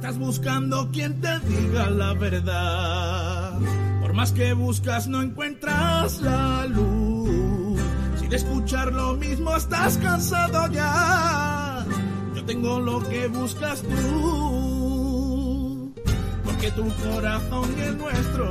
Estás buscando quien te diga la verdad. Por más que buscas no encuentras la luz. Si de escuchar lo mismo estás cansado ya. Yo tengo lo que buscas tú. Porque tu corazón y el nuestro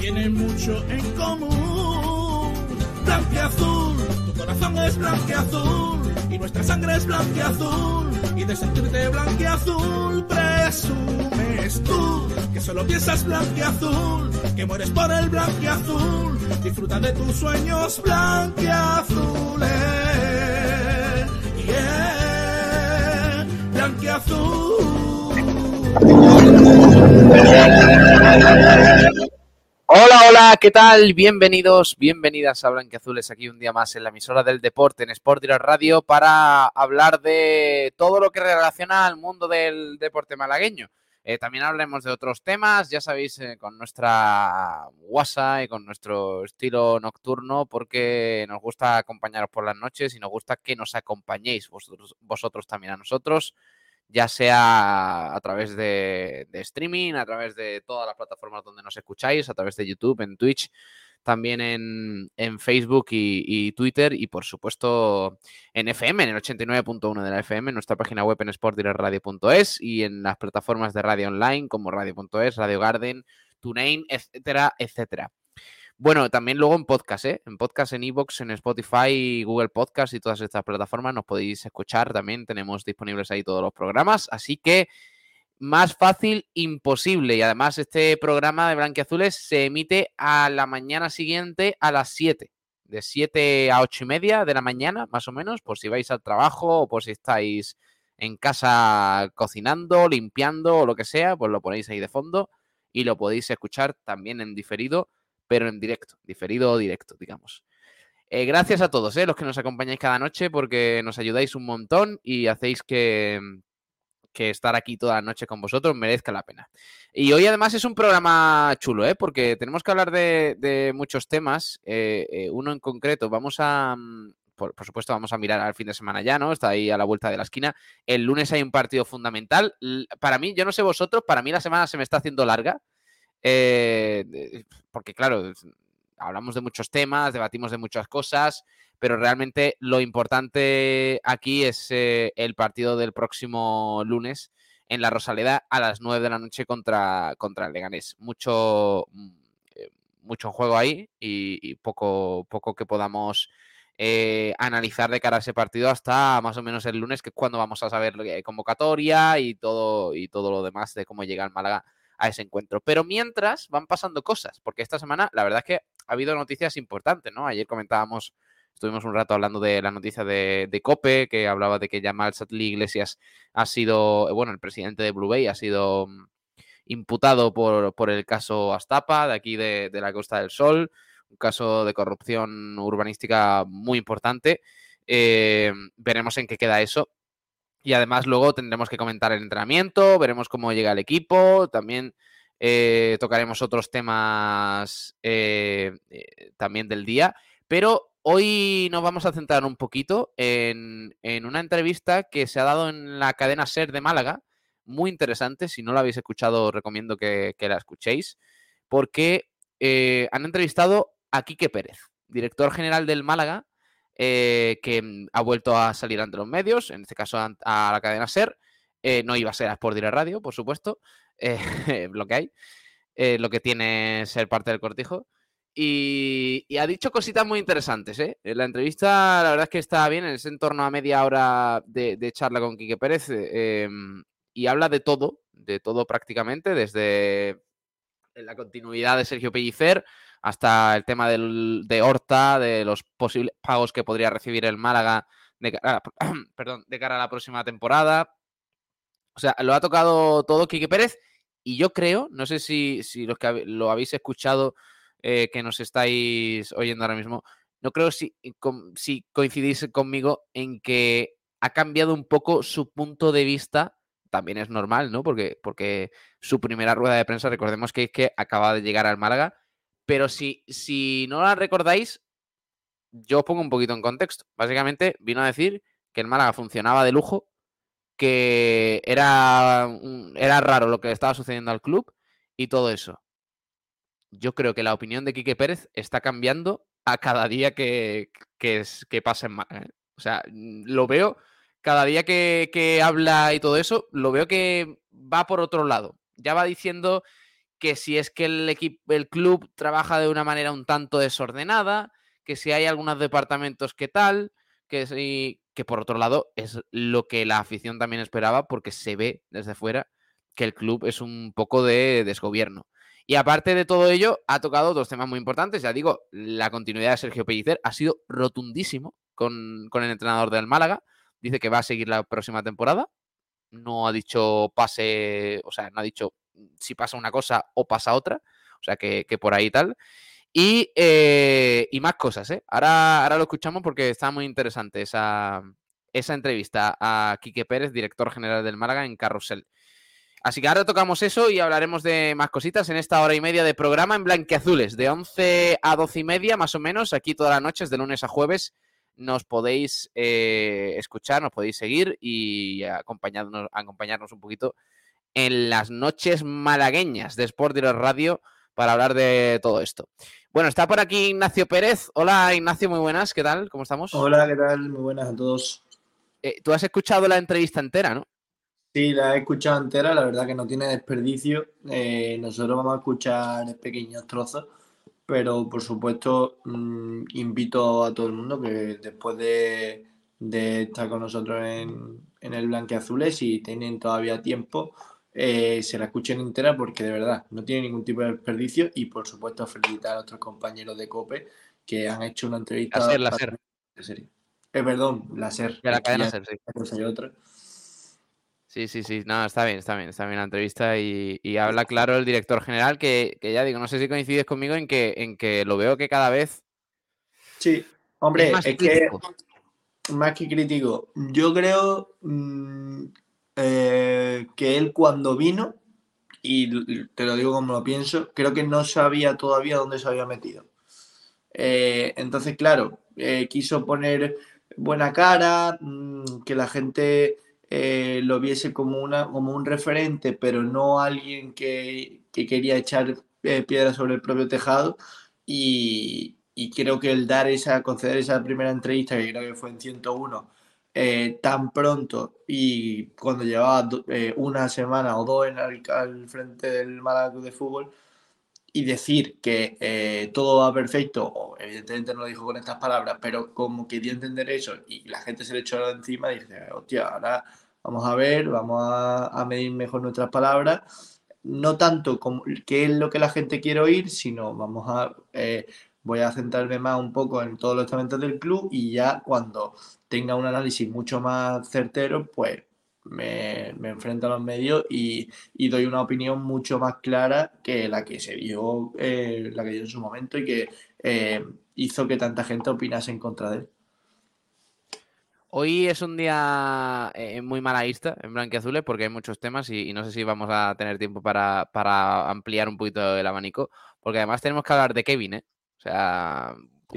tienen mucho en común. Blanqueazul, tu corazón es blanqueazul y nuestra sangre es blanqueazul y de sentirte blanqueazul presumes tú que solo piensas blanqueazul, que mueres por el blanqueazul, disfruta de tus sueños blanqueazules. Yeah, blanqueazul. Hola, hola, ¿qué tal? Bienvenidos, bienvenidas a Blanqueazules aquí un día más en la emisora del deporte en Sport Direct Radio para hablar de todo lo que relaciona al mundo del deporte malagueño. Eh, también hablaremos de otros temas, ya sabéis, eh, con nuestra WhatsApp y con nuestro estilo nocturno, porque nos gusta acompañaros por las noches y nos gusta que nos acompañéis vosotros, vosotros también a nosotros ya sea a través de, streaming, a través de todas las plataformas donde nos escucháis, a través de YouTube, en Twitch, también en, Facebook y, Twitter y por supuesto en FM, en el 89.1 de la FM, en nuestra página web en sportdirectradio.es y en las plataformas de radio online como radio.es, Radio Garden, TuneIn, etcétera, etcétera. Bueno, también luego en podcast, ¿eh? En podcast, en Evox, en Spotify, Google Podcast y todas estas plataformas nos podéis escuchar. También tenemos disponibles ahí todos los programas. Así que más fácil imposible. Y además este programa de Blanquiazules se emite a la mañana siguiente a las 7. De 7 a 8 y media de la mañana, más o menos, por si vais al trabajo o por si estáis en casa cocinando, limpiando o lo que sea, pues lo ponéis ahí de fondo y lo podéis escuchar también en diferido pero en directo, diferido o directo, digamos. Eh, gracias a todos eh, los que nos acompañáis cada noche porque nos ayudáis un montón y hacéis que, que estar aquí toda la noche con vosotros merezca la pena. Y hoy además es un programa chulo, ¿eh? porque tenemos que hablar de, muchos temas. Eh, uno en concreto, vamos a, mm, por, por, supuesto, vamos a mirar al fin de semana ya, ¿no? Está ahí a la vuelta de la esquina. El lunes hay un partido fundamental. Para mí, yo no sé vosotros, para mí la semana se me está haciendo larga. Eh, porque claro, hablamos de muchos temas, debatimos de muchas cosas, pero realmente lo importante aquí es eh, el partido del próximo lunes en la Rosaleda a las 9 de la noche contra, contra el Leganés. Mucho, mm, eh, mucho juego ahí y, poco, poco que podamos analizar de cara a ese partido hasta más o menos el lunes, que es cuando vamos a saber convocatoria y todo, y todo lo demás de cómo llega el Málaga a ese encuentro. Pero mientras van pasando cosas, porque esta semana la verdad es que ha habido noticias importantes. Ayer comentábamos, estuvimos un rato hablando de la noticia de, Cope, que hablaba de que Jamal Satli Iglesias ha sido, bueno, el presidente de Blue Bay ha sido mm, imputado por, por el caso Astapa, de aquí de, la Costa del Sol, un caso de corrupción urbanística muy importante. Eh, veremos en qué queda eso. Y además luego tendremos que comentar el entrenamiento, veremos cómo llega el equipo, también eh, tocaremos otros temas eh, eh, también del día. Pero hoy nos vamos a centrar un poquito en, una entrevista que se ha dado en la cadena SER de Málaga, muy interesante, si no la habéis escuchado recomiendo que, que la escuchéis, porque han entrevistado a Quique Pérez, director general del Málaga, eh, que mm, ha vuelto a salir ante los medios, en este caso a, la cadena SER. Eh, no iba a ser a Sport Direct Radio, por supuesto, eh, lo que hay, lo que tiene ser parte del cortijo. Y, ha dicho cositas muy interesantes. La entrevista, la verdad es que está bien, es en torno a media hora de, de charla con Quique Pérez em, y habla de todo, de todo prácticamente, desde la continuidad de Sergio Pellicer hasta el tema del, de Horta, de los posibles pagos que podría recibir el Málaga de cara, perdón, de cara a la próxima temporada. O sea, lo ha tocado todo Quique Pérez y yo creo, no sé si, si los que lo habéis escuchado, eh, que nos estáis oyendo ahora mismo, no creo si, si coincidís conmigo en que ha cambiado un poco su punto de vista. También es normal, ¿no? Porque, porque su primera rueda de prensa, recordemos que es que acaba de llegar al Málaga pero si, si no la recordáis, yo os pongo un poquito en contexto. Básicamente vino a decir que el Málaga funcionaba de lujo, que era, era raro lo que estaba sucediendo al club y todo eso. Yo creo que la opinión de Quique Pérez está cambiando a cada día que, que, que pasa en ¿eh? O sea, lo veo cada día que, que habla y todo eso, lo veo que va por otro lado. Ya va diciendo que si es que el, equipo, el club trabaja de una manera un tanto desordenada, que si hay algunos departamentos que tal, que si, que por otro lado es lo que la afición también esperaba porque se ve desde fuera que el club es un poco de desgobierno. Y aparte de todo ello, ha tocado dos temas muy importantes. Ya digo, la continuidad de Sergio Pellicer ha sido rotundísimo con, con el entrenador del Málaga. Dice que va a seguir la próxima temporada. No ha dicho pase, o sea, no ha dicho si pasa una cosa o pasa otra. O sea, que, por ahí tal. Y, eh, y, más cosas, ¿eh? Ahora, ahora lo escuchamos porque está muy interesante esa, esa entrevista a Quique Pérez, director general del Málaga, en Carrusel. Así que ahora tocamos eso y hablaremos de más cositas en esta hora y media de programa en Blanqueazules, de 11 a 12 y media más o menos, aquí todas las noches, de lunes a jueves. Nos podéis eh, escuchar, nos podéis seguir y acompañarnos, acompañarnos un poquito en las noches malagueñas de Sport Direct Radio para hablar de todo esto. Bueno, está por aquí Ignacio Pérez. Hola Ignacio, muy buenas, ¿qué tal? ¿Cómo estamos? Hola, ¿qué tal? Muy buenas a todos. Eh, Tú has escuchado la entrevista entera, ¿no? Sí, la he escuchado entera, la verdad que no tiene desperdicio. Eh, nosotros vamos a escuchar pequeños trozos, pero por supuesto mm, invito a todo el mundo que después de, estar con nosotros en, en el Blanque Azules, si tienen todavía tiempo, eh, se la escuchen entera porque de verdad no tiene ningún tipo de desperdicio y por supuesto felicitar a nuestros compañeros de COPE que han hecho una entrevista. La SER, la SER. Eh, perdón, la SER. la cadena SER, sí. Otra. Sí, sí, sí, no, está bien, está bien, está bien la entrevista y, habla claro el director general que, ya digo, no sé si coincides conmigo en que, en que lo veo que cada vez... Sí, hombre, es, que más que crítico, yo creo mm, eh, que él cuando vino, y te lo digo como lo pienso, creo que no sabía todavía dónde se había metido. Eh, entonces, claro, eh, quiso poner buena cara, mm, que la gente lo viese como, una, como un referente, pero no alguien que, quería echar piedra sobre el propio tejado. Y, creo que el dar esa, conceder esa primera entrevista, que creo que fue en 101, eh, tan pronto y cuando llevaba una semana o dos en al frente del Málaga de Fútbol, y decir que todo va perfecto, evidentemente no lo dijo con estas palabras, pero como que dio a entender eso y la gente se le echó encima, dice, hostia, ahora Vamos a ver, vamos a, medir mejor nuestras palabras. No tanto como qué es lo que la gente quiere oír, sino vamos a eh, voy a centrarme más un poco en todos los estamentos del club y ya cuando tenga un análisis mucho más certero, pues me, enfrento a los medios y, doy una opinión mucho más clara que la que se vio, eh, la que dio en su momento y que eh, hizo que tanta gente opinase en contra de él. Hoy es un día eh, muy malaísta en Blanquiazules porque hay muchos temas y, no sé si vamos a tener tiempo para, ampliar un poquito el abanico, porque además tenemos que hablar de Kevin, ¿eh? O sea,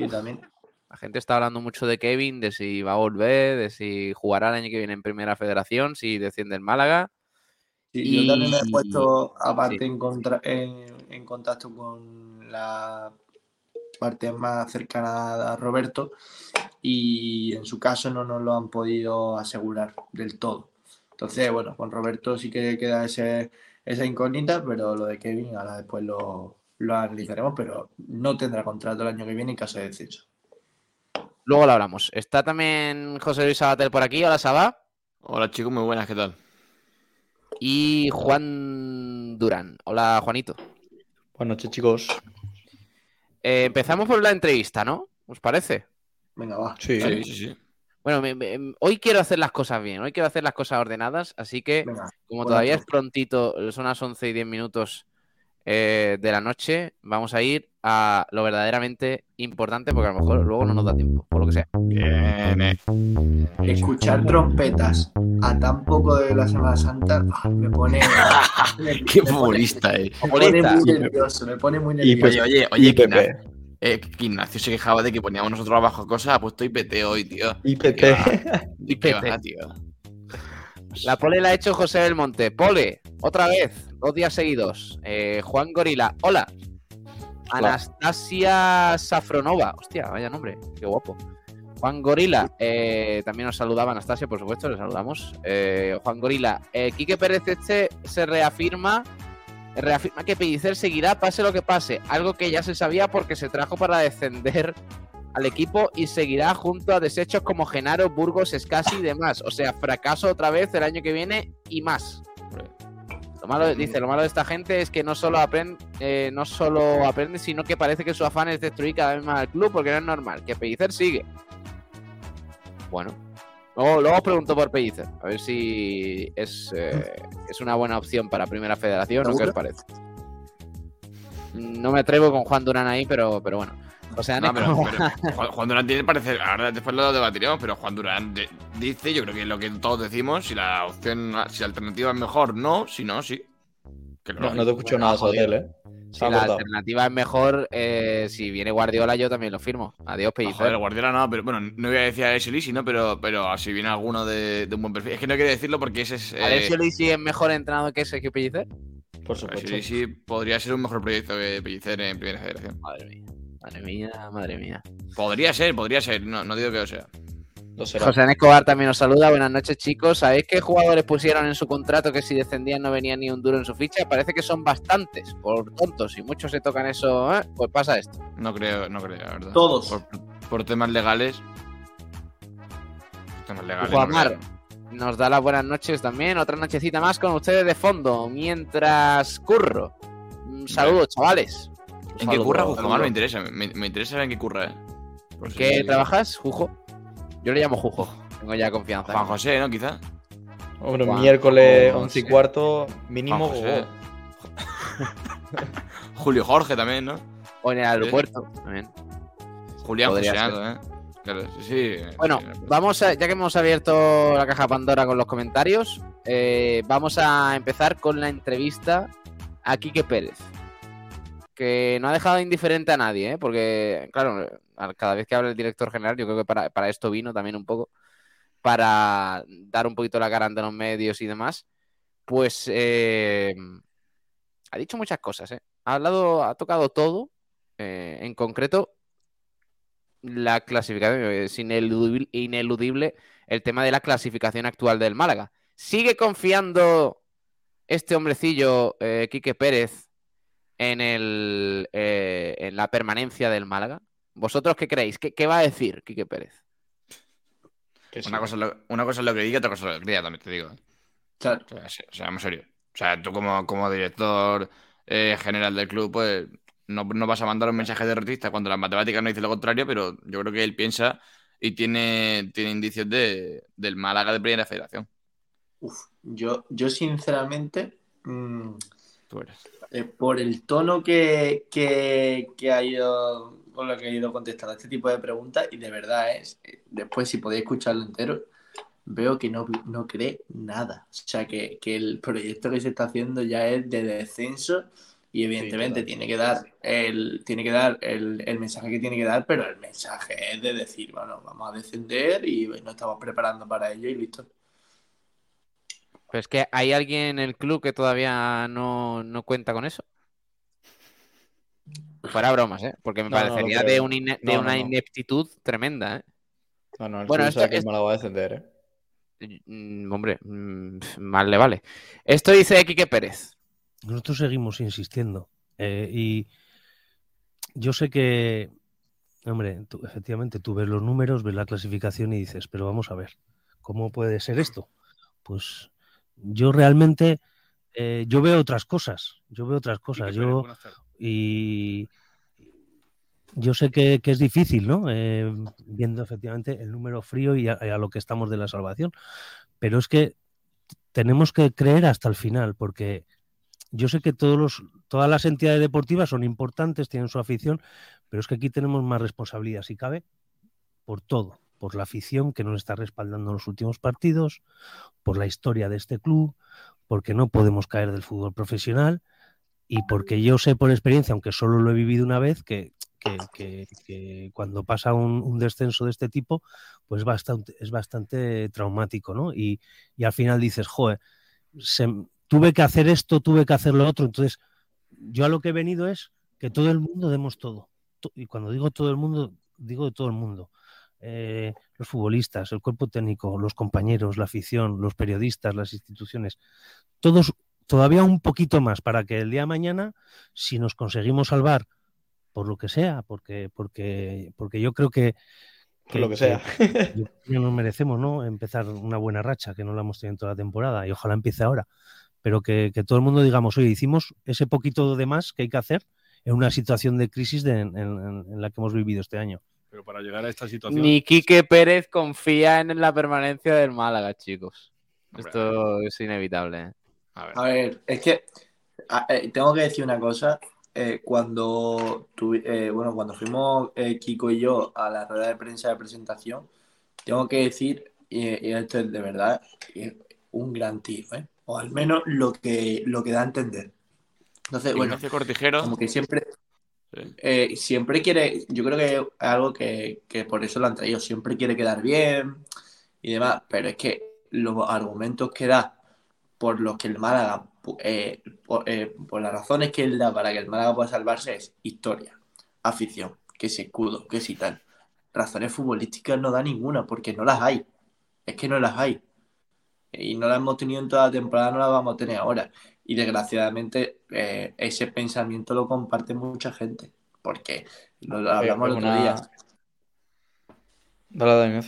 también. La gente está hablando mucho de Kevin, de si va a volver, de si jugará el año que viene en Primera Federación, si desciende en Málaga. y... Yo también me he puesto aparte en, en contacto con la parte más cercana a Roberto y en su caso no nos lo han podido asegurar del todo. Entonces, bueno, con Roberto sí que queda ese, esa incógnita, pero lo de Kevin ahora después lo, lo analizaremos, pero no tendrá contrato el año que viene en caso de descenso. Luego lo hablamos. Está también José Luis Sabater por aquí. Hola, Saba. Hola, chicos, muy buenas, ¿qué tal? Y Juan Durán. Hola, Juanito. Buenas noches, chicos. Eh, empezamos por la entrevista, ¿no? ¿Os parece? Venga, va. Sí, sí, sí. Bueno, hoy quiero hacer las cosas bien, hoy quiero hacer las cosas ordenadas, así que como todavía es prontito, son las 11 y 10 minutos eh, de la noche, vamos a ir a lo verdaderamente importante, porque a lo mejor luego no nos da tiempo, por lo que sea. Bien, eh. Escuchar trompetas a tan poco de la Semana Santa ah, me pone... Qué futbolista, eh. Me pone muy nervioso, me pone muy nervioso. Oye, oye, oye, eh, Ignacio se quejaba de que poníamos nosotros abajo cosas, ha puesto IPT hoy, tío. IPT. IPT, tío. La pole la ha hecho José del Monte. Pole, otra vez, dos días seguidos. Eh, Juan Gorila, hola. Anastasia Safronova. Hostia, vaya nombre, qué guapo. Juan Gorila, eh, también nos saludaba Anastasia, por supuesto, le saludamos. Eh, Juan Gorila, eh, Quique Pérez este se reafirma, reafirma que Pellicer seguirá pase lo que pase, algo que ya se sabía porque se trajo para descender al equipo y seguirá junto a desechos como Genaro, Burgos, Escasi y demás. O sea, fracaso otra vez el año que viene y más. Lo malo, dice, lo malo de esta gente es que no solo aprende, eh, no solo aprende, sino que parece que su afán es destruir cada vez más al club, porque no es normal. Que Pellicer sigue. Bueno. Luego, luego os pregunto por Pellicer, a ver si es, eh, es una buena opción para Primera Federación o qué os parece. No me atrevo con Juan Durán ahí, pero, pero bueno. O sea, No, pero, pero Juan, Durán tiene parecer. Ahora después lo debatiremos, pero Juan Durán de- dice, yo creo que es lo que todos decimos, si la opción, si la alternativa es mejor, no, si no, sí. Que No, te escucho Bueno, nada sobre él, ¿eh? si la cortado. alternativa es mejor, eh, si viene Guardiola yo también lo firmo. Adiós, Ah, Pellicer. Joder, Guardiola no, pero bueno, no voy a decir a Eseli, ¿no? Pero, pero si viene alguno de, de un buen perfil. Es que no quiero decirlo porque ese es. Eh, Alessio Lisi es mejor entrenado que Sergio Pellicer. Por supuesto. Sí podría ser un mejor proyecto que Pellicer en Primera Federación. Madre mía, madre mía, madre mía. Podría ser, podría ser, no, no digo que lo sea. Será. José Escobar también nos saluda. Buenas noches, chicos. ¿Sabéis qué jugadores pusieron en su contrato que si descendían no venía ni un duro en su ficha? Parece que son bastantes, por tontos. Y muchos se tocan eso, ¿eh? pues pasa esto. No creo, no creo, la verdad. Todos. Por, por temas legales. Temas legales. Juan no Mar creo. nos da las buenas noches también. Otra nochecita más con ustedes de fondo. Mientras curro. Un saludo, chavales. ¿En qué curra, Juan Mar? Me interesa, me, me interesa saber en qué curra, eh. Por ¿Qué trabajas, Jujo? Yo le llamo Jujo. Tengo ya confianza. Juan José, ¿no? Quizá. Hombre, Juan miércoles José. 11 y cuarto, Juan mínimo. José. Julio Jorge también, ¿no? O en el aeropuerto. también. Julián Podría Joseado, ¿eh? Claro, sí, sí. Bueno, vamos a, ya que hemos abierto la caja Pandora con los comentarios, eh, vamos a empezar con la entrevista a Quique Pérez. Que no ha dejado indiferente a nadie, ¿eh? porque, claro, cada vez que habla el director general, yo creo que para, esto vino también un poco, para dar un poquito la cara ante los medios y demás, pues eh, ha dicho muchas cosas, ¿eh? Ha hablado, ha tocado todo, eh, en concreto la clasificación, es ineludible, ineludible el tema de la clasificación actual del Málaga. ¿Sigue confiando este hombrecillo, eh, Quique Pérez, en, el, eh, en la permanencia del Málaga? ¿Vosotros qué creéis? ¿Qué, qué va a decir Quique Pérez? Sí. Una cosa, es lo, una cosa es lo que diga, otra cosa es lo que crea, también te digo. Claro. O sea, se- seamos serios. O sea, tú como, como director eh, general del club, pues no, no vas a mandar un mensaje derrotista cuando las matemáticas no dicen lo contrario, pero yo creo que él piensa y tiene, tiene indicios de, del Málaga de Primera Federación. Uf, yo, yo sinceramente, mm, Tú eres. Eh, por el tono que, que, que ha ido, con lo que ha ido contestando a este tipo de preguntas, y de verdad es, eh, después si podéis escucharlo entero, veo que no, no cree nada. O sea, que, que el proyecto que se está haciendo ya es de descenso y evidentemente tiene que dar el, tiene que dar el, el mensaje que tiene que dar, pero el mensaje es de decir, bueno, vamos a descender y nos estamos preparando para ello y listo. Pero es que hay alguien en el club que todavía no, no cuenta con eso. Fuera bromas, ¿eh? Porque me No, parecería de, un ine- de No, no, una no. ineptitud tremenda, ¿eh? No, no, el Bueno, esto- sabe que el esto- Málaga va a descender, ¿eh? Mm, hombre, mm, mal le vale. Esto dice Quique Pérez. Nosotros seguimos insistiendo. eh, y yo sé que, hombre, tú- efectivamente, tú ves los números, ves la clasificación y dices, pero vamos a ver, ¿cómo puede ser esto? Pues yo realmente, eh, yo veo otras cosas, yo veo otras cosas. Yo, y yo sé que, que es difícil, ¿no? Eh, viendo efectivamente el número frío y a, y a lo que estamos de la salvación. Pero es que tenemos que creer hasta el final, porque yo sé que todos los, todas las entidades deportivas son importantes, tienen su afición, pero es que aquí tenemos más responsabilidad, si cabe, por todo, por la afición que nos está respaldando en los últimos partidos, por la historia de este club, porque no podemos caer del fútbol profesional y porque yo sé por experiencia, aunque solo lo he vivido una vez, que, cuando pasa un, descenso de este tipo, pues es bastante traumático, ¿no? Y, al final dices, joder, tuve que hacer esto, tuve que hacer lo otro. Entonces, yo a lo que he venido es que todo el mundo demos todo. Y cuando digo todo el mundo, digo de todo el mundo. Eh, los futbolistas, el cuerpo técnico, los compañeros, la afición, los periodistas, las instituciones, todos todavía un poquito más para que el día de mañana, si nos conseguimos salvar por lo que sea, porque, porque, porque yo creo que, por lo que sea. nos merecemos, ¿no? Empezar una buena racha, que no la hemos tenido en toda la temporada, y ojalá empiece ahora. Pero que, todo el mundo digamos, oye, hicimos ese poquito de más que hay que hacer en una situación de crisis en, la que hemos vivido este año. Pero para llegar a esta situación. Ni Quique Pérez confía en la permanencia del Málaga, chicos. Esto es inevitable. ¿eh? A ver. es que eh, tengo que decir una cosa. Eh, cuando, eh, bueno, cuando fuimos Kiko y yo a la rueda de prensa de presentación, tengo que decir, y, esto es de verdad, un gran tío, o al menos lo que, lo que da a entender. Entonces, bueno, como que siempre, siempre quiere, yo creo que es algo que, que por eso lo han traído, siempre quiere quedar bien y demás, pero es que los argumentos que da por los que el Málaga, eh, eh, por, las razones que él da para que el Málaga pueda salvarse es historia, afición, que es escudo, que si tal. Razones futbolísticas no da ninguna, porque no las hay. Es que no las hay. Y no las hemos tenido en toda la temporada, no las vamos a tener ahora. Y desgraciadamente eh, ese pensamiento lo comparte mucha gente, porque lo, hablamos el otro día. Dale,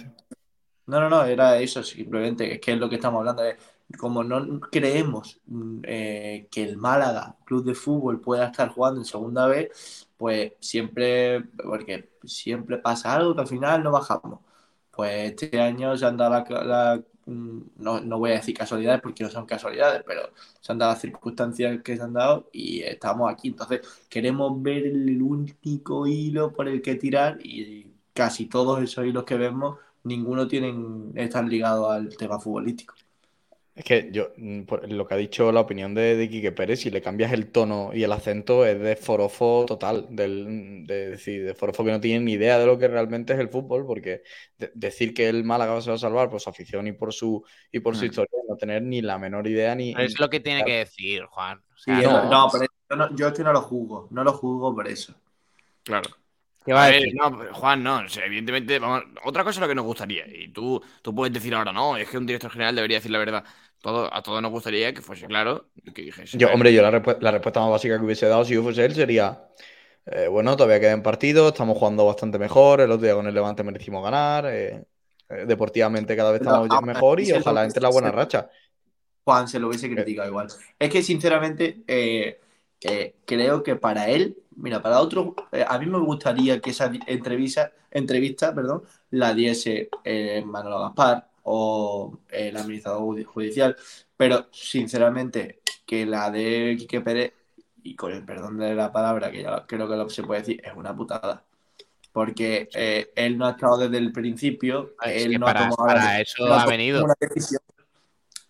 No, no, no, era eso, simplemente, es que es lo que estamos hablando. como no creemos mm, eh, que el Málaga, club de fútbol, pueda estar jugando en segunda vez, pues siempre, porque siempre pasa algo que al final no bajamos. Pues este año se han dado la, mm, no, voy a decir casualidades porque no son casualidades, pero se han dado las circunstancias que se han dado y estamos aquí. Entonces queremos ver el único hilo por el que tirar y casi todos esos hilos que vemos, ninguno tienen, están ligados al tema futbolístico. Es que yo, mm, lo que ha dicho la opinión de, de Quique Pérez, si le cambias el tono y el acento, es de forofo total, del, de decir, de forofo que no tiene ni idea de lo que realmente es el fútbol, porque decir que el Málaga se va a salvar por su afición y por su y por su mm. historia, no tener ni la menor idea ni. es lo que tiene que decir, Juan. no, pero yo, yo es que no lo juzgo, no lo juzgo por eso. Claro. A ver, no, Juan, no, evidentemente, vamos, otra cosa es lo que nos gustaría, y tú, tú puedes decir ahora, no, es que un director general debería decir la verdad. Todo, a todos nos gustaría que fuese claro, que dijese. Yo, hombre, yo la, respuesta más básica que hubiese dado si yo fuese él sería, eh, bueno, todavía quedan partidos, estamos jugando bastante mejor, el otro día con el Levante merecimos ganar, eh, eh, deportivamente cada vez estamos mejor y ojalá entre la buena racha. Juan se lo hubiese criticado igual. Es que, sinceramente, creo que para él Mira, para otro, eh, a mí me gustaría que esa entrevista, entrevista perdón, la diese eh, Manolo Gaspar o el administrador judicial, pero sinceramente que la de Quique Pérez, y con el perdón de la palabra, que ya creo que lo se puede decir, es una putada. Porque eh, él no ha estado desde el principio, él no para, ha tomado para eso ha venido.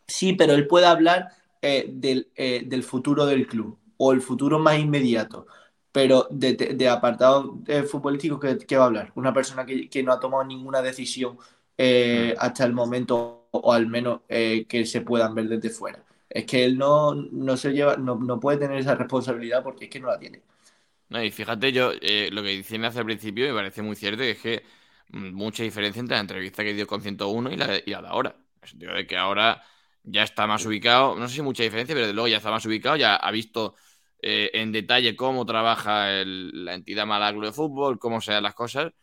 Sí, pero él puede hablar del, del futuro del club o el futuro más inmediato pero de, apartado eh, futbolístico, ¿qué, va a hablar? Una persona que, no ha tomado ninguna decisión eh, hasta el momento, o al menos eh, que se puedan ver desde fuera. Es que él no, no se lleva, no, puede tener esa responsabilidad porque es que no la tiene. No, y fíjate, yo lo que decían hace al principio me parece muy cierto, es que mm, mucha diferencia entre la entrevista que dio con 101 y la, y la de ahora. En el sentido de que ahora ya está más ubicado, no sé si mucha diferencia, pero de luego ya está más ubicado, ya ha visto eh, en detalle cómo trabaja la entidad Malagro de Fútbol, cómo se dan las cosas.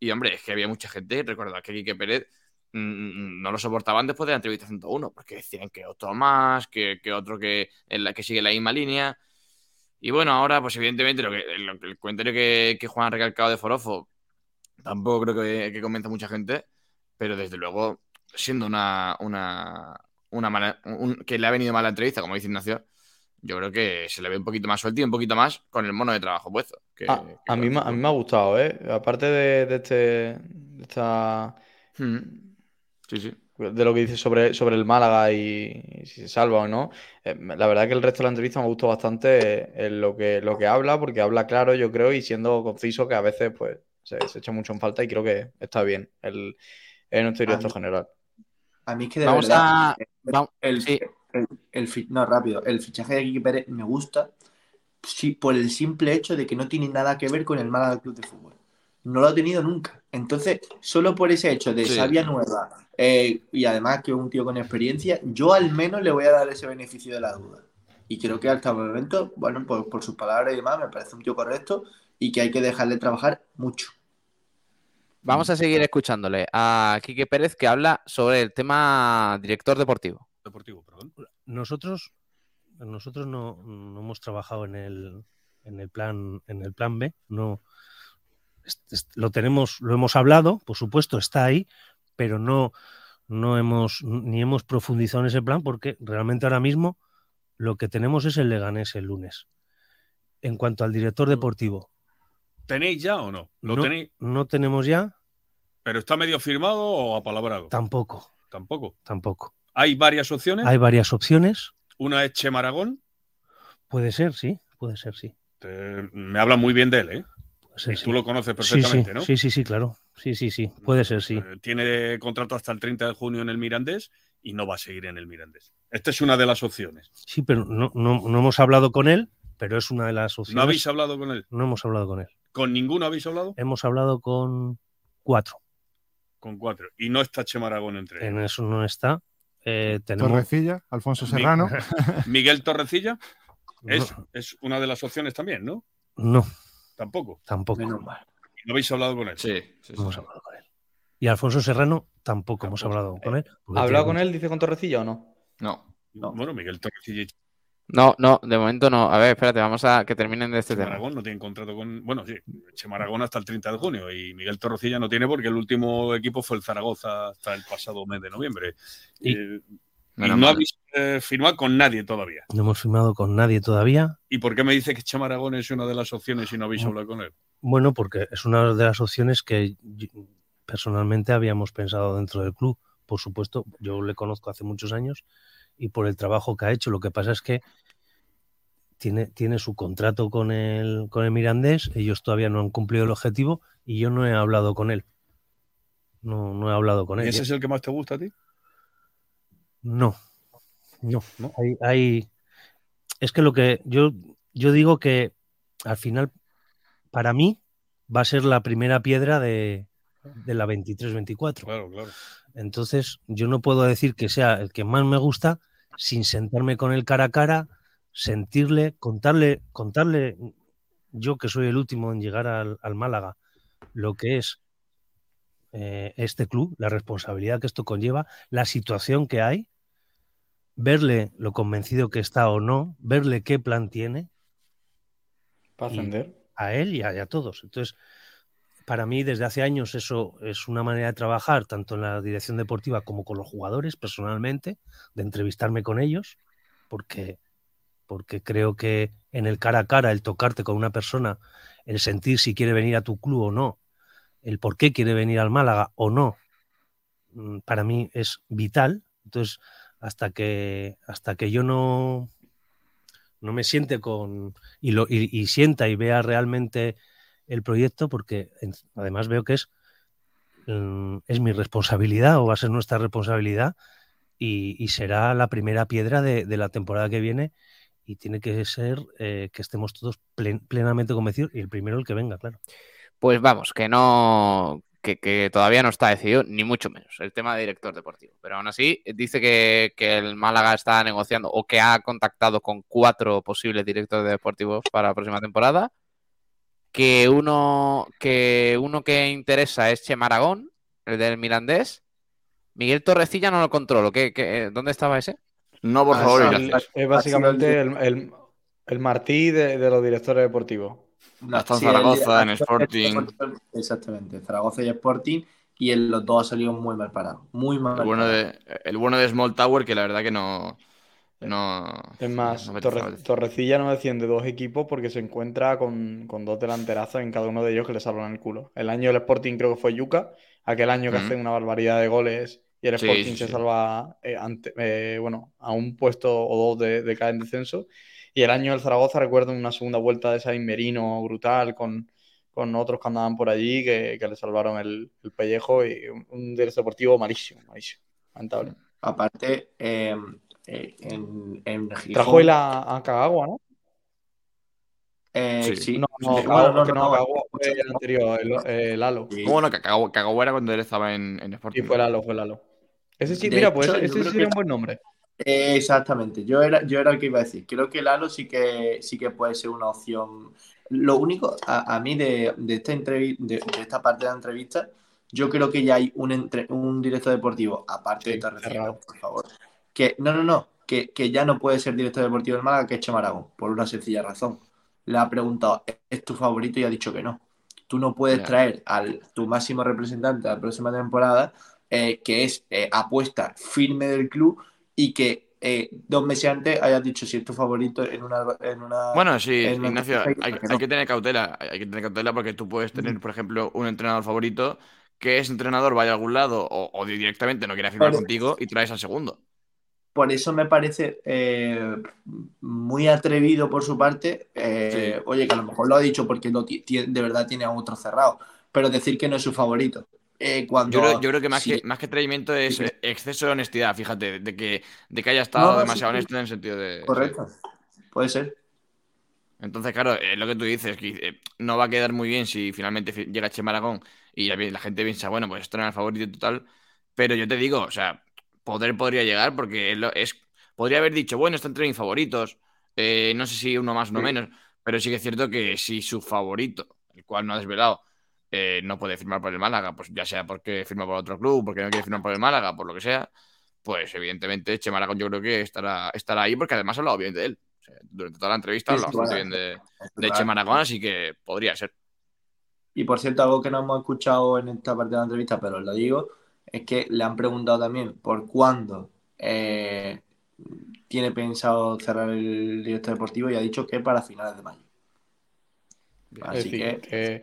Y hombre, es que había mucha gente, recuerda que Quique Pérez mm, mm, no lo soportaban después de la entrevista 101, porque decían que otro más, que, otro que, en la, que sigue la misma línea. Y bueno, ahora, pues evidentemente, lo que, el comentario que, Juan ha recalcado de Forofo tampoco creo que, que convenza mucha gente, pero desde luego, siendo una, una, una mala, que le ha venido mal la entrevista, como dice Ignacio, yo creo que se le ve un poquito más suelto y un poquito más con el mono de trabajo puesto. Ah, a, mí, a mí me ha gustado, ¿eh? Aparte de, este. esta. Hmm. Sí, sí. de lo que dice sobre, sobre el Málaga y, si se salva o no. Eh, la verdad que el resto de la entrevista me gustó bastante en lo que, lo que habla, porque habla claro, yo creo, y siendo conciso, que a veces pues se, echa mucho en falta y creo que está bien el, en nuestro director general. A mí es que de Vamos verdad, a. el, sí. El- no, rápido, el fichaje de Quique Pérez me gusta sí, por el simple hecho de que no tiene nada que ver con el Málaga Club de Fútbol. No lo ha tenido nunca. Entonces, solo por ese hecho de Sí. sabia nueva eh, y además que es un tío con experiencia, yo al menos le voy a dar ese beneficio de la duda. Y creo que hasta el momento, bueno, por, por sus palabras y demás, me parece un tío correcto y que hay que dejarle trabajar mucho. Vamos a seguir escuchándole a Quique Pérez que habla sobre el tema director deportivo. Deportivo, perdón. Nosotros, nosotros no, no hemos trabajado en el, en el plan, en el plan B, no lo tenemos, lo hemos hablado, por supuesto, está ahí, pero no, no hemos ni hemos profundizado en ese plan porque realmente ahora mismo lo que tenemos es el Leganés el lunes. En cuanto al director deportivo, ¿Tenéis ya o no? ¿Lo no, tenéis? no tenemos ya, ¿Pero está medio firmado o apalabrado? tampoco, Tampoco. tampoco. Hay varias opciones. Hay varias opciones, Una es Chema Aragón. puede ser, sí, puede ser, sí. Te- me habla muy bien de él, ¿eh? puede ser, Y sí. tú lo conoces Sí, sí, perfectamente, ¿no? sí, sí, sí, claro. Sí, sí, sí, puede ser, sí. Eh, Tiene contrato hasta el 30 de junio en el Mirandés y no va a seguir en el Mirandés. Esta es una de las opciones. Sí, pero no, no, no hemos hablado con él, pero es una de las opciones. ¿No habéis hablado con él? No hemos hablado con él. ¿Con ninguno habéis hablado? Hemos hablado con cuatro. Con cuatro. Y no está Chema Aragón entre ellos. En eso no está. Eh, tenemos. Torrecilla, Alfonso Serrano. Miguel Torrecilla es, No, es una de las opciones también, ¿no? no, Tampoco. tampoco. ¿Y ¿No habéis hablado con él? Sí, sí, sí. No hemos hablado con él. Y Alfonso Serrano tampoco hemos hablado con él. porque ¿Ha hablado con él, dice con Torrecilla o no? No. No. Bueno, Miguel Torrecilla y No, no, de momento no. A ver, espérate, vamos a que terminen de este Chema tema. Aragón no tienen contrato con. Bueno, sí, Chema Aragón hasta el 30 de junio y Miguel Torrecilla no tiene porque el último equipo fue el Zaragoza hasta el pasado mes de noviembre. Y- Eh, y no habéis eh, firmado con nadie todavía. No hemos firmado con nadie todavía. ¿Y por qué me dice que Chema Aragón es una de las opciones y no habéis No. hablado con él? Bueno, porque es una de las opciones que personalmente habíamos pensado dentro del club. Por supuesto, yo le conozco hace muchos años y por el trabajo que ha hecho. Lo que pasa es que tiene, tiene su contrato con el, con el Mirandés, ellos todavía no han cumplido el objetivo y yo no he hablado con él. No, no he hablado con ¿Y él. ese es el que más te gusta a ti? No, no, ¿No? Hay, hay- Es que lo que yo, yo digo que al final, para mí, va a ser la primera piedra de, de la 23-24. Claro, claro. Entonces, yo no puedo decir que sea el que más me gusta sin sentarme con él cara a cara, sentirle, contarle, contarle, yo que soy el último en llegar al, al Málaga, lo que es eh, este club, la responsabilidad que esto conlleva, la situación que hay, verle lo convencido que está o no, verle qué plan tiene Para ascender. a él y a, y a todos. Entonces, para mí, desde hace años, eso es una manera de trabajar, tanto en la dirección deportiva como con los jugadores, personalmente, de entrevistarme con ellos, porque, porque creo que en el cara a cara, el tocarte con una persona, el sentir si quiere venir a tu club o no, el por qué quiere venir al Málaga o no, mm, para mí es vital. Entonces, hasta que, hasta que yo no, no me siente con y, lo, y, y sienta y vea realmente el proyecto, porque además veo que es, mm, es mi responsabilidad o va a ser nuestra responsabilidad y, será la primera piedra de, de la temporada que viene y tiene que ser eh, que estemos todos plen- plenamente convencidos y el primero el que venga, claro. Pues vamos, que no. Que, que todavía no está decidido, ni mucho menos, el tema de director deportivo. Pero aún así, dice que, que el Málaga está negociando o que ha contactado con cuatro posibles directores deportivos para la próxima temporada. Que uno que, uno que interesa es Chema Aragón, el del Mirandés. Miguel Torrecilla no lo controlo. ¿Qué, qué, ¿Dónde estaba ese? No, por Ah, favor. Es básicamente el, el- el Martí de, de los directores deportivos. No, Hasta en sí, Zaragoza, el- en Sporting. Exactamente, Zaragoza y Sporting. Y en los dos ha salido muy mal parado. Muy mal El bueno, parado. de, el bueno de Small Tower, que la verdad que no. No Es más, no me Torre-. Torrecilla no defiende dos equipos porque se encuentra con, con dos delanterazos en cada uno de ellos que le salvan el culo. El año del Sporting creo que fue Yuca, aquel año que hace una barbaridad de goles y el Sporting se salva eh, eh, bueno, a un puesto o dos de, caer en descenso. Y el año del Zaragoza, recuerdo una segunda vuelta de esa Merino brutal con, con otros que andaban por allí que, le salvaron el, pellejo y un, directo deportivo malísimo, malísimo, lamentable. Aparte, em, eh, en, en Trajo él a, a Cagagua, ¿no? Eh, sí. No, no, no, no, no, fue el anterior, el, el Lalo. Bueno, Cagagua era cuando él estaba en, en Sporting. Sí, fue Lalo, fue Lalo. Ese sí, mira, pues ese sería un buen nombre. exactamente, yo era, yo era el que iba a decir. Creo que Lalo sí que, sí que puede ser una opción. Lo único, a, a mí de, de esta de, de, esta parte de la entrevista, yo creo que ya hay un, entre, un director deportivo, aparte de Torrecilla, por favor. Que, no, no, no, que, que, ya no puede ser director deportivo del Málaga, que es Chemaragón, por una sencilla razón. Le ha preguntado, ¿es tu favorito? Y ha dicho que no. Tú no puedes traer al tu máximo representante a la próxima temporada eh, que es eh, apuesta firme del club y que eh, dos meses antes hayas dicho si es tu favorito en una. En una bueno, sí, Ignacio, hay, que tener cautela. Hay que tener cautela porque tú puedes tener, por ejemplo, un entrenador favorito que ese entrenador vaya a algún lado o, directamente no quiera firmar contigo y traes al segundo. Por eso me parece muy atrevido por su parte. Oye, que a lo mejor lo ha dicho porque de verdad tiene a otro cerrado, pero decir que no es su favorito. Eh, yo, creo, que más, que más que atrevimiento es exceso de honestidad, fíjate, de que, de que haya estado demasiado honesto en el sentido de. Correcto, puede ser. Entonces, claro, es lo que tú dices, que eh, no va a quedar muy bien si finalmente llega Che Maragón y la, gente piensa, bueno, pues esto no era el favorito total. Pero yo te digo, o sea, poder podría llegar porque es, podría haber dicho, bueno, está entre mis favoritos, eh, no sé si uno más o uno menos, pero sí que es cierto que si su favorito, el cual no ha desvelado, eh, no puede firmar por el Málaga, pues ya sea porque firma por otro club, porque no quiere firmar por el Málaga, por lo que sea, pues evidentemente Che Maragón yo creo que estará, estará ahí porque además ha hablado bien de él. durante toda la entrevista ha hablado bien de, de Che Maragón, así que podría ser. Y por cierto, algo que no hemos escuchado en esta parte de la entrevista, pero os lo digo, es que le han preguntado también por cuándo eh, tiene pensado cerrar el director deportivo y ha dicho que para finales de mayo. Así que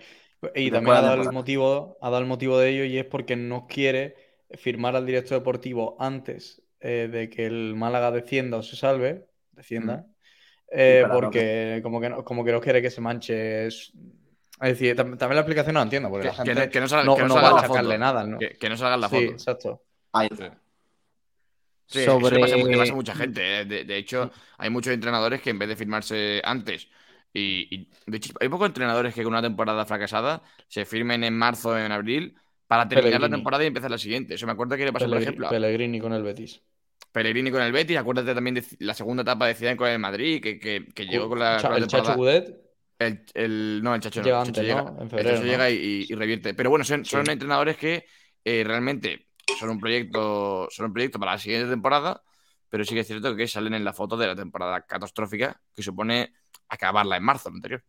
y también ha dado, el motivo, ha dado el motivo de ello y es porque no quiere firmar al director deportivo antes eh, de que el Málaga descienda o se salve, descienda, eh, porque como, que no, como que no quiere que se manche. Es, decir, también la explicación no la entiendo, porque que, la gente no, salga, no, va a sacarle nada. ¿no? Que, no salga la foto. Sí, exacto. Sí, Sobre... eso pasa, pasa, mucha gente. ¿eh? De, de, hecho, hay muchos entrenadores que en vez de firmarse antes y, de hecho, hay pocos entrenadores que con una temporada fracasada se firmen en marzo o en abril para terminar la temporada y empezar la siguiente. Eso me acuerdo que le pasó, por ejemplo. Pellegrini con el Betis. Pellegrini con el Betis, acuérdate también de la segunda etapa de Zidane con el Madrid, que, que, llegó con la. el Chacho Gudet. El, no, el Chacho no. Llega llega, En febrero, llega y, revierte. Pero bueno, son, son entrenadores que eh, realmente son un proyecto son un proyecto para la siguiente temporada, pero sí que es cierto que salen en la foto de la temporada catastrófica que supone acabarla en marzo, anterior.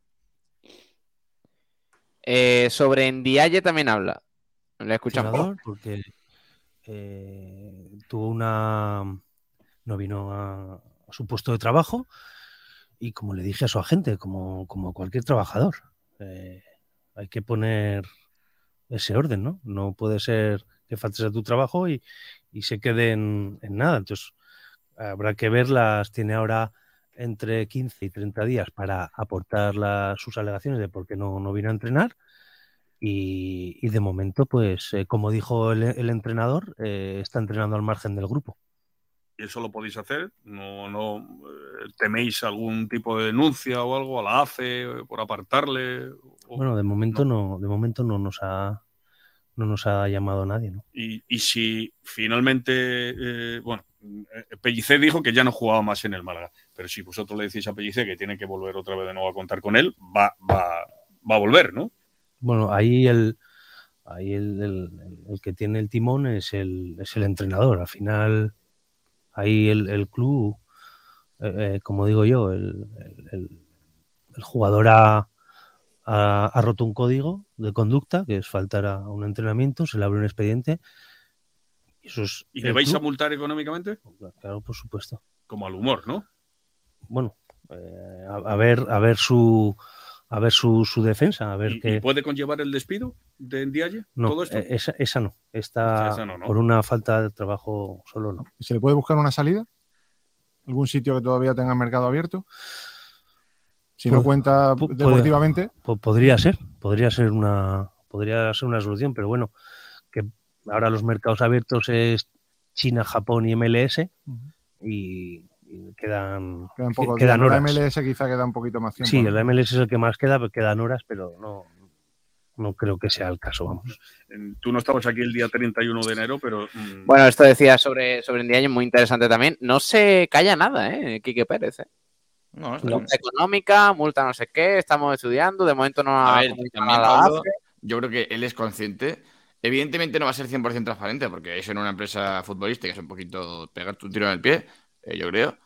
Eh, sobre Ndiaye también habla. ¿Le escuchamos? Porque eh, tuvo una. No vino a, su puesto de trabajo y, como le dije a su agente, como, como cualquier trabajador, eh, hay que poner ese orden, ¿no? No puede ser que faltes a tu trabajo y, se quede en, nada. Entonces, habrá que verlas. Tiene ahora entre 15 y 30 días para aportar sus alegaciones de por qué no, no vino a entrenar. Y, de momento, pues, eh, como dijo el, entrenador, eh, está entrenando al margen del grupo. ¿Y eso lo podéis hacer? ¿No, no eh, teméis algún tipo de denuncia o algo a la ACE por apartarle? bueno, de momento no. de momento no nos ha no nos ha llamado nadie, ¿no? Y, y si finalmente, bueno, Pellicer dijo que ya no jugaba más en el Málaga. Pero si vosotros le decís a Pellicer que tiene que volver otra vez de nuevo a contar con él, va, va, va a volver, ¿no? Bueno, ahí el, ahí el, que tiene el timón es el, es el entrenador. Al final, ahí el, club, eh, eh, como digo yo, el, jugador ha, ha, roto un código de conducta, que es faltar a un entrenamiento, se le abre un expediente. Y, eso es ¿Y le vais a multar económicamente? Claro, por supuesto. Como al humor, ¿no? bueno, eh, a, ver, a ver su a ver su, defensa, a ver ¿Y, ¿y puede conllevar el despido de Ndiaye? No, ¿Todo esto? eh, Esa, esa, no. Está por una falta de trabajo solo no. ¿Se le puede buscar una salida? ¿Algún sitio que todavía tenga mercado abierto? Si no cuenta deportivamente. podría ser, podría ser una, podría ser una solución, pero bueno, que ahora los mercados abiertos es China, Japón y MLS y, quedan, quedan, poco quedan horas. La MLS quizá queda un poquito más tiempo. Sí, el MLS es el que más queda, pero quedan horas, pero no, no creo que sea el caso, vamos. Tú no estabas aquí el día 31 de enero, pero... Mm, bueno, esto decía sobre, sobre Ndiaye, muy interesante también. No se calla nada, ¿eh? Quique Pérez, ¿eh? No, multa económica, multa no sé qué, estamos estudiando, de momento no a ver, también, yo creo que él es consciente. Evidentemente no va a ser 100% transparente porque es en una empresa futbolística, es un poquito pegarte un tiro en el pie, eh, yo creo.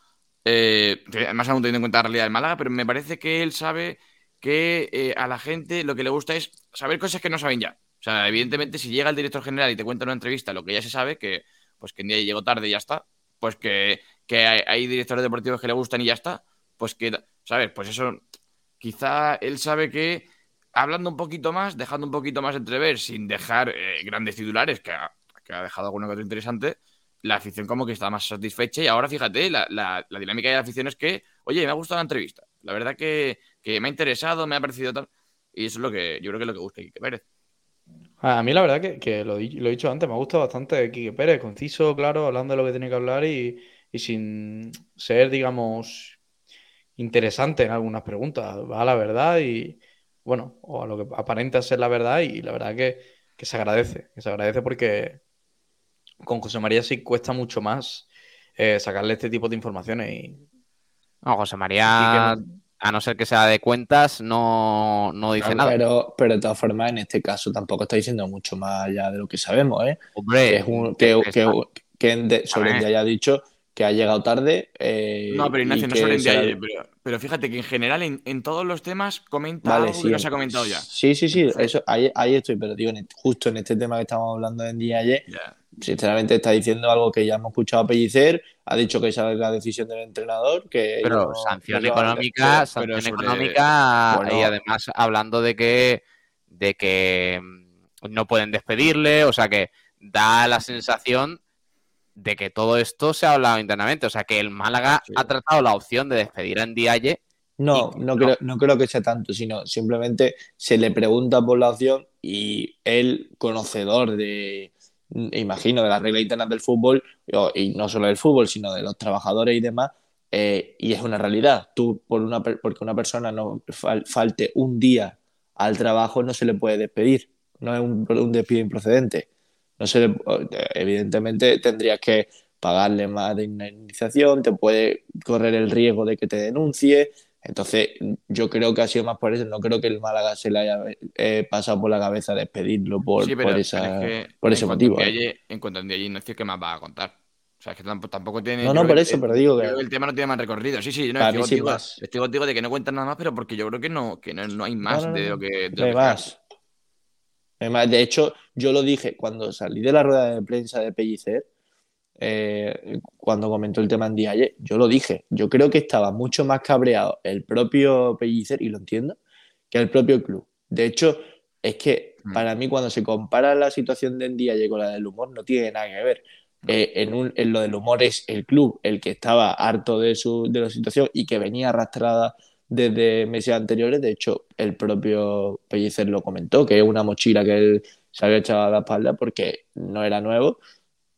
Eh, además, aún teniendo en cuenta la realidad del Málaga, pero me parece que él sabe que eh, a la gente lo que le gusta es saber cosas que no saben ya. O sea, evidentemente, si llega el director general y te cuenta en una entrevista lo que ya se sabe, que pues que en día llegó tarde y ya está, pues que, hay, hay, directores deportivos que le gustan y ya está, pues que, ¿sabes? Pues eso, quizá él sabe que hablando un poquito más, dejando un poquito más entrever, sin dejar eh, grandes titulares, que ha, dejado alguno que otro interesante, la afición como que está más satisfecha y ahora fíjate, la, dinámica de la afición es que, oye, me ha gustado la entrevista, la verdad que, me ha interesado, me ha parecido tal, y eso es lo que yo creo que es lo que busca Quique Pérez. A mí la verdad que, lo, he dicho antes, me ha gustado bastante Quique Pérez, conciso, claro, hablando de lo que tiene que hablar y, y sin ser, digamos, interesante en algunas preguntas, va a la verdad y, bueno, o a lo que aparenta ser la verdad y la verdad que, que se agradece, que se agradece porque con José María sí cuesta mucho más eh, sacarle este tipo de informaciones y... No, José María, a no ser que sea de cuentas, no, dice nada. Pero, pero de todas formas, en este caso tampoco está diciendo mucho más allá de lo que sabemos, ¿eh? Hombre, que, que, sobre el que haya dicho que ha llegado tarde. Eh, no, pero Ignacio, no sobre el pero, pero, fíjate que en general en, todos los temas comenta algo que no se ha comentado ya. Sí, sí, sí, eso, ahí, estoy, pero digo, justo en este tema que estamos hablando en día ayer, sinceramente está diciendo algo que ya hemos escuchado a Pellicer, ha dicho que esa es la decisión del entrenador, que... Pero sanción económica, sanción económica y además hablando de que, de que mm, no pueden despedirle, o sea que da la sensación de que todo esto se ha hablado internamente. O sea, que el Málaga ha tratado la opción de despedir a Ndiaye. No, no, Creo, no creo que sea tanto, sino simplemente se le pregunta por la opción y él, conocedor de, imagino, de las reglas internas del fútbol, y no solo del fútbol, sino de los trabajadores y demás, eh, y es una realidad. Tú, por una, porque una persona no falte un día al trabajo, no se le puede despedir. No es un, un despido improcedente no sé, evidentemente tendrías que pagarle más de indemnización, te puede correr el riesgo de que te denuncie. Entonces, yo creo que ha sido más por eso. No creo que el Málaga se le haya eh, pasado por la cabeza despedirlo por, por, esa, por ese motivo. ¿eh? en cuanto a no sé ¿qué más va a contar? O sea, es que tampoco, tiene. No, no, por eso, pero digo que. El tema no tiene más recorrido. Sí, sí, no, estoy, contigo, estoy, contigo, de que no cuentan nada más, pero porque yo creo que no, que no, hay más de lo que. no hay más. De hecho, yo lo dije cuando salí de la rueda de prensa de Pellicer, eh, cuando comentó el tema en Dialle, yo lo dije. Yo creo que estaba mucho más cabreado el propio Pellicer, y lo entiendo, que el propio club. De hecho, es que mm. para mí cuando se compara la situación de Ndiaye con la del humor no tiene nada que ver. Eh, en, en, lo del humor es el club el que estaba harto de, su, de la situación y que venía arrastrada desde meses anteriores. De hecho, el propio Pellicer lo comentó, que es una mochila que él se había echado a la espalda porque no era nuevo.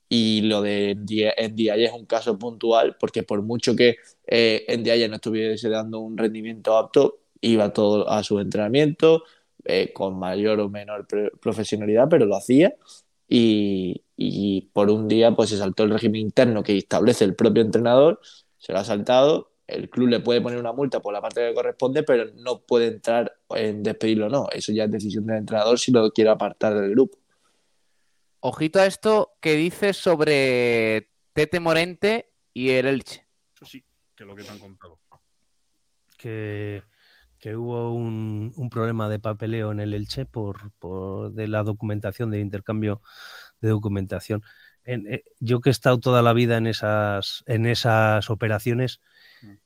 Y lo de Ndiaye es un caso puntual porque por mucho que eh, Ndiaye no estuviese dando un rendimiento apto, iba todo a su entrenamiento eh, con mayor o menor profesionalidad, pero lo hacía. Y, y, por un día pues se saltó el régimen interno que establece el propio entrenador, se lo ha saltado el club le puede poner una multa por la parte que corresponde, pero no puede entrar en despedirlo o no. Eso ya es decisión del entrenador si lo quiere apartar del grupo. Ojito a esto que dice sobre Tete Morente y el Elche. Eso sí, que es lo que te han contado. Que, hubo un, problema de papeleo en el Elche por, por de la documentación, de intercambio de documentación. Eh, yo que he estado toda la vida en esas, en esas operaciones,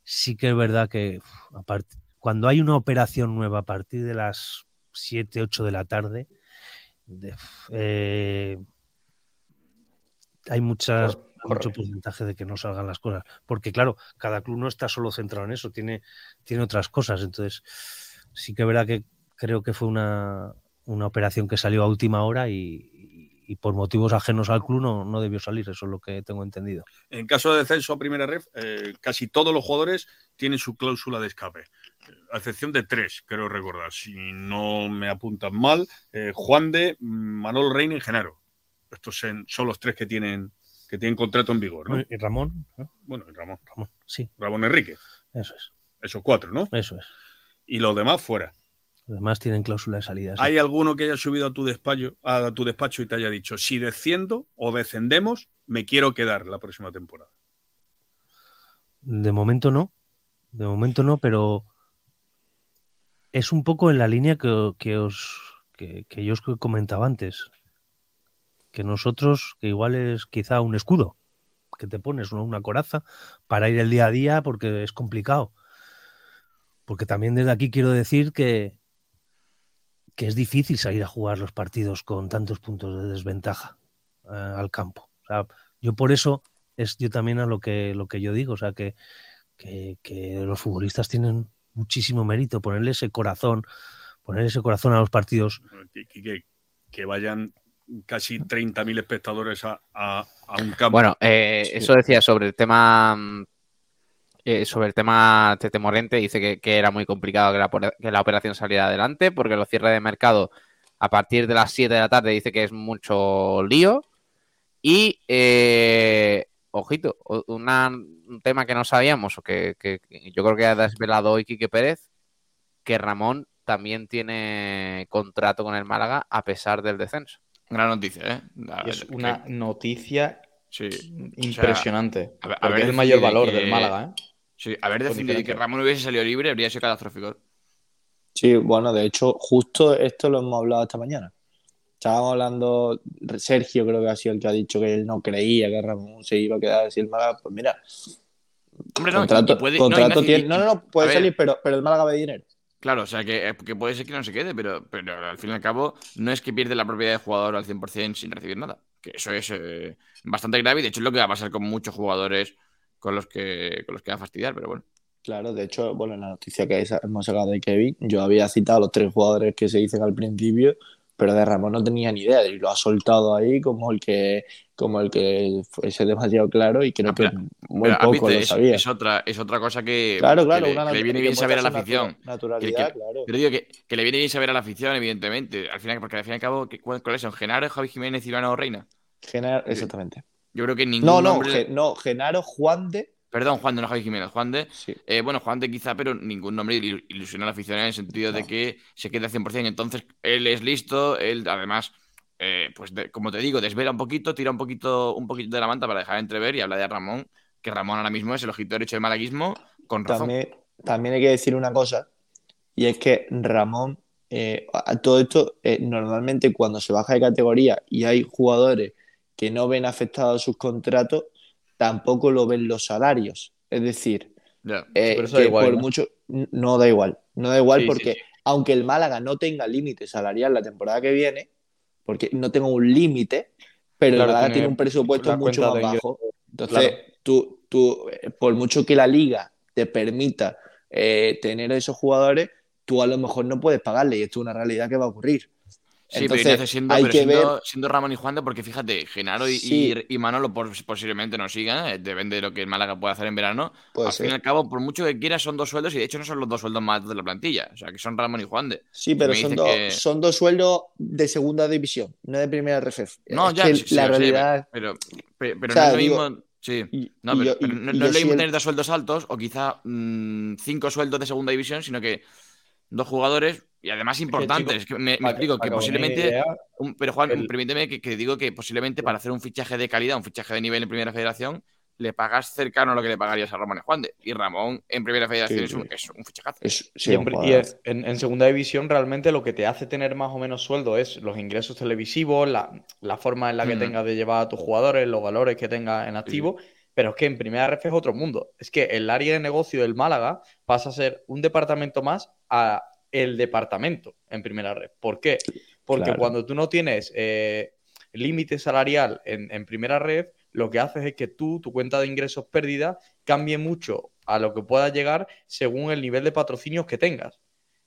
sí que es verdad que, aparte, cuando hay una operación nueva a partir de las 7, 8 de la tarde, eh, hay muchas, mucho porcentaje de que no salgan las cosas. Porque, claro, cada club no está solo centrado en eso, tiene, tiene otras cosas. Entonces, sí que verá que creo que fue una, una operación que salió a última hora y, por motivos ajenos al club no, no, debió salir, eso es lo que tengo entendido. En caso de descenso a primera ref, eh, casi todos los jugadores tienen su cláusula de escape, a excepción de tres, creo recordar, si no me apuntan mal, eh, Juan de, Manol Reina y Genaro. Estos son los tres que tienen que tienen contrato en vigor, ¿no? ¿Y Ramón? Bueno, y Ramón. Ramón, sí. Ramón Enrique. Eso es. Esos cuatro, ¿no? Eso es. Y los demás fuera. Los demás tienen cláusula de salida. ¿Hay alguno que haya subido a tu despacho, a tu despacho y te haya dicho, si desciendo o descendemos, me quiero quedar la próxima temporada? De momento no. De momento no, pero es un poco en la línea que, que os que, que yo os comentaba antes que nosotros, que igual es quizá un escudo que te pones, una coraza para ir el día a día porque es complicado. Porque también desde aquí quiero decir que, que es difícil salir a jugar los partidos con tantos puntos de desventaja eh, al campo. yo por eso es yo también a lo que, lo que yo digo, o sea, que, que, los futbolistas tienen muchísimo mérito, ponerle ese corazón, poner ese corazón a los partidos. Que, que vayan casi 30.000 espectadores a, un campo. Bueno, eh, eso decía sobre el tema eh, sobre el tema Tete Morente, dice que, era muy complicado que la, operación saliera adelante porque los cierres de mercado a partir de las 7 de la tarde dice que es mucho lío. Y, eh, ojito, un tema que no sabíamos o que, que, yo creo que ha desvelado hoy Quique Pérez, que Ramón también tiene contrato con el Málaga a pesar del descenso. Gran noticia, ¿eh? es una noticia impresionante. a ver, es el mayor valor del Málaga, ¿eh? Sí, haber decidido que Ramón hubiese salido libre habría sido catastrófico. Sí, bueno, de hecho, justo esto lo hemos hablado esta mañana. Estábamos hablando, Sergio creo que ha sido el que ha dicho que él no creía que Ramón se iba a quedar sin el Málaga. Pues mira, Hombre, no, contrato, puede, contrato tiene, no, no, no, puede salir, pero, pero el Málaga ve dinero. Claro, o sea, que, que, puede ser que no se quede, pero, pero al fin y al cabo no es que pierde la propiedad de jugador al 100% sin recibir nada. Que eso es eh, bastante grave y de hecho es lo que va a pasar con muchos jugadores con los que, con los que va a fastidiar, pero bueno. Claro, de hecho, bueno, en la noticia que hemos sacado de Kevin, yo había citado a los tres jugadores que se dicen al principio, pero de Ramón no tenía ni idea y lo ha soltado ahí como el que como el que fuese demasiado claro y creo que muy poco lo sabía. Es, otra, es otra cosa que, claro, claro, le, viene bien saber a la afición. Naturalidad, claro. Pero digo que, le viene bien saber a la afición, evidentemente. Al final, porque al fin y al cabo, ¿cuáles son? ¿Genaro, Javi Jiménez y Iván Reina? Genaro, exactamente. Yo creo que ningún No, no, nombre... no, Genaro, Juan de Perdón, Juan de, no Javi Jiménez. Juan de, eh, bueno, Juan de quizá, pero ningún nombre ilusiona a la afición en el sentido de que se quede al 100%. Entonces, él es listo, él además, eh, pues como te digo, desvela un poquito, tira un poquito, un poquito de la manta para dejar entrever y habla de Ramón, que Ramón ahora mismo es el ojito derecho del malaguismo, con razón. También, hay que decir una cosa, y es que Ramón, eh, todo esto, normalmente cuando se baja de categoría y hay jugadores que no ven afectados sus contratos, tampoco lo ven los salarios. Es decir, eh, por mucho no da igual, no da igual porque aunque el Málaga no tenga límite salarial la temporada que viene, porque no tengo un límite, pero el Málaga tiene, un presupuesto mucho más bajo. Entonces, tú, tú, eh, por mucho que la liga te permita eh, tener a esos jugadores, tú a lo mejor no puedes pagarle y esto es una realidad que va a ocurrir. Sí, pero, siendo, hay que ver... siendo, Ramón y Juan de, porque fíjate, Genaro y, y, Manolo posiblemente no sigan, eh, depende de lo que el Málaga pueda hacer en verano. al fin y al cabo, por mucho que quieras, son dos sueldos y de hecho no son los dos sueldos más de la plantilla. O sea, que son Ramón y Juan de. Sí, pero son, son, dos sueldos de segunda división, no de primera RFF. No, ya, la realidad. pero, pero, no es lo mismo. Sí, no, pero, no, es lo mismo tener dos sueldos altos o quizá mm, cinco sueldos de segunda división, sino que dos jugadores y además importantes. que me, explico que posiblemente. pero Juan, permíteme que, digo que posiblemente para hacer un fichaje de calidad, un fichaje de nivel en Primera Federación, le pagas cercano a lo que le pagarías a Ramón y Juan de. Y Ramón en Primera Federación es, un, es, un, fichajazo. Siempre, y en, Segunda División realmente lo que te hace tener más o menos sueldo es los ingresos televisivos, la, forma en la que mm. tengas de llevar a tus jugadores, los valores que tengas en activo Pero es que en primera ref es otro mundo. Es que el área de negocio del Málaga pasa a ser un departamento más a el departamento en primera red. ¿Por qué? Porque cuando tú no tienes eh, límite salarial en, primera red, lo que haces es que tú, tu cuenta de ingresos pérdida, cambie mucho a lo que pueda llegar según el nivel de patrocinios que tengas.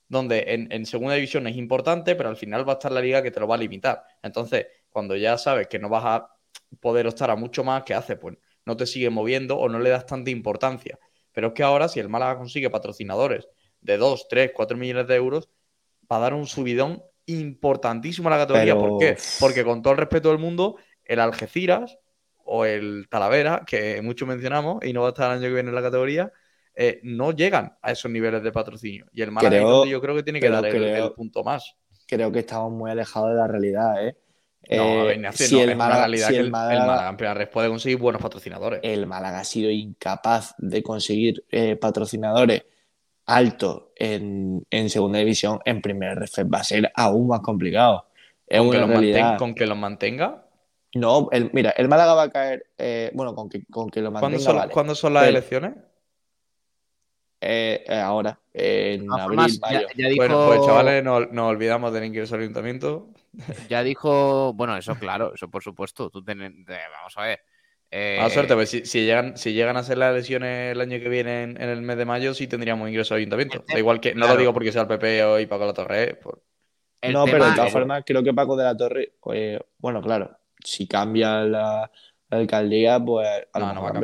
Donde en, segunda división es importante, pero al final va a estar la liga que te lo va a limitar. Entonces, cuando ya sabes que no vas a poder optar a mucho más, ¿qué haces? Pues no te sigue moviendo o no le das tanta importancia. Pero es que ahora, si el Málaga consigue patrocinadores de 2, 3, 4 millones de euros, va a dar un subidón importantísimo a la categoría. ¿Por qué? Porque con todo el respeto del mundo, el Algeciras o el Talavera, que mucho mencionamos y no va a estar el año que viene en la categoría, eh, no llegan a esos niveles de patrocinio. Y el Málaga yo creo que tiene que dar el, punto más. Creo que estamos muy alejados de la realidad, ¿eh? No, eh, si el Málaga, realidad que el, Málaga, en primera red puede conseguir buenos patrocinadores. El Málaga ha sido incapaz de conseguir eh, patrocinadores alto en, segunda división, en primera va a ser aún más complicado. Es ¿Con, una que realidad. ¿Con que lo mantenga? No, el, mira, el Málaga va a caer, eh, bueno, con que, con que lo mantenga. ¿Cuándo son, las elecciones? Eh, eh, ahora, en abril, mayo. Bueno, pues chavales, nos no olvidamos del ingreso al ayuntamiento. Ya dijo, bueno, eso claro, eso por supuesto. Tú vamos a ver. Eh, suerte, pues si, llegan, si llegan a ser las elecciones el año que viene en, el mes de mayo, sí tendríamos ingreso al ayuntamiento. Da igual que, no lo digo porque sea el PP o y Paco de la Torre. No, pero de todas formas, creo que Paco de la Torre, pues, bueno, claro, si cambia la, alcaldía, pues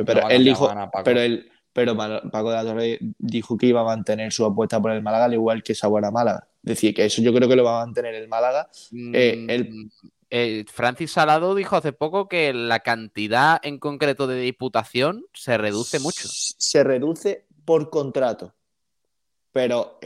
pero él dijo, pero él, pero Paco de la Torre dijo que iba a mantener su apuesta por el Málaga, al igual que Sabuera Málaga. Es decir, que eso yo creo que lo va a mantener el Málaga. Eh, mm, eh, Francis Salado dijo hace poco que la cantidad en concreto de diputación se reduce mucho. Se reduce por contrato. Pero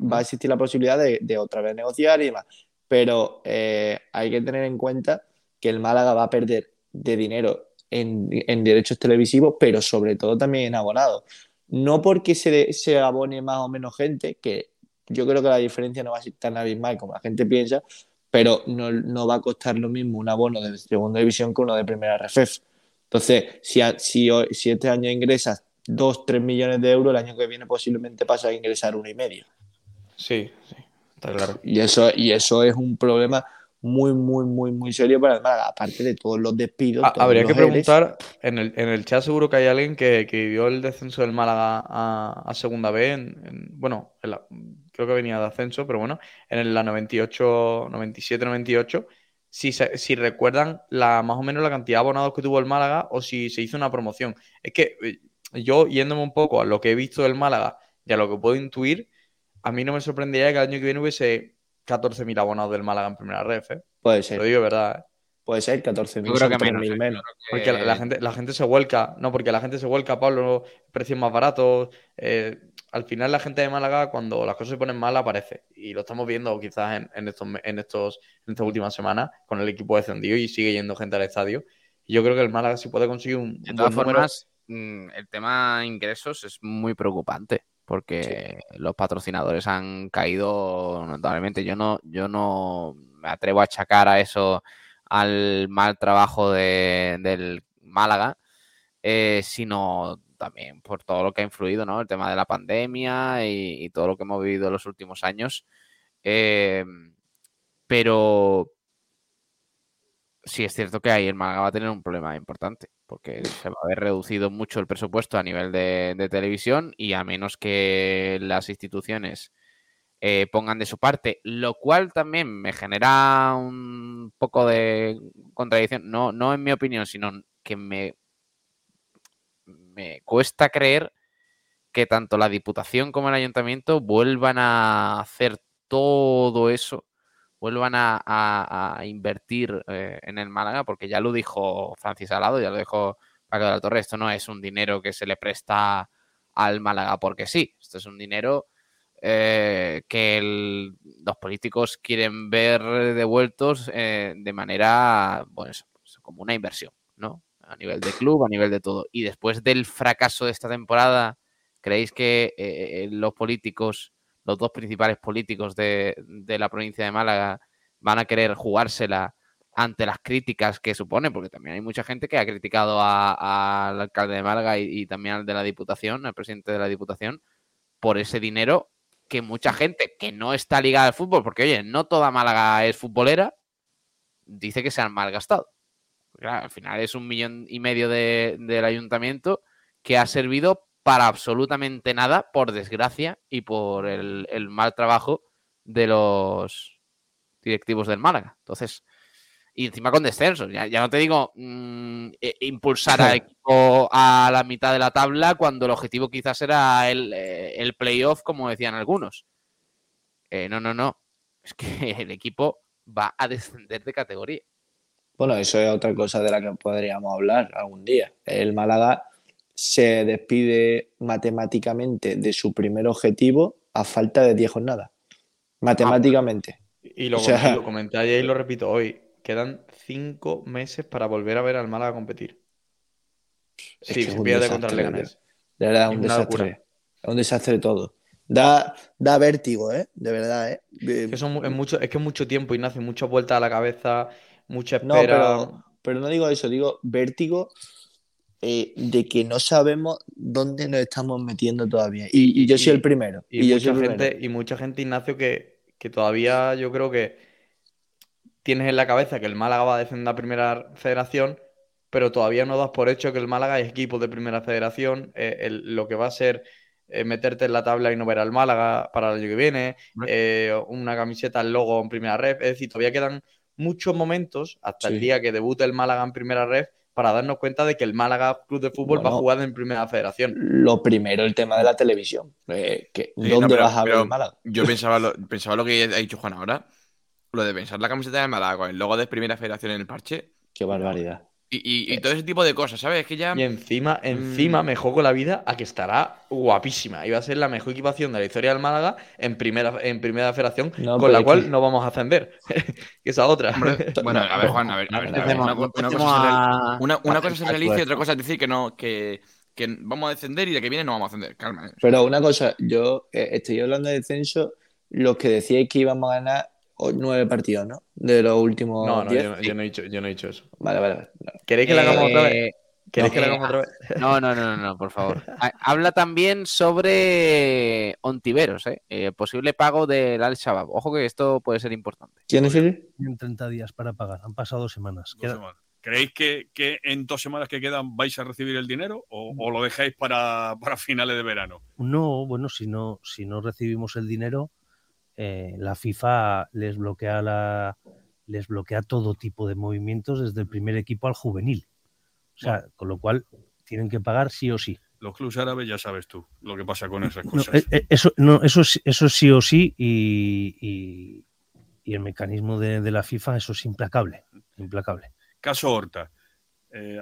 va a existir la posibilidad de, otra vez negociar y demás. Pero eh, hay que tener en cuenta que el Málaga va a perder de dinero en, derechos televisivos, pero sobre todo también en abonados. No porque se, se abone más o menos gente, que yo creo que la diferencia no va a ser tan abismal como la gente piensa, pero no, va a costar lo mismo un abono de segunda división que uno de primera RFF. Entonces, si, si, este año ingresas 2, 3 millones de euros, el año que viene posiblemente pasa a ingresar uno y medio. Sí, sí, está claro. Y eso, y eso es un problema muy, muy, muy, muy serio para el Málaga, aparte de todos los despidos. Ah, habría que preguntar, en el, en el chat seguro que hay alguien que, que vivió el descenso del Málaga a, Segunda B, en, bueno, creo que venía de ascenso, pero bueno, en la 98, 97, 98, si, si recuerdan la, más o menos la cantidad de abonados que tuvo el Málaga o si se hizo una promoción. Es que eh, yo, yéndome un poco a lo que he visto del Málaga y a lo que puedo intuir, a mí no me sorprendería que el año que viene hubiese 14.000 abonados del Málaga en primera ref, ¿eh? Puede ser. Lo digo, ¿verdad? ¿eh? Puede ser 14.000. Yo creo que menos. ¿eh? menos. Porque la, gente, la gente se vuelca, no, porque la gente se vuelca, Pablo, precios más baratos. Al final la gente de Málaga, cuando las cosas se ponen mal, aparece. Y lo estamos viendo quizás en, estos, en, estos, en estas últimas semanas con el equipo descendido y sigue yendo gente al estadio. Y yo creo que el Málaga sí puede conseguir un. De todas formas, mm, el tema ingresos es muy preocupante porque los patrocinadores han caído notablemente. Yo no, yo no me atrevo a achacar a eso al mal trabajo de, del Málaga, eh, sino también por todo lo que ha influido, ¿no? El tema de la pandemia y, todo lo que hemos vivido en los últimos años. Eh, pero sí es cierto que ahí el Málaga va a tener un problema importante porque se va a haber reducido mucho el presupuesto a nivel de, televisión y a menos que las instituciones eh, pongan de su parte, lo cual también me genera un poco de contradicción, no, no en mi opinión, sino que me, me cuesta creer que tanto la Diputación como el Ayuntamiento vuelvan a hacer todo eso vuelvan a, invertir eh, en el Málaga, porque ya lo dijo Francis Alado, ya lo dijo Paco de la Torre, esto no es un dinero que se le presta al Málaga porque sí, esto es un dinero eh, que los políticos quieren ver devueltos eh, de manera, pues, como una inversión, ¿no? A nivel de club, a nivel de todo. Y después del fracaso de esta temporada, ¿creéis que los políticos los dos principales políticos de, la provincia de Málaga van a querer jugársela ante las críticas que supone, porque también hay mucha gente que ha criticado al alcalde de Málaga y, también al de la Diputación, al presidente de la Diputación, por ese dinero que mucha gente que no está ligada al fútbol, porque oye, no toda Málaga es futbolera, dice que se han malgastado. Al final es un millón y medio del ayuntamiento que ha servido para absolutamente nada, por desgracia, y por el, el mal trabajo de los directivos del Málaga. Entonces, y encima con descenso. Ya, no te digo mm, e, impulsar al equipo a la mitad de la tabla cuando el objetivo quizás era el, eh, el playoff, como decían algunos. Eh, no, no, no. Es que el equipo va a descender de categoría. Bueno, eso es otra cosa de la que podríamos hablar algún día. El Málaga se despide matemáticamente de su primer objetivo a falta de 10 jornadas. Matemáticamente. Y lo, lo comenté ayer y lo repito hoy quedan cinco meses para volver a ver al Málaga competir. sí, se pierde contra el Leganés. De verdad, un desastre. Es un desastre todo. Da, da vértigo, ¿eh? De verdad, ¿eh? Es que, es, mucho, es que es mucho tiempo, Ignacio, mucha vuelta a la cabeza, mucha espera. No, pero, no digo eso, digo vértigo eh, de que no sabemos dónde nos estamos metiendo todavía. Y, yo soy el primero. Y, mucha gente, y mucha gente, Ignacio, que, que todavía yo creo que tienes en la cabeza que el Málaga va a defender la primera federación, pero todavía no das por hecho que el Málaga es equipo de primera federación, eh, lo que va a ser eh, meterte en la tabla y no ver al Málaga para el año que viene, eh, una camiseta, el logo en primera red, es decir, todavía quedan muchos momentos hasta el día que debute el Málaga en primera red para darnos cuenta de que el Málaga Club de Fútbol va a jugar en primera federación. Lo primero, el tema de la televisión. ¿Dónde vas a ver el Málaga? Yo pensaba lo, pensaba lo que ha dicho Juan ahora lo de pensar la camiseta de Málaga con el logo de Primera Federación en el parche. Qué barbaridad. Y, todo ese tipo de cosas, ¿sabes? que ya. Y encima, mm. encima me juego la vida a que estará guapísima. Iba a ser la mejor equipación de la historia del Málaga en primera, en primera federación, con la cual no vamos a ascender. que esa otra. bueno, a ver, Juan, a ver, a ver. una, cosa es, una, y otra cosa es decir que no, que, que, vamos a descender y de que viene no vamos a ascender. Calma. Eh. Pero una cosa, yo eh, estoy hablando de descenso, los que decíais que íbamos a ganar nueve partidos, ¿no? De los últimos. No, no, yo, no he dicho, yo no he dicho eso. Vale, vale. ¿Queréis que la hagamos otra vez? Eh, ¿Queréis que la hagamos otra vez? No, no, no, no, por favor. Habla también sobre Ontiveros, ¿eh? ¿eh? Posible pago del Al-Shabaab. Ojo que esto puede ser importante. ¿Quién es Tienen 30 días para pagar. Han pasado dos semanas. ¿Creéis que, en dos semanas que quedan vais a recibir el dinero o, lo dejáis para, para, finales de verano? No, bueno, si no, si no recibimos el dinero, eh, la FIFA les bloquea la, les bloquea todo tipo de movimientos desde el primer equipo al juvenil. O sea, con lo cual tienen que pagar sí o sí. Los clubes árabes ya sabes tú lo que pasa con esas cosas. Eh, eh, eso, no, eso, eso sí o sí y, el mecanismo de, la FIFA, eso es implacable. implacable. Caso Horta.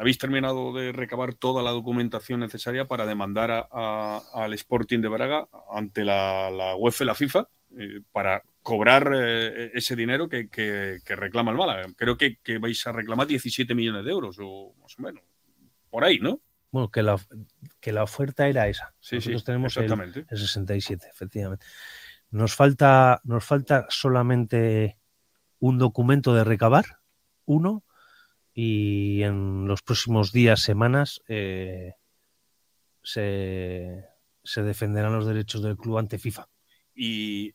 ¿Habéis terminado de recabar toda la documentación necesaria para demandar al Sporting de Braga ante la, la UEFA y la FIFA? Eh, para cobrar eh, ese dinero que, reclama el Málaga. Creo que, vais a reclamar 17 millones de euros o más o menos. Por ahí, ¿no? Bueno, que la, que la oferta era esa. Sí, Nosotros tenemos el, 67, efectivamente. Nos falta, nos falta solamente un documento de recabar, uno, y en los próximos días, semanas, eh, se, se defenderán los derechos del club ante FIFA. Y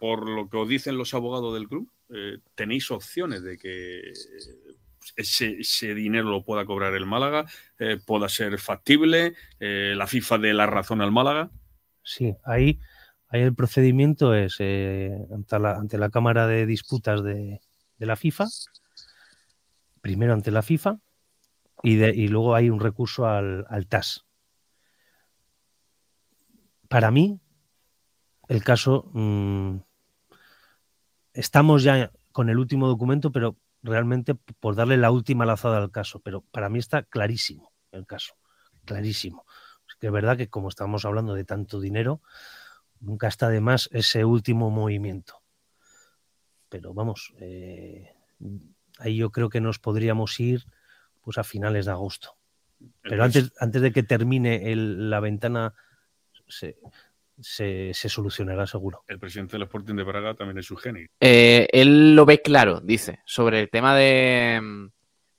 por lo que os dicen los abogados del club, eh, tenéis opciones de que ese, dinero lo pueda cobrar el Málaga, eh, pueda ser factible, eh, la FIFA dé la razón al Málaga. Sí, ahí, ahí el procedimiento es ante, la, ante, la, Cámara de Disputas de, la FIFA, primero ante la FIFA y, de, y luego hay un recurso al, al TAS. Para mí, el caso, mm, estamos ya con el último documento, pero realmente por darle la última lazada al caso, pero para mí está clarísimo el caso, clarísimo. Es que es verdad que como estamos hablando de tanto dinero, nunca está de más ese último movimiento. Pero vamos, eh, ahí yo creo que nos podríamos ir pues a finales de agosto. Pero antes, antes de que termine la ventana, se, se, solucionará seguro. El presidente del Sporting de Braga también es su genio. Eh, él lo ve claro, dice, sobre el tema de,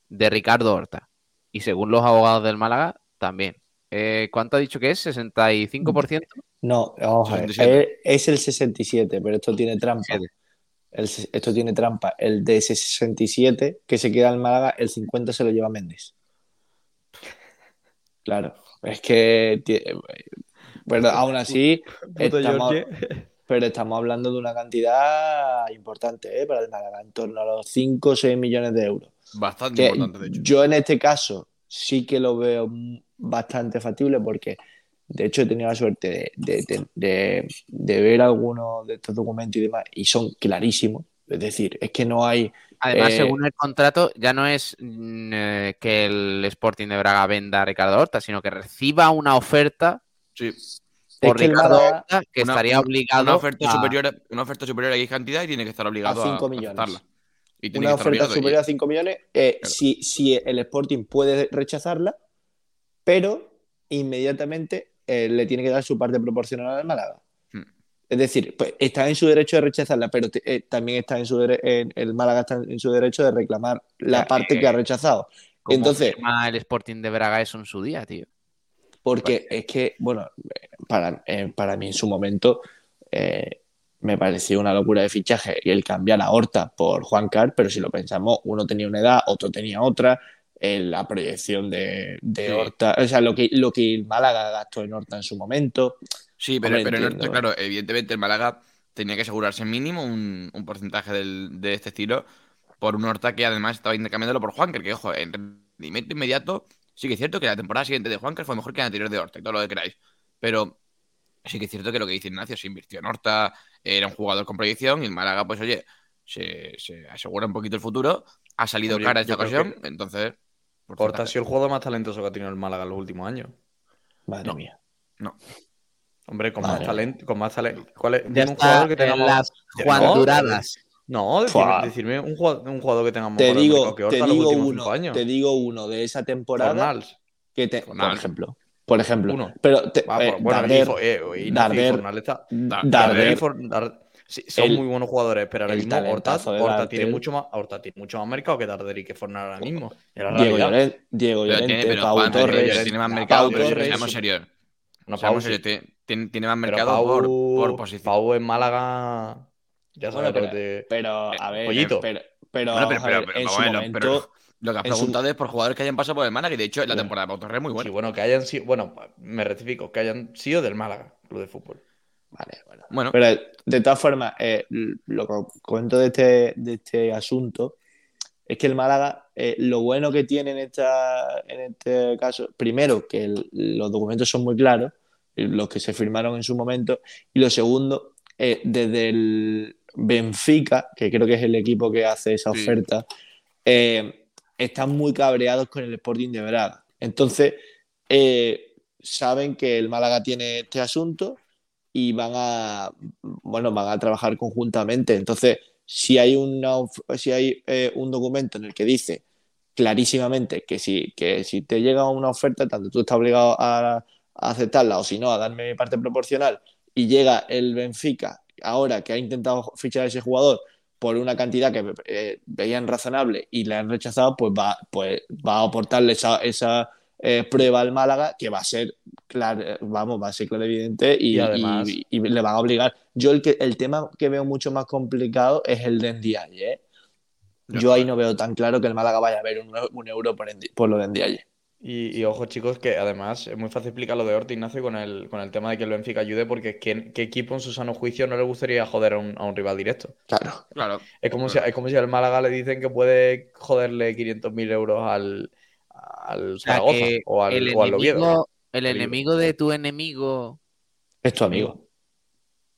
de Ricardo Horta. Y según los abogados del Málaga, también. Eh, ¿Cuánto ha dicho que es? ¿65%? No, vamos a ver. Es el 67, pero esto tiene trampa. esto tiene trampa. El de ese 67 que se queda en Málaga, el 50 se lo lleva Méndez. Claro. Es que. Bueno, aún así. Estamos, pero estamos hablando de una cantidad importante ¿eh? para el Málaga, en torno a los 5 o 6 millones de euros. Bastante importante, de hecho. Yo en este caso sí que lo veo bastante factible porque de hecho he tenido la suerte de, ver algunos de estos documentos y demás y son clarísimos. Es decir, es que no hay... Además, eh, según el contrato, ya no es mm, eh, que el Sporting de Braga venda a Ricardo Horta, sino que reciba una oferta sí. por Ricardo Horta que estaría obligado una oferta superior una oferta superior a X cantidad y tiene que estar obligado a 5 millones. una oferta superior a 5 millones, eh, si, si el Sporting puede rechazarla, pero inmediatamente eh, le tiene que dar su parte proporcional al Málaga. Hmm. Es decir, pues está en su derecho de rechazarla, pero eh, también está en su el Málaga está en su derecho de reclamar la parte que ha rechazado. Entonces, el Sporting de Braga eso en su día, tío. Porque es que, bueno, para, eh, para mí en su momento me pareció una locura de fichaje y el cambiar a Horta por Juan Car, pero si lo pensamos, uno tenía una edad, otro tenía otra, la proyección de, Horta, o sea, lo que, lo que el Málaga gastó en Horta en su momento. Sí, pero, pero en Horta, claro, evidentemente el Málaga tenía que asegurarse mínimo un, porcentaje de este estilo por un Horta que además estaba intercambiándolo por Juanker, que ojo, en rendimiento inmediato, sí que es cierto que la temporada siguiente de Juanker fue mejor que la anterior de Horta y todo lo que queráis. Pero sí que es cierto que lo que dice Ignacio, se invirtió en Horta, era un jugador con proyección y el Málaga, pues oye, se, asegura un poquito el futuro, ha salido cara esta ocasión, entonces Horta ha sido el jugador más talentoso que ha tenido el Málaga en los últimos años. Madre mía. No. Hombre, con más talento, con más talento. ¿Cuál es? un jugador que. Las Juan Duradas. No, decirme, un, jugador, un, jugador, que tengamos te digo, te digo uno, Te digo uno de esa temporada. Que te, por ejemplo. Por ejemplo. Uno. Pero te, ah, eh, bueno, Darder, eh, Darder, Darder, son muy buenos jugadores, pero ahora mismo Horta, tiene mucho más, Horta tiene mucho más mercado que Darder y que Fornar ahora mismo. Diego Llorente, Diego Llorente, Pau Torres. Tiene más mercado, pero seamos serios. No, Pau, tiene, tiene, más mercado por, por, posición. Pau en Málaga. Ya sabes, bueno, pero, pero, a ver, pollito. pero, pero, bueno, pero, pero, en su momento, lo que has preguntado es por jugadores que hayan pasado por el Málaga, y de hecho la temporada de Torres es muy buena. Sí, bueno, que hayan sido, bueno, me rectifico, que hayan sido del Málaga, club de fútbol. Vale, bueno. Pero de todas formas, eh, lo que comento de este, de este asunto es que el Málaga, eh, lo bueno que tiene en, esta, en este caso, primero, que los documentos son muy claros, los que se firmaron en su momento, y lo segundo, eh, desde el Benfica, que creo que es el equipo que hace esa oferta, están muy cabreados con el Sporting de Braga. Entonces, saben que el Málaga tiene este asunto y van a, bueno, van a trabajar conjuntamente. Entonces, si hay, una, si hay eh, un documento en el que dice clarísimamente que si, que si te llega una oferta, tanto tú estás obligado a, aceptarla o si no, a darme mi parte proporcional, y llega el Benfica, ahora que ha intentado fichar a ese jugador por una cantidad que eh, veían razonable y le han rechazado, pues va, pues va a aportarle esa, esa eh, prueba al Málaga que va a ser claro, vamos, va a ser claro evidente y, y, le van a obligar. Yo el, que, el tema que veo mucho más complicado es el de Ndiaye. ¿eh? Yo ahí no veo tan claro que el Málaga vaya a ver un, euro por, por, lo de Ndiaye. Y, y, ojo, chicos, que además es muy fácil explicar lo de Horta Ignacio con el, con el tema de que el Benfica ayude, porque ¿qué, qué equipo en su sano juicio no le gustaría joder a un, a un rival directo? Claro, claro. Es como, Si, es como si al Málaga le dicen que puede joderle 500.000 euros al, al Zaragoza o, al, o al Oviedo. El enemigo de tu enemigo. Es tu amigo.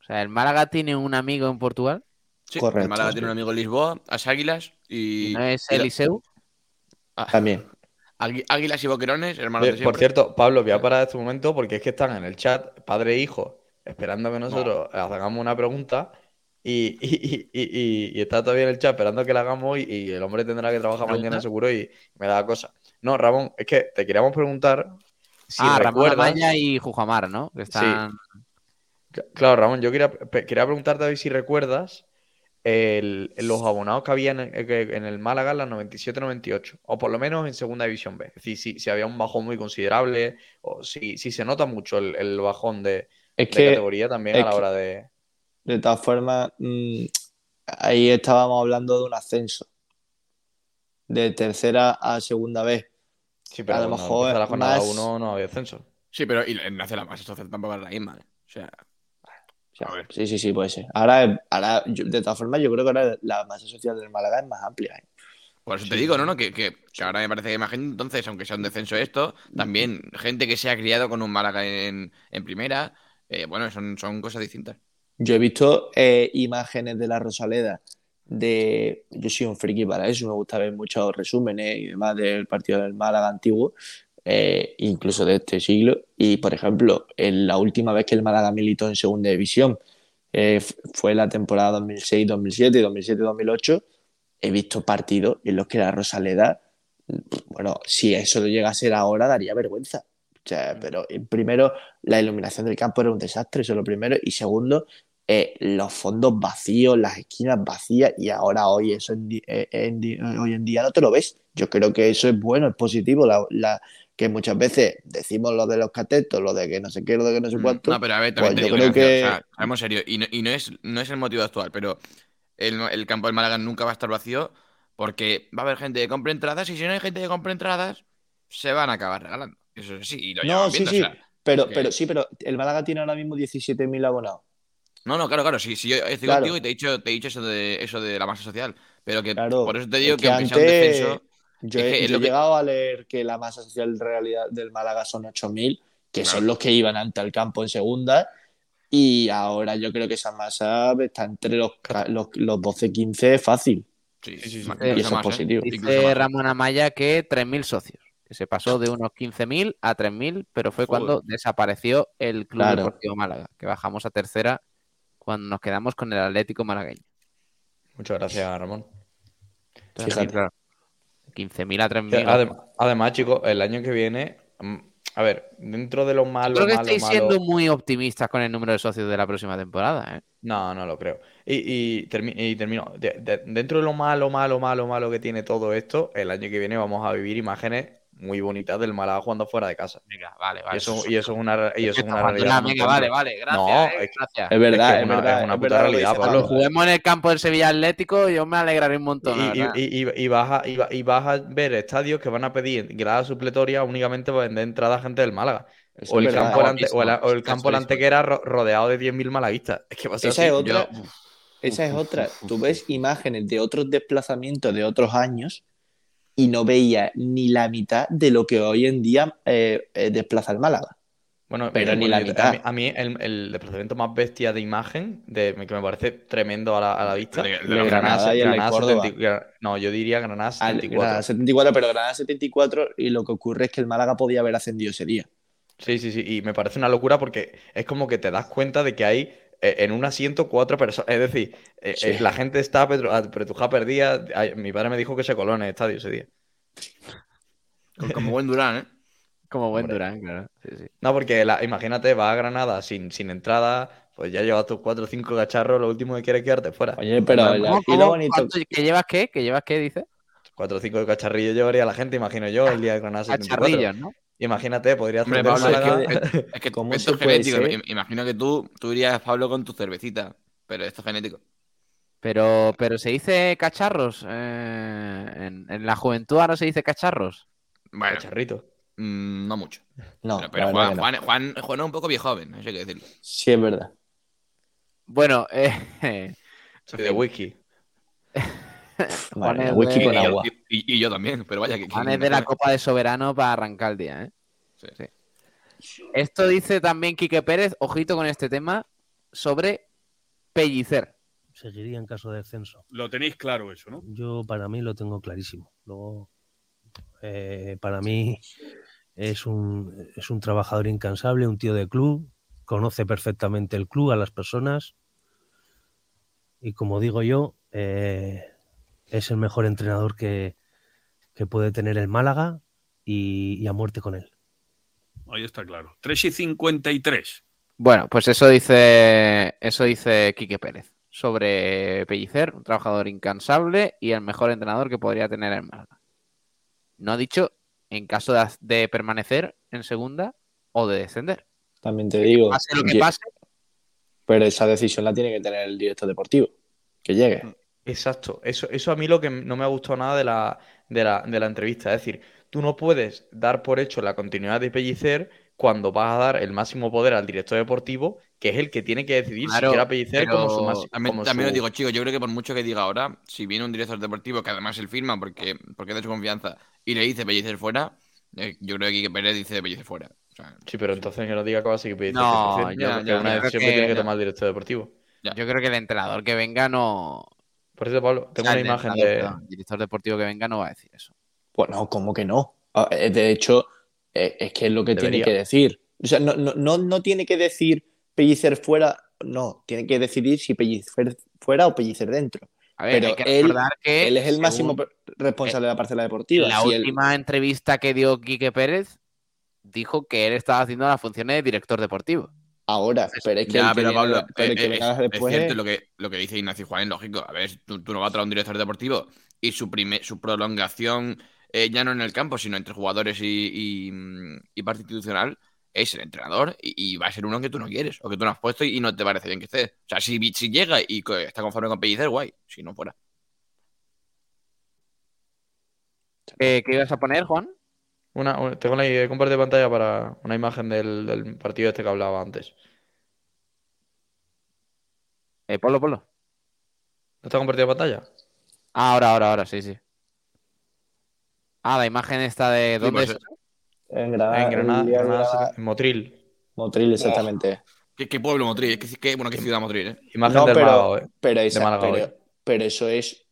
O sea, ¿el Málaga tiene un amigo en Portugal? Sí, Correcto. el Málaga tiene un amigo en Lisboa, las Águilas y. ¿No es Eliseu? Ah. También. Águilas y Boquerones, hermanos de Por cierto, Pablo, voy a parar este momento porque es que están en el chat padre e hijo esperando que nosotros hagamos una pregunta y, y, está todavía en el chat esperando que la hagamos y, el hombre tendrá que trabajar mañana seguro y me da cosa. No, Ramón, es que te queríamos preguntar ah, Ramón Amaya y Jujamar, ¿no? Que están... Claro, Ramón, yo quería, quería preguntarte a ver si recuerdas los abonados que había en, el Málaga en las 97-98, o por lo menos en Segunda División B. Es decir, si, había un bajón muy considerable, o si, se nota mucho el, bajón de, categoría también a la hora de... De todas formas, mm, ahí estábamos hablando de un ascenso, de tercera a segunda B. Sí, pero a lo mejor la jornada 1 no había ascenso. Sí, pero y en la más social tampoco es la misma. ¿eh? O sea... Sí, sí, sí, puede ser. Ahora, ahora de todas formas, yo creo que ahora la masa social del Málaga es más amplia. ¿eh? Por eso te digo, ¿no? no que, que, ahora me parece que más gente, entonces, aunque sea un descenso esto, también gente que se ha criado con un Málaga en, primera, eh, bueno, son, son cosas distintas. Yo he visto eh, imágenes de la Rosaleda de... Yo soy un friki para eso, me gusta ver muchos resúmenes y demás del partido del Málaga antiguo, eh, incluso de este siglo. Y, por ejemplo, en la última vez que el Málaga militó en segunda división eh, fue la temporada 2006-2007 y 2007-2008. He visto partidos en los que la Rosaleda, bueno, si eso llega a ser ahora, daría vergüenza. O sea, mm. pero eh, primero, la iluminación del campo era un desastre, eso es lo primero. Y segundo, los fondos vacíos, las esquinas vacías, y ahora hoy eso hoy en día no te lo ves. Yo creo que eso es bueno, es positivo. la, que muchas veces decimos lo de los catetos, lo de que no sé qué, lo de que no sé mm, cuánto. No, pero a ver, también pues yo creo que... O serio, y, no, es, no es el motivo actual, pero el, campo del Málaga nunca va a estar vacío porque va a haber gente que compre entradas y si no hay gente que compre entradas, se van a acabar regalando. Eso sí, y lo No, sí, sí, pero, pero sí, pero el Málaga tiene ahora mismo 17.000 abonados. No, no, claro, claro, sí, sí, yo estoy contigo y te he dicho, te he dicho eso de eso de la masa social, pero que por eso te digo que, aunque sea un defenso yo he, llegado a leer que la masa social realidad del Málaga son 8.000, que son los que iban ante el campo en segunda. Y ahora yo creo que esa masa está entre los, los, 12-15 fácil. Sí, sí, sí. Y eso es positivo. Dice Ramón Amaya que 3.000 socios. Que se pasó de unos 15.000 a 3.000, pero fue cuando desapareció el Club Deportivo Málaga, que bajamos a tercera cuando nos quedamos con el Atlético Malagueño. Muchas gracias, Ramón. Fíjate. Claro. 15.000 a 3.000. Además, chicos, el año que viene, mm, a ver, dentro de lo malo. Creo que estáis siendo muy optimistas con el número de socios de la próxima temporada. ¿eh? No, no lo creo. Y, termino. dentro de lo malo, malo, malo, malo que tiene todo esto, el año que viene vamos a vivir imágenes muy bonitas del Málaga jugando fuera de casa. Venga, vale, vale. Y eso, y eso es una, y eso es una realidad. Venga, vale, vale, gracias. No, eh, es, gracias. es, verdad, es, verdad. Es una, puta realidad, Cuando juguemos en el campo del Sevilla Atlético, yo me alegraré un montón. Y, y, vas a, y, vas a ver estadios que van a pedir grada supletoria únicamente para vender entrada a gente del Málaga. o el, campo o, el, campo la antequera rodeado de 10.000 malaguistas. Es que va a ser Esa es otra. Esa es otra. Tú ves imágenes de otros desplazamientos de otros años y no veía ni la mitad de lo que hoy en día eh, eh, desplaza el Málaga. Bueno, pero ni la mitad. A mí, el, desplazamiento más bestia de imagen, de, que me parece tremendo a la, vista, de, Granada, y el no, yo diría Granada 74. Granada 74, pero Granada 74 y lo que ocurre es que el Málaga podía haber ascendido ese día. Sí, sí, sí, y me parece una locura porque es como que te das cuenta de que hay eh, en un asiento cuatro personas. Es decir, eh, eh, la gente está pretuja perdida. mi padre me dijo que se coló en el estadio ese día. Como buen Durán, ¿eh? Como buen Durán, claro. No, porque imagínate, va a Granada sin, sin entrada, pues ya llevas tus cuatro o cinco cacharros, lo último que quieres es quedarte fuera. Oye, pero bonito. ¿Que llevas qué? ¿Que llevas qué, dice? Cuatro o cinco cacharrillos llevaría la gente, imagino yo, el día de Granada 74. Cacharrillos, ¿no? Imagínate, podría hacer. Pablo, es que, es que esto es genético. Imagino que tú, tú irías, Pablo, con tu cervecita, pero esto es genético. Pero, pero se dice cacharros. Eh, en, la juventud ahora se dice cacharros. Bueno, Cacharrito. Mm, no mucho. No, pero, Juan, Juan, Juan, Juan, es un poco viejo joven, eso hay que decirlo. Sí, es verdad. Bueno, eh, Soy de wiki. Y, yo también, pero vaya que. Juan de la Copa de Soberano para arrancar el día, ¿eh? Esto dice también Quique Pérez, ojito con este tema, sobre Pellicer. Seguiría en caso de descenso. Lo tenéis claro eso, ¿no? Yo para mí lo tengo clarísimo. Luego, eh, para mí es un, es un trabajador incansable, un tío de club, conoce perfectamente el club, a las personas. Y como digo yo, eh, es el mejor entrenador que, puede tener el Málaga y, a muerte con él. Ahí está claro. 3 y 53. Bueno, pues eso dice, eso dice Quique Pérez sobre Pellicer, un trabajador incansable y el mejor entrenador que podría tener el Málaga. No ha dicho en caso de, permanecer en segunda o de descender. También te digo. Pase lo que pase. Pero esa decisión la tiene que tener el director deportivo. Que llegue. Exacto. Eso, eso a mí lo que no me ha gustado nada de la, de la, de la entrevista. Es decir, tú no puedes dar por hecho la continuidad de Pellicer cuando vas a dar el máximo poder al director deportivo, que es el que tiene que decidir si quiere Pellicer como su máximo. También, también lo digo, chicos, yo creo que por mucho que diga ahora, si viene un director deportivo que además él firma porque, porque es de su confianza y le dice Pellicer fuera, eh, yo creo que Quique Pérez dice Pellicer fuera. sí, pero entonces que no diga cosas que Pellicer. No, yo, una decisión que, tiene que tomar el director deportivo. Yo creo que el entrenador que venga no. Por eso, Pablo, tengo una imagen de. El director deportivo que venga no va a decir eso. Pues no, ¿cómo que no? Ah, eh, de hecho, eh, es que es lo que tiene que decir. O sea, no, no, no, tiene que decir Pellicer fuera, no, tiene que decidir si Pellicer fuera o Pellicer dentro. A ver, Pero él, que él es el máximo responsable de la parcela deportiva. La última entrevista que dio Quique Pérez dijo que él estaba haciendo las funciones de director deportivo. Ahora, pero es que, ya, pero Pablo, pero eh, es, después es cierto lo que, lo que dice Ignacio Juan es lógico. A ver, tú, no vas a traer un director deportivo y su, su prolongación eh, ya no en el campo, sino entre jugadores y, y, parte institucional, es el entrenador y, va a ser uno que tú no quieres o que tú no has puesto y, no te parece bien que esté. O sea, si, si llega y está conforme con Pellicer, guay. Si no, fuera. Eh, ¿Qué ibas a poner, Juan? Una, tengo la compartido pantalla para una imagen del, partido este que hablaba antes. Eh, Polo, Polo. ¿No está compartido pantalla? Ah, ahora, ahora, ahora, sí, sí. Ah, la imagen está de. ¿Dónde es? En Granada. En Granada, en Motril. Motril, exactamente. ¿Qué, pueblo Motril? ¿Qué, bueno, qué ciudad Motril? ¿eh? Imagen del pero, eh. pero, pero, eso es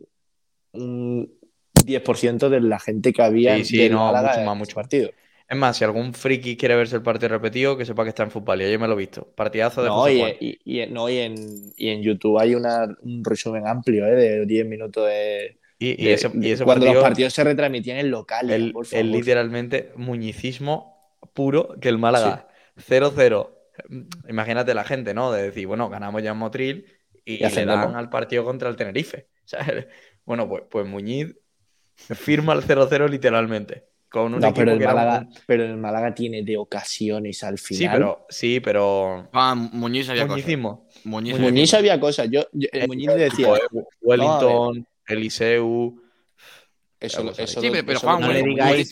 un 10% de la gente que había sí, sí, no, mucho más, mucho partido. Es más, si algún friki quiere verse el partido repetido, que sepa que está en fútbol. Yo me lo he visto. Partidazo de no, y, y, no, y, en, y en YouTube hay una, un resumen amplio ¿eh? de 10 minutos de, y, ese, cuando los partidos se retransmitían en local. El, el, literalmente muñicismo puro que el Málaga 0-0. Imagínate la gente, ¿no? De decir, bueno, ganamos ya en Motril y, le dan al partido contra el Tenerife. bueno, pues, pues Muñiz firma el 0-0 literalmente. Con un no, pero, el Málaga, pero el Málaga tiene de ocasiones al final. Sí, pero. Sí, pero... Ah, Muñiz había cosas. Muñiz, Muñiz, había cosas. Yo, eh, Muñiz decía. Wellington. Eliseu. Eso, eso sí, pero, Juan, no, le digáis,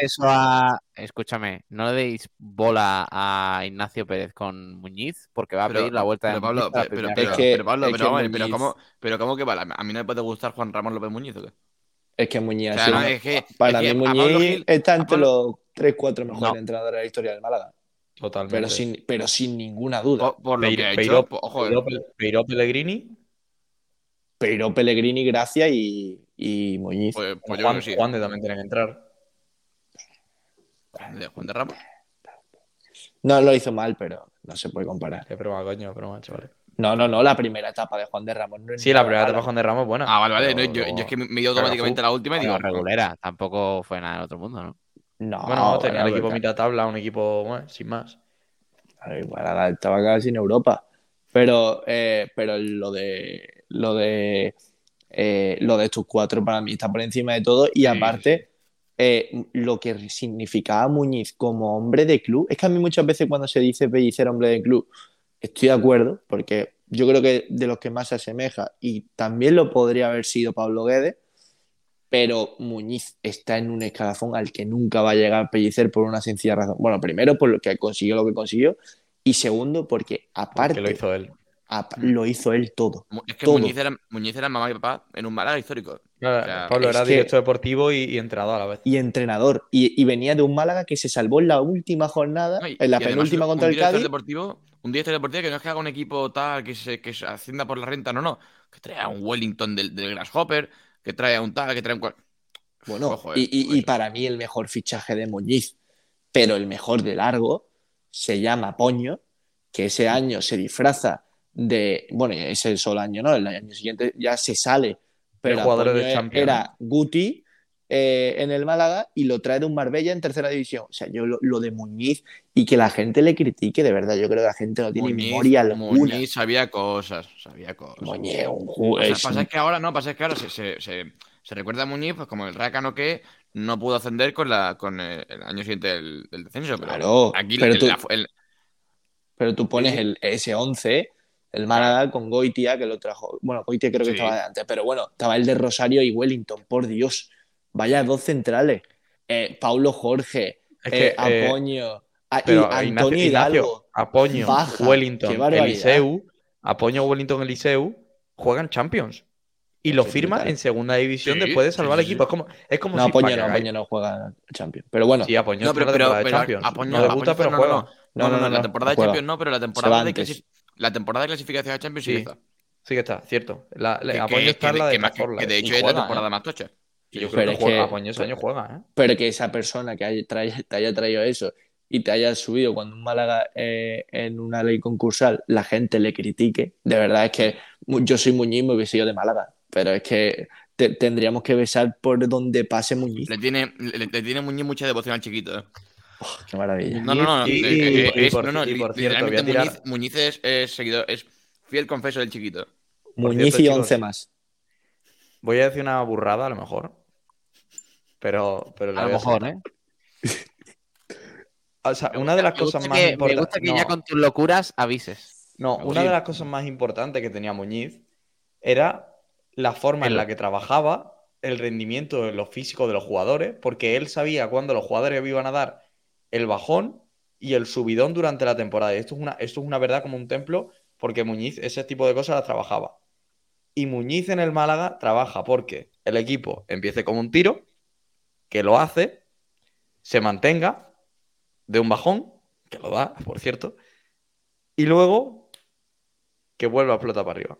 eso a. Escúchame, no le deis bola a Ignacio Pérez con Muñiz porque va a pedir la vuelta de Pablo, pero, pero, pero, Pablo, pero, ¿cómo, pero ¿cómo que vale? ¿A mí no me puede gustar Juan Ramón López Muñiz o qué? Es que Muñiz, para mí Muñiz está entre los 3-4 mejores entrenadores de la historia del Málaga. Totalmente. Pero sin, pero sin ninguna duda. Por, lo que ha hecho, Peiro Pellegrini pero Pellegrini, Gracia y, y Muñiz. Pues, pues Juan, sí. Juan de también tiene que entrar. ¿De Juan de Ramos? No lo hizo mal, pero no se puede comparar. Qué broma, coño, broma, chaval. No, no, no, la primera etapa de Juan de Ramos. sí, la primera etapa de Juan de Ramos, buena. Ah, vale, vale. yo, es que me dio automáticamente la última y digo. regulera, tampoco fue nada del otro mundo, ¿no? No, bueno, tenía el equipo mitad tabla, un equipo bueno, sin más. Igual estaba casi en Europa. Pero, eh, pero lo de lo de, eh, lo de estos cuatro para mí está por encima de todo. Y aparte, eh, lo que significaba Muñiz como hombre de club, es que a mí muchas veces cuando se dice Pellicer hombre de club, estoy de acuerdo, porque yo creo que de los que más se asemeja, y también lo podría haber sido Pablo Guedes, pero Muñiz está en un escalafón al que nunca va a llegar Pellicer por una sencilla razón. Bueno, primero por lo que consiguió lo que consiguió, y segundo porque aparte... lo hizo él lo hizo él todo. Es que Muñiz, era, mamá y papá en un Málaga histórico. Pablo era director deportivo y, entrenador a la vez. Y entrenador. Y, venía de un Málaga que se salvó en la última jornada, en la penúltima contra el Cádiz. Deportivo, un director deportivo que no es que haga un equipo tal que se, que se ascienda por la renta, no, no. Que traiga un Wellington del, del Grasshopper, que traiga un tal, que traiga un. Bueno, y, y para mí el mejor fichaje de Muñiz, pero el mejor de largo, se llama Poño, que ese año se disfraza de, bueno, ese solo año, ¿no? El año siguiente ya se sale, pero el jugador de era Guti, eh, en el Málaga y lo trae de un Marbella en tercera división. O sea, yo lo, de Muñiz y que la gente le critique, de verdad, yo creo que la gente no tiene memoria alguna. Muñiz sabía cosas, sabía cosas. Muñiz, un pasa es que ahora no, pasa es que ahora se, se, recuerda a Muñiz pues como el rácano que no pudo ascender con, la, con el, año siguiente del, descenso. Pero claro, aquí pero, tú, pero tú pones el, ese 11 el Málaga con Goitia, que lo trajo. Bueno, Goitia creo que estaba de antes, pero bueno, estaba el de Rosario y Wellington, por Dios. Vaya dos centrales. Eh, Paulo Jorge, eh, eh, Apoño, ah, Antonio Hidalgo. Apoño, Wellington, Eliseu, Apoño, Wellington, Eliseu, juegan Champions. Y lo firma en segunda división después de salvar al equipo. Es como, es como no, Apoño, no, Apoño no juega Champions. Pero bueno. Sí, Apoño no, pero, pero, pero, Champions. Apoño, no debuta, pero juega. No, no, no, la temporada de Champions no, pero la temporada de la temporada de clasificación de Champions sí, está. Sí que está, cierto. La, Apoño está la de que, de hecho es la temporada ¿eh? más tocha. Yo creo que, juega, Apoño ese año juega, ¿eh? Pero que esa persona que te haya traído eso y te haya subido cuando un Málaga eh, en una ley concursal la gente le critique, de verdad es que yo soy Muñiz, me hubiese ido de Málaga, pero es que tendríamos que besar por donde pase Muñiz. Le tiene, le, tiene Muñiz mucha devoción al chiquito, ¿eh? Oh, qué maravilla. No, no, no. Y, por, cierto, Muñiz, es, seguidor, es fiel confeso del chiquito. Muñiz y once más. Voy a decir una burrada a lo mejor. Pero, pero a lo mejor, ¿eh? O sea, una de las cosas más importantes. Me gusta que ya con tus locuras avises. No, una de las cosas más importantes que tenía Muñiz era la forma en la que trabajaba, el rendimiento en lo físico de los jugadores, porque él sabía cuándo los jugadores iban a dar el bajón y el subidón durante la temporada. Y esto es una, esto es una verdad como un templo, porque Muñiz ese tipo de cosas las trabajaba. Y Muñiz en el Málaga trabaja porque el equipo empiece como un tiro, que lo hace, se mantenga de un bajón, que lo da, por cierto, y luego que vuelva a explotar para arriba.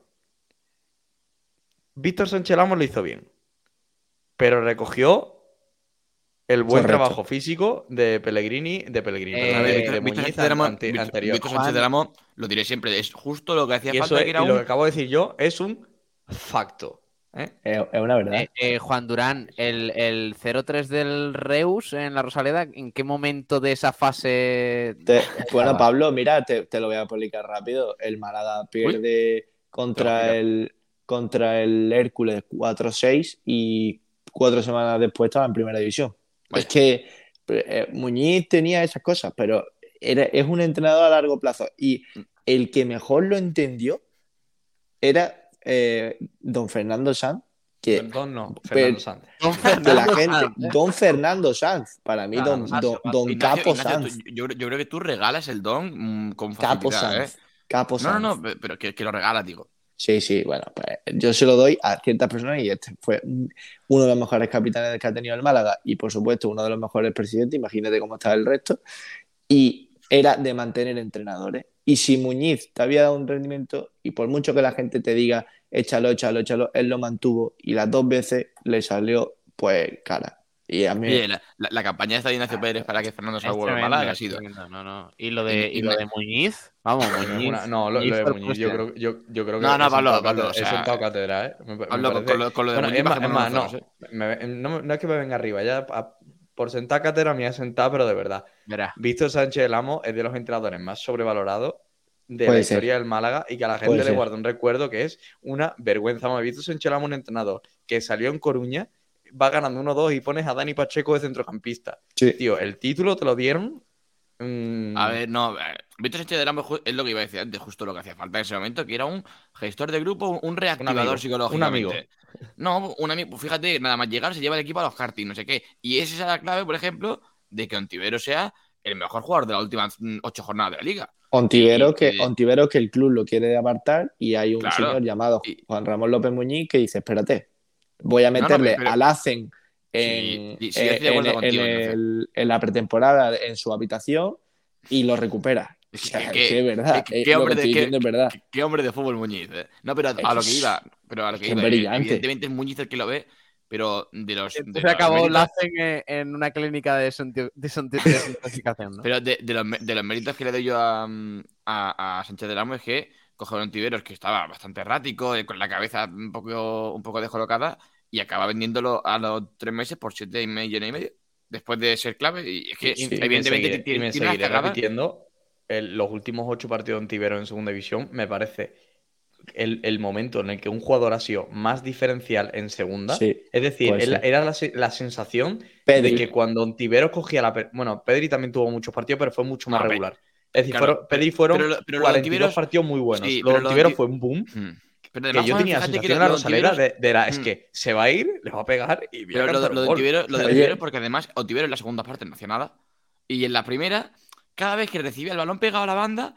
Víctor Sánchez lo hizo bien, pero recogió el buen trabajo físico de Pellegrini, de Pellegrini, eh, de, Muñiz anterior. Sánchez lo diré siempre, es justo lo que hacía falta. y lo que acabo de decir yo es un facto. ¿Eh? Es una verdad. Eh, Juan Durán, el, el 0-3 del Reus en la Rosaleda, ¿en qué momento de esa fase? bueno, Pablo, mira, te, lo voy a publicar rápido. El Málaga pierde contra el, contra el Hércules 4-6 y cuatro semanas después estaba en primera división. Es que eh, Muñiz tenía esas cosas, pero es un entrenador a largo plazo. Y el que mejor lo entendió era eh, don Fernando Sanz. Que, don no, Fernando Sanz. Don Fernando, Sanz. Para mí, don, don, Capo Sanz. yo, creo que tú regalas el don mm, con Capo Sanz. ¿eh? Capo Sanz. No, no, no, pero que, que lo regalas, digo. Sí, sí, bueno, pues yo se lo doy a ciertas personas y este fue uno de los mejores capitanes que ha tenido el Málaga y por supuesto uno de los mejores presidentes, imagínate cómo estaba el resto, y era de mantener entrenadores. Y si Muñiz te había dado un rendimiento y por mucho que la gente te diga échalo, échalo, échalo, él lo mantuvo y las dos veces le salió pues cara. Y a mí... la, campaña de Ignacio Pérez para que Fernando se vuelva Málaga ha sido. No, no, Y lo de, y, lo de Muñiz, vamos, Muñiz. no, lo, de Muñiz, yo creo, yo, yo creo que. No, no, Pablo, Pablo. He sentado cátedra, ¿eh? Me, con, lo, con, lo, de Muñiz, es más, no, no, no, es que me venga arriba, ya por sentar cátedra me ha sentado, pero de verdad. Víctor Sánchez el Amo es de los entrenadores más sobrevalorados de la historia del Málaga y que a la gente le guarda un recuerdo que es una vergüenza. Visto Sánchez el Amo, un entrenador que salió en Coruña va ganando 1-2 y pones a Dani Pacheco de centrocampista. Tío, el título te lo dieron. Mm. A ver, no. Víctor Sánchez de Ramos es lo que iba a decir antes, justo lo que hacía falta en ese momento, que era un gestor de grupo, un reactivador psicológico. Un amigo. No, un amigo. Fíjate, nada más llegar se lleva el equipo a los karting, no sé qué. Y esa es la clave, por ejemplo, de que Ontivero sea el mejor jugador de las últimas mm, ocho jornadas de la liga. Ontivero, que, Ontivero que el club lo quiere apartar y hay un señor llamado Juan Ramón López Muñiz que dice, espérate, voy a meterle al ACEN en, la pretemporada en su habitación y lo recupera. Es que, es verdad. ¿Qué, hombre, de, fútbol Muñiz. Eh. No, pero a, lo que iba. Pero a lo que iba. Evidentemente es Muñiz el que lo ve, pero de los. se acabó la en, en, una clínica de, desintoxicación. ¿no? Pero de, los, de, los, méritos que le doy yo a, a, a Sánchez de Ramos es que coge a un Tiberos que estaba bastante errático, con la cabeza un poco, un poco descolocada, y acaba vendiéndolo a los tres meses por siete millones y medio. Después de ser clave. Y es que, evidentemente, tiene, repitiendo los últimos ocho partidos en Tibero en segunda división. Me parece el, momento en el que un jugador ha sido más diferencial en segunda. es decir, era la, sensación de que cuando Ontivero cogía la. Bueno, Pedri también tuvo muchos partidos, pero fue mucho más regular. Es decir, Pedri fueron pero, 42 partidos muy buenos. Sí, lo de fue un boom. Hmm. Pero que yo tenía la sensación que la Rosalera de, es hmm. que se va a ir, le va a pegar y Pero lo, de Ontivero, lo de porque además Ontivero en la segunda parte no hacía nada. Y en la primera, cada vez que recibía el balón pegado a la banda,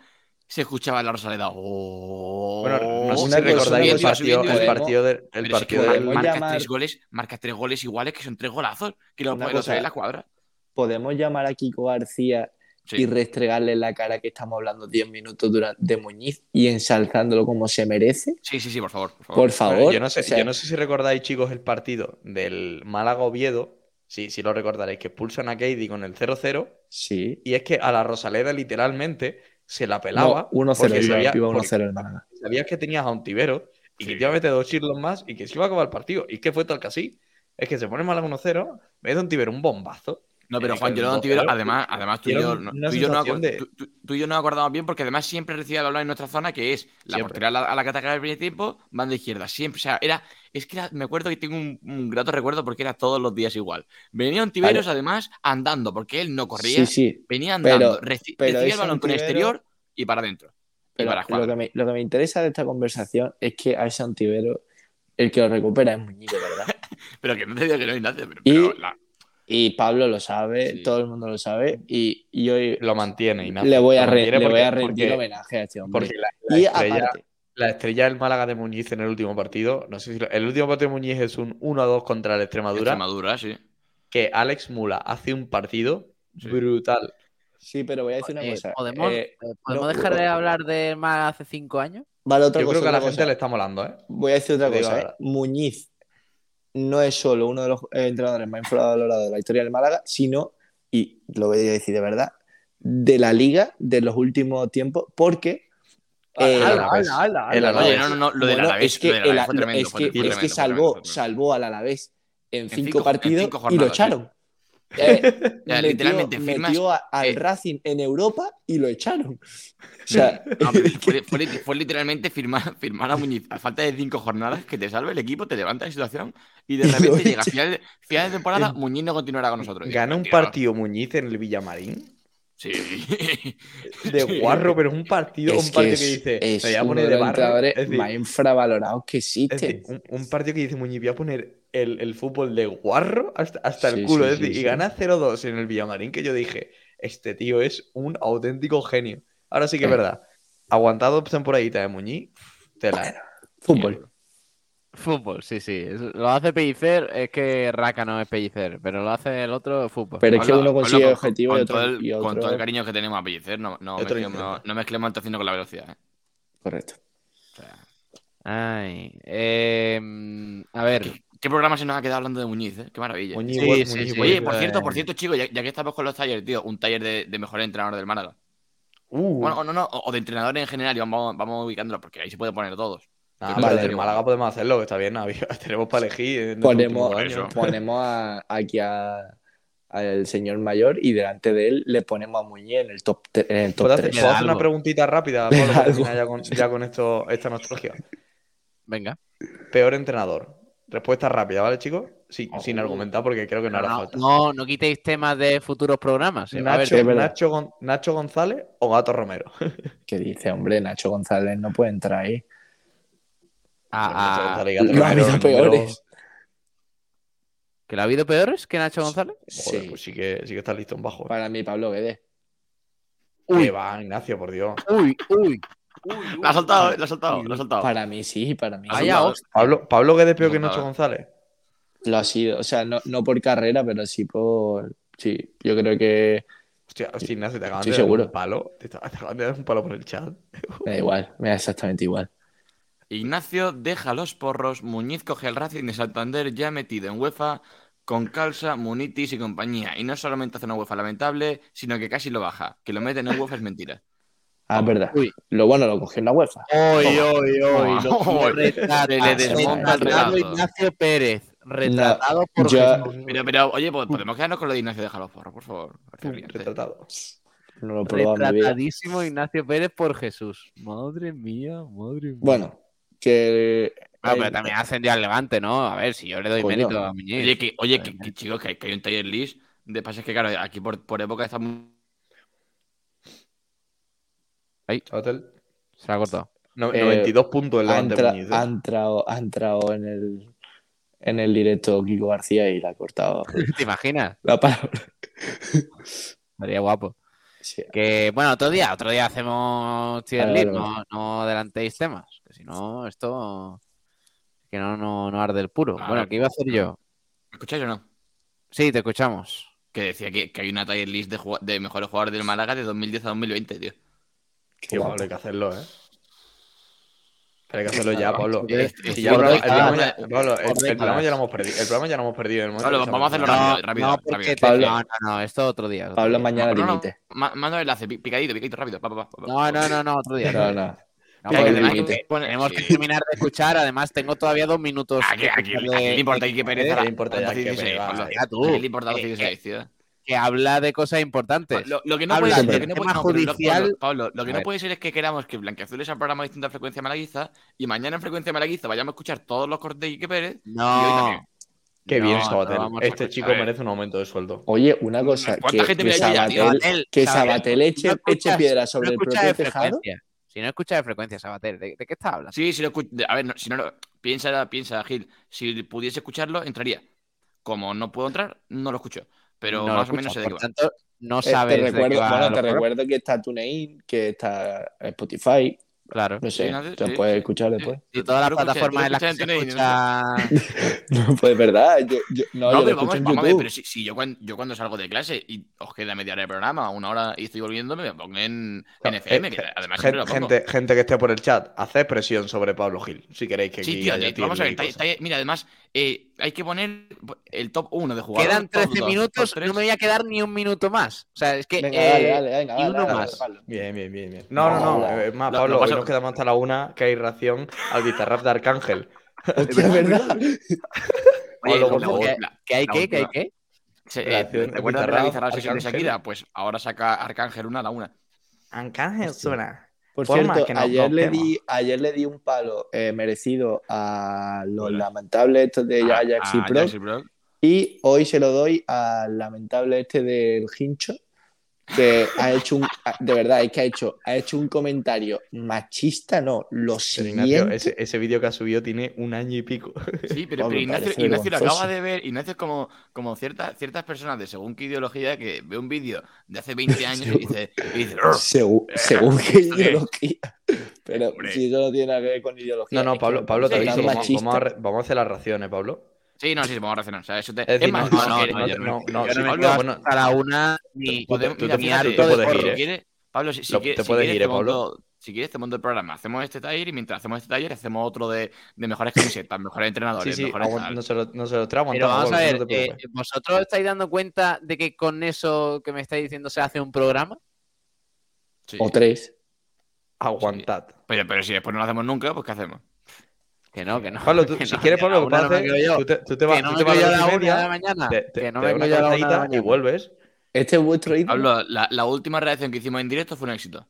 se escuchaba la Rosaleda. Oh, bueno, no sé si recordáis el partido, el partido, de, el partido marca, tres goles, marca tres goles iguales que son tres golazos que lo puede en la cuadra. Podemos llamar a Kiko García y restregarle la cara que estamos hablando 10 minutos durante, de Muñiz y ensalzándolo como se merece. Sí, sí, sí, por favor. Por favor. yo, no sé, yo no sé si recordáis, chicos, el partido del Málaga Oviedo. Sí, sí lo recordaréis, que expulsan a Katie con el 0-0. Sí. Y es que a la Rosaleda literalmente se la pelaba. 1-0 sabía, 1-0 el Málaga. Sabías que tenías a un tibero y que te iba a meter dos chilos más y que se iba a acabar el partido. Y que fue tal que así. Es que se pone Málaga 1-0, mete un tibero un bombazo. No, pero Juan, yo no Tibero, además, además tú, y yo, no, tú, y yo no tú, y yo nos acordamos bien porque además siempre recibía el balón en nuestra zona, que es la portería a la, a la que ataca el primer tiempo, banda izquierda, siempre. O sea, era, es que me acuerdo que tengo un, grato recuerdo porque era todos los días igual. Venía un Tiberos además andando, porque él no corría, sí, sí. venía andando, recibía el balón con exterior y para adentro. Pero lo, que me, lo, que me, interesa de esta conversación es que a ese Antivero el que lo recupera es Muñiz, ¿verdad? pero que no te diga que no hay nadie. Pero, y, y, Pablo lo sabe, todo el mundo lo sabe, y, y hoy lo mantiene. le voy a, le voy a rendir homenaje a este hombre. Porque la, estrella, la estrella del Málaga de Muñiz en el último partido, no sé si el último partido de Muñiz es un 1-2 contra el Extremadura. Extremadura, sí. Que Alex Mula hace un partido brutal. Sí, pero voy a decir una cosa. ¿Podemos, eh, ¿podemos dejar de hablar de más hace cinco años? Vale, otra Yo creo que a la gente le está molando, ¿eh? Voy a decir otra cosa. ¿eh? Muñiz no es solo uno de los eh, entrenadores más infravalorados de la historia del Málaga, sino, y lo voy a decir de verdad, de la liga de los últimos tiempos, porque es que salvó, salvó al Alavés en, cinco, partidos y lo echaron. Eh, literalmente metió al eh, Racing en Europa y lo echaron. O sea, fue, literalmente firmar, firmar a Muñiz a falta de cinco jornadas que te salve el equipo, te levanta la situación y de repente llega a final de, final de temporada, Muñiz no continuará con nosotros. Gana un partido Muñiz en el Villamarín. Sí. De guarro, pero es un partido, un partido que, dice. Es voy a poner de barro. Es más infravalorado que existe. un, partido que dice Muñiz, voy a poner el, fútbol de guarro hasta, hasta el culo. es decir, y gana 0-2 en el Villamarín, que yo dije, este tío es un auténtico genio. Ahora sí que es verdad. Aguantado temporadita de Muñiz, tela. fútbol. Fútbol, sí, sí. Lo hace Pellicer, es que Raka no es Pellicer, pero lo hace el otro fútbol. Pero es que uno consigue el objetivo con, y, otro, todo el, y otro... con todo el cariño que tenemos a Pellicer, no, no, mezclemos, no, no mezclemos el tocino con la velocidad. ¿eh? Correcto. O sea... Ay, eh, a ver. ¿Qué, ¿Qué, programa se nos ha quedado hablando de Muñiz? Eh? Qué maravilla. Muñiz, sí, Muñiz, sí, Oye, por cierto, por cierto, chicos, ya, ya, que estamos con los talleres, tío, un taller de, de mejor entrenador del Málaga. Uh. Bueno, no, no, o, de entrenadores en general, y vamos, vamos ubicándolo, porque ahí se puede poner todos. Ah, vale, en Málaga podemos hacerlo, que está bien, tenemos para elegir. ponemos, ponemos a, aquí al señor mayor y delante de él le ponemos a Muñiz en el top, en el top ¿Puedo, hacer, ¿puedo hacer una preguntita rápida, Pablo, ya con, ya con esto, esta nostalgia? Venga. Peor entrenador. Respuesta rápida, ¿vale, chicos? Sí, oh. Sin argumentar, porque creo que no, hará falta. No, no quitéis temas de futuros programas. ¿eh? Nacho, Nacho, Nacho, González o Gato Romero. ¿Qué dice, hombre? Nacho González no puede entrar ahí. Ah, ah, no ha habido peores. ¿Que la ha habido peores que Nacho González? Joder, sí. pues sí que, sí que está listo en bajo. ¿eh? Para mí, Pablo Guedes. Uy, va, Ignacio, por Dios. Uy, uy. La ha soltado, la ha soltado, la ha soltado. Para mí sí, para mí sí. Pablo, Pablo Guedes peor que Nacho González. Lo ha sido, o sea, no, no por carrera, pero sí por. Sí, yo creo que. Hostia, hostia Ignacio, te acaban sí, de seguro. dar un palo. Te, te acaban de dar un palo por el chat. Me da igual, me da exactamente igual. Ignacio deja los porros, Muñiz coge el Racing de Santander ya metido en UEFA con Calza, Munitis y compañía. Y no solamente hace una UEFA lamentable, sino que casi lo baja. Que lo mete en UEFA es mentira. Ah, es verdad. Uy. Lo bueno lo cogió en la UEFA. Hoy, hoy, hoy. Le desmonta el. Ignacio Pérez. Retratado por ya- Jesús. Pero, pero, oye, podemos quedarnos con lo de Ignacio de Jaloforro, por favor. Retratado. No lo. Retratadísimo Ignacio Pérez por Jesús. Madre mía, madre mía. Bueno, que. Ah, pero eh, también ascendió al Levante, ¿no? A ver, si yo le doy Coño. mérito a Muñiz. Oye, que, oye, que, que, chicos, que, que hay un taller list de pases que, claro, aquí por, por época estamos. Chaval, Se ha cortado. no- Eh, 92 puntos el Levante Muñiz, ¿eh? ha entrado, ha entrado en el, en el directo Kiko García y la ha cortado ¿Te imaginas? la palabra. Sería guapo. Sí. Que, bueno, otro día, otro día hacemos tier list, no, no adelantéis temas. Que si no, esto. Que no, no, no arde el puro. Bueno, ¿qué iba a hacer yo? ¿Me escucháis o no? Sí, te escuchamos. Que decía que, que hay una taller list de, de mejores jugadores del Málaga de 2010 a 2020, tío. Qué Pablo, hay que hacerlo, ¿eh? Pero hay que hacerlo ya, Pablo. El programa- ya- lo hemos perdido. El programa ya lo hemos perdido. Pablo, que vamos a hacerlo rápido, rápido, no, rápido. te- Pablo. no, no, no, esto otro día. otro Pablo día. mañana No, no, dimite. ma- Manda el enlace, pi- picadito, picadito, rápido. Pa, pa, pa, pa. No, no, no, no, otro día. No, no. No, Que que tenemos que terminar de escuchar. Además, tengo todavía dos minutos. Aquí, aquí, le importa que Pérez Pérez, a le importa que 16, Pérez, Pablo. va, ya tú. ¿A quién le importa los Eh, 16, tío? Que habla de cosas importantes. Lo, lo que no Habla puede ser, lo que no puede- no, lo- Pablo, lo que A no puede ser es que queramos que Blanquiazul sea un programa de distinta frecuencia malaguiza y mañana en frecuencia malaguiza vayamos a escuchar todos los cortes de Quique Pérez y hoy No. también. Qué No, bien, no Sabatel. a este escuchar. chico A merece un aumento de sueldo. Oye, una cosa. ¿Cuánta que, gente que ya? Sabatel, Sabatel, que Sabatel, Sabatel no eche, escuchas- eche piedra no sobre el escuchas propio tejado. Si no escuchas de frecuencia, Sabater, ¿de, de qué estás hablando? Sí, si lo escu- A ver, no, si no lo. Piensa, piensa, Gil. Si pudiese escucharlo, entraría. Como no puedo entrar, no lo escucho. Pero No más o menos sé de qué por va. tanto, no Eh, sabes te de qué recuerdo, va bueno, te programas. recuerdo que está TuneIn, que está Spotify, Claro. no sé, Sí, te puedes sí. escuchar después. Y todas las plataformas en las que se escucha... No, pues es verdad, yo, yo- no, No, yo lo pero escucho vamos, en vamos a ver, YouTube. pero si, si yo, cuando, yo cuando salgo de clase y os queda media hora de programa, una hora y estoy volviendo, me pongo en, en FM, que además siempre gente, lo pongo. gente, gente que esté por el chat, haced presión sobre Pablo Gil, si queréis que Sí, tío, eh, tier vamos a ver, está- está- mira, además, eh, hay que poner el top 1 de jugadores. Quedan top 13 dos, minutos, top tres. no me voy a quedar ni un minuto más. O sea, es que... Venga, eh, dale, dale, venga, y dale, uno dale, más. Bien, bien, bien, bien. No, no, no. No, eh, Es más, lo- Pablo, lo hoy nos quedamos hasta la una que hay ración al bizarrap de Arcángel. Hostia, es verdad. Oye, Pablo, por ¿cómo favor. que, que hay que, que hay que? Eh, ¿Te acuerdas de la sesión de. Shakira? Pues ahora saca Arcángel una a la una. Arcángel suena. Por Forma cierto, que ayer, le di, ayer le di un palo eh, merecido a los lamentables estos de A- Ajax y a Pro Ajax y Pro. y hoy se lo doy al lamentable este del Hincho que ha hecho un de verdad es que ha hecho ha hecho un comentario machista no lo Pero Ignacio, siguiente ese, ese vídeo que ha subido tiene un año y pico. Sí, pero, Ignacio, Ignacio lo acaba de ver. Ignacio es como, como ciertas, ciertas personas de según qué ideología que ve un vídeo de hace 20 años y dice, y dice "Ugh". según, según qué ideología pero Hombre. si eso no tiene nada que ver con ideología No, no, Pablo, Pablo te aviso. Vamos, vamos a, vamos a hacer las raciones, Pablo. Sí, no, sí, vamos a reaccionar. O sea, eso te... Es decir, más, no, no, no, no, Pablo, bueno, una ni, podemos- tú mira, puedes ir, ¿eh? quieres- Pablo, si, si Lo- quieres, te si puedes quieres, ir, te ¿eh, Pablo? si quieres, te monto el programa. Hacemos este taller y mientras hacemos este taller, hacemos otro de, de mejores camisetas, mejores entrenadores, sí, mejores aguant- tal. no se lo, no se lo trae Pero vamos a ver, eh. ¿vosotros estáis dando cuenta de que con eso que me estáis diciendo se hace un programa? Sí. o tres Aguantad. Pero, pero si después no lo hacemos nunca, pues ¿qué hacemos? Que no, que no. Pablo, tú- que si no, quieres, Pablo, que puedes no tú te, tú te vas, Que no tú te vas a la una de la mañana. te, te, Que no te me yo a la una de la calentadita y vuelves. este es vuestro ídolo Pablo, la, la última reacción que hicimos en directo fue un éxito.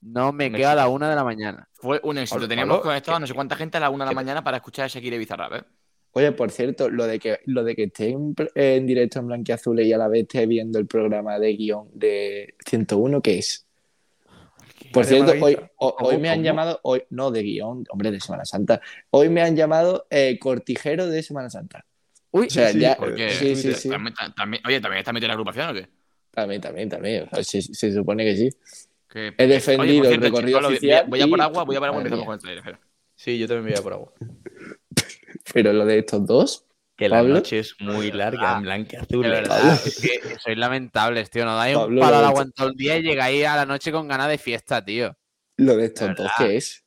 No me Un quedo a la una de la mañana. Fue un éxito. Pablo, Teníamos conectado a no sé cuánta gente a la una de la mañana para escuchar a Shakira y Bizarrap, ¿eh? Oye, por cierto, lo de que lo de que esté en, en directo en Blanquiazul y a la vez esté viendo el programa de guion de 101, ¿qué es? Por cierto, hoy, hoy me han llamado, hoy, no de guion, hombre, de Semana Santa. Hoy me han llamado eh, cortijero de Semana Santa. Uy, O sea, sí, ya. porque- Sí, sí, sí. También, también- oye, ¿también está metida en la agrupación o qué? También, también, también. O sea, se, se supone que sí. Que- He defendido Oye, el recorrido voy- oficial Voy a por agua, voy a por agua y empezamos con el espera. Sí, yo también me voy a por agua. Pero lo de estos dos, Que la Pablo. noche es muy larga, Ah, en blanqueazul. De eh. verdad, es que sois lamentables, tío. No dais un Pablo, palo lo al de- agua en todo el día y llegáis a la noche con ganas de fiesta, tío. lo de dos, verdad. ¿qué es?